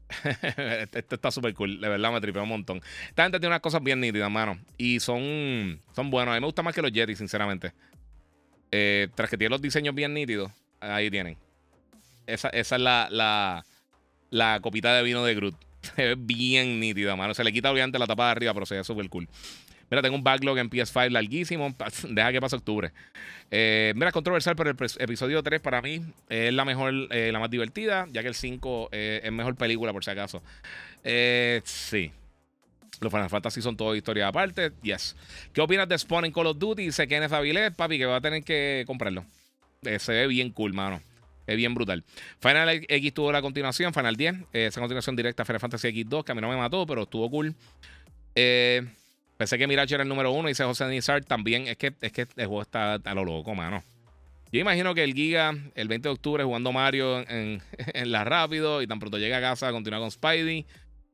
Esto está súper cool, de verdad me tripea un montón. Esta gente tiene unas cosas bien nítidas, mano. Y son, son buenos. A mí me gusta más que los Yeti, sinceramente. Eh, tras que tienen los diseños bien nítidos, ahí tienen. Esa, es la, la, la, copita de vino de Groot. Se ve bien nítida, mano. Se le quita obviamente la tapa de arriba, pero se ve súper cool. Mira, tengo un backlog en PS5 larguísimo. Deja que pase octubre. Eh, mira, controversial, pero el episodio 3 para mí es la mejor, eh, la más divertida, ya que el 5 eh, es mejor película, por si acaso. sí. Los Final Fantasy son todo historia aparte. Yes. ¿Qué opinas de Spawn en Call of Duty? Dice Kenneth Avilés, papi, que va a tener que comprarlo. Eh, se ve bien cool, mano. Es bien brutal. Final X tuvo la continuación, Final 10. Eh, esa continuación directa a Final Fantasy X2, que a mí no me mató, pero estuvo cool. Eh, pensé que Mirage era el número uno, dice José Nizar. También es que, es que el juego está a lo loco, mano. Yo imagino que el Giga, el 20 de octubre, jugando Mario en, la rápido y tan pronto llega a casa, continúa con Spidey.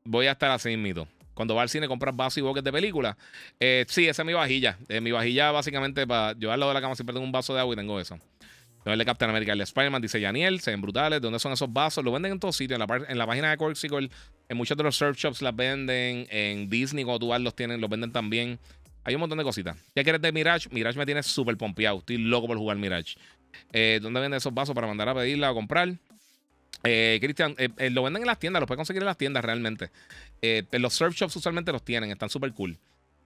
Voy a estar así mismo. Cuando va al cine, compras vasos y boques de película. Eh, sí, esa es mi vajilla. Eh, mi vajilla, básicamente, para yo al lado de la cama siempre tengo un vaso de agua y tengo eso. El de Captain America, el de Spider-Man, dice Yaniel, se ven brutales. ¿Dónde son esos vasos? Lo venden en todos sitios. En la, en la página de Corksicle, en muchos de los surf shops las venden. En Disney, cuando tú vas, los tienen, los venden también. Hay un montón de cositas. ¿Ya quieres de Mirage? Mirage me tiene súper pompeado. Estoy loco por jugar Mirage. Eh, ¿Dónde venden esos vasos para mandar a pedirla o comprar? Eh, Cristian, eh, lo venden en las tiendas, lo puedes conseguir en las tiendas realmente. los surf shops usualmente los tienen, están súper cool.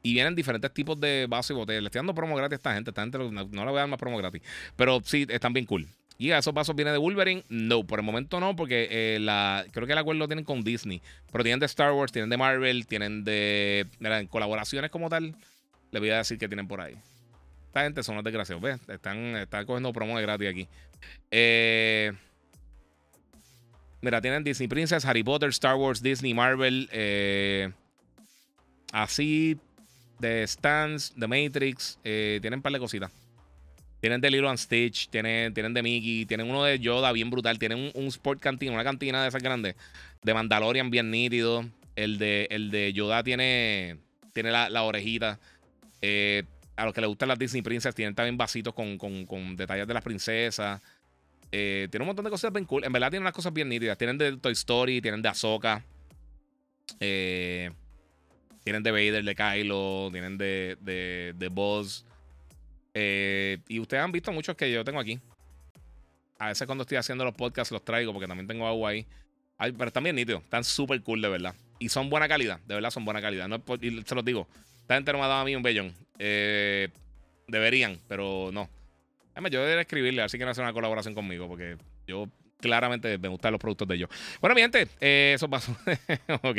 Y vienen diferentes tipos de vasos y botellas. Le estoy dando promo gratis a esta gente. Esta gente no, no le voy a dar más promo gratis. Pero sí, están bien cool. ¿Y esos vasos vienen de Wolverine? No, por el momento no, porque la, creo que el acuerdo lo tienen con Disney. Pero tienen de Star Wars, tienen de Marvel, tienen de. Mira, en colaboraciones como tal, le voy a decir que tienen por ahí. Esta gente son los desgraciados, ¿ves? Están, están cogiendo promo de gratis aquí. Eh. Mira, tienen Disney Princess, Harry Potter, Star Wars, Disney, Marvel. Eh, así, de Stans, The Matrix. Eh, tienen un par de cositas. Tienen de Lilo and Stitch, tienen, tienen de Mickey, tienen uno de Yoda bien brutal. Tienen un, Sport Cantina, una cantina de esas grandes. De Mandalorian bien nítido. El de, el de Yoda tiene, tiene la, orejita. Eh, a los que les gustan las Disney Princess, tienen también vasitos con, con, con detalles de las princesas. Eh, tiene un montón de cosas bien cool. En verdad tiene unas cosas bien nítidas. Tienen de Toy Story, tienen de Ahsoka. Eh, tienen de Vader, de Kylo. Tienen de, de, de Buzz. Eh, y ustedes han visto muchos que yo tengo aquí. A veces cuando estoy haciendo los podcasts los traigo porque también tengo agua ahí. pero están bien nítidos. Están súper cool, de verdad. Y son buena calidad. De verdad son buena calidad. No, y se los digo. Esta gente no me ha dado a mí un bellón. deberían, pero no yo debería escribirle, así que no hacer una colaboración conmigo, porque yo claramente me gustan los productos de ellos. Bueno, mi gente, eh, eso pasó. ok.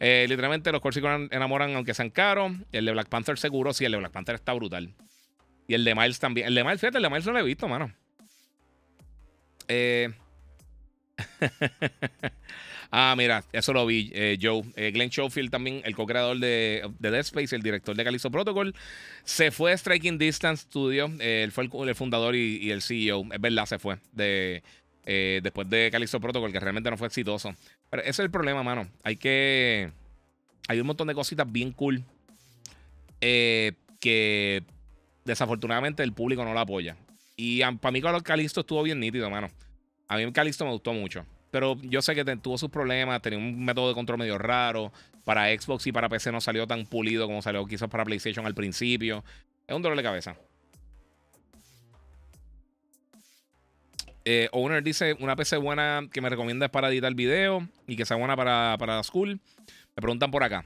Eh, literalmente los Corsican enamoran aunque sean caros. El de Black Panther seguro, sí, el de Black Panther está brutal. Y el de Miles también. El de Miles, fíjate, el de Miles no lo he visto, mano. Eh. Ah, mira, eso lo vi, eh, Joe. Eh, Glenn Schofield también, el co-creador de, de, Dead Space, el director de Callisto Protocol, se fue de Striking Distance Studio. Eh, él fue el, fundador y, el CEO. Es verdad, se fue después de Callisto Protocol, que realmente no fue exitoso. Pero ese es el problema, mano. Hay que. Hay un montón de cositas bien cool que desafortunadamente el público no la apoya. Y para mí, con Callisto estuvo bien nítido, mano. A mí Callisto me gustó mucho. Pero yo sé que tuvo sus problemas, tenía un método de control medio raro. Para Xbox y para PC no salió tan pulido como salió quizás para PlayStation al principio. Es un dolor de cabeza. Eh, Owner dice: Una PC buena que me recomienda es para editar video y que sea buena para, para la school. Me preguntan por acá.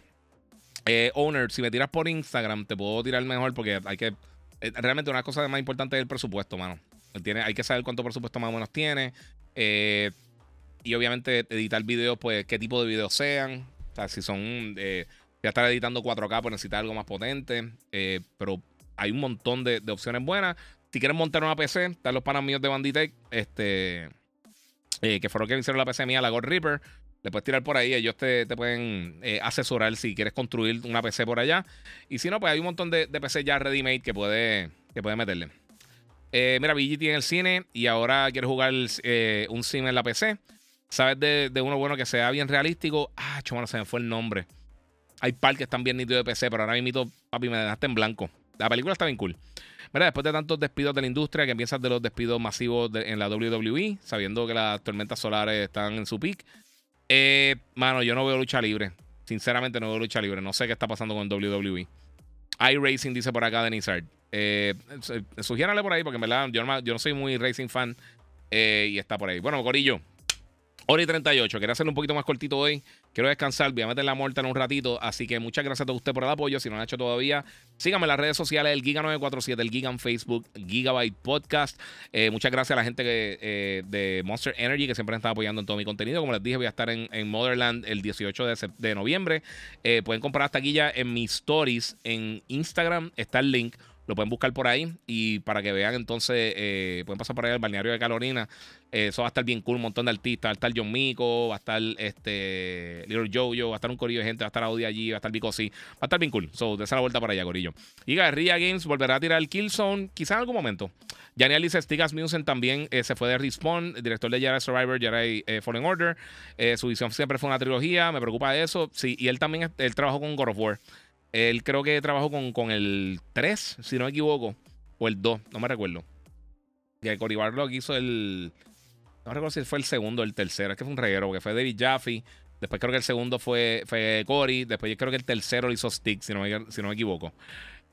Eh, Owner, si me tiras por Instagram, te puedo tirar mejor porque hay que. Eh, realmente una cosa más importante es el presupuesto, mano. Tiene, hay que saber cuánto presupuesto más o menos tiene. Y obviamente editar videos, pues qué tipo de videos sean. O sea, si son. Ya estar editando 4K, pues necesitar algo más potente. Pero hay un montón de, opciones buenas. Si quieres montar una PC, están los panas míos de Banditech, este, eh, que fueron que hicieron la PC mía, la Gold Reaper. Le puedes tirar por ahí, ellos te, pueden asesorar si quieres construir una PC por allá. Y si no, pues hay un montón de, PC ya ready-made que puede, que puede meterle. mira, BG tiene el cine y ahora quiere jugar un sim en la PC. ¿Sabes de, uno bueno que sea bien realístico? Ah, chumano, se me fue el nombre. Hay par que están bien nítidos de PC, pero ahora mismo, papi, me dejaste en blanco. La película está bien cool. Después de tantos despidos de la industria, que piensas de los despidos masivos en la WWE, sabiendo que las tormentas solares están en su peak? Eh, mano, yo no veo lucha libre. Sinceramente no veo lucha libre. No sé qué está pasando con WWE. iRacing dice por acá de Nizard. Eh, por ahí, porque en verdad yo no, yo no soy muy racing fan. Eh, y está por ahí. Bueno, Corillo, Hora y 38. Quería hacerlo un poquito más cortito hoy. Quiero descansar. Voy a meter la muerta en un ratito. Así que muchas gracias a usted por el apoyo. Si no lo han hecho todavía, síganme en las redes sociales: el Giga947, el Giga en Facebook, Gigabyte Podcast. Eh, muchas gracias a la gente eh, de Monster Energy que siempre han estado apoyando en todo mi contenido. Como les dije, voy a estar en, Motherland el 18 de, noviembre. Eh, pueden comprar hasta aquí ya en mis stories en Instagram. Está el link. Lo pueden buscar por ahí y para que vean entonces, eh, pueden pasar por ahí al balneario de Carolina. Eh, eso va a estar bien cool, un montón de artistas. Va a estar John Mico, va a estar este Little Jojo, va a estar un corillo de gente, va a estar Audi allí, va a estar Vico sí. Va a estar bien cool. So, desa la vuelta para allá, corillo. Y Guerrilla Games volverá a tirar el Killzone, quizás en algún momento. Janiel dice, Stigas Musen también eh, se fue de Respawn, director de Jedi Survivor, Jedi Fallen Order. su visión siempre fue una trilogía, me preocupa eso. Sí, y él también él trabajó con God of War. Él creo que trabajó con, con el 3, si no me equivoco. O el 2, no me recuerdo. El Cory Barlog hizo el. No recuerdo si fue el segundo o el tercero. Es que fue un reguero, porque fue David Jaffe. Después creo que el segundo fue, fue Cory. Después yo creo que el tercero lo hizo Stick, si no me, si no me equivoco.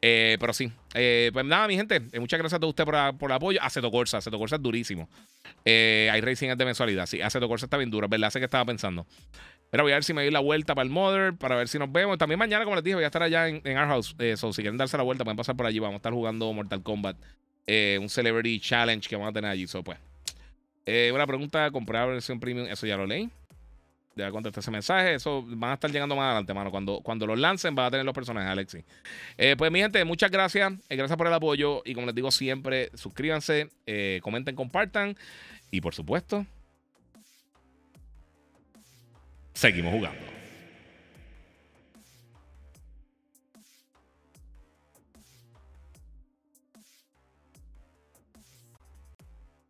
Eh, pero sí. Eh, pues nada, mi gente. Eh, muchas gracias a usted por, por el apoyo. Aceto Corsa. Aceto Corsa es durísimo. hay racing de mensualidad. Sí, Aceto Corsa está bien duro. ¿Verdad? Sé que estaba pensando. Pero voy a ver si me doy la vuelta para el Mother, para ver si nos vemos. También mañana, como les dije, voy a estar allá en, Our House. Eh, si quieren darse la vuelta, pueden pasar por allí. Vamos a estar jugando Mortal Kombat. Eh, un Celebrity Challenge que vamos a tener allí. So, pues. Eh, una pregunta: comprar versión premium. Eso ya lo leí. Ya contesté ese mensaje. Eso van a estar llegando más adelante, mano. Cuando, cuando los lancen, van a tener los personajes, Alexi. pues, mi gente, muchas gracias. gracias por el apoyo. Y como les digo siempre, suscríbanse, comenten, compartan. Y por supuesto, seguimos jugando.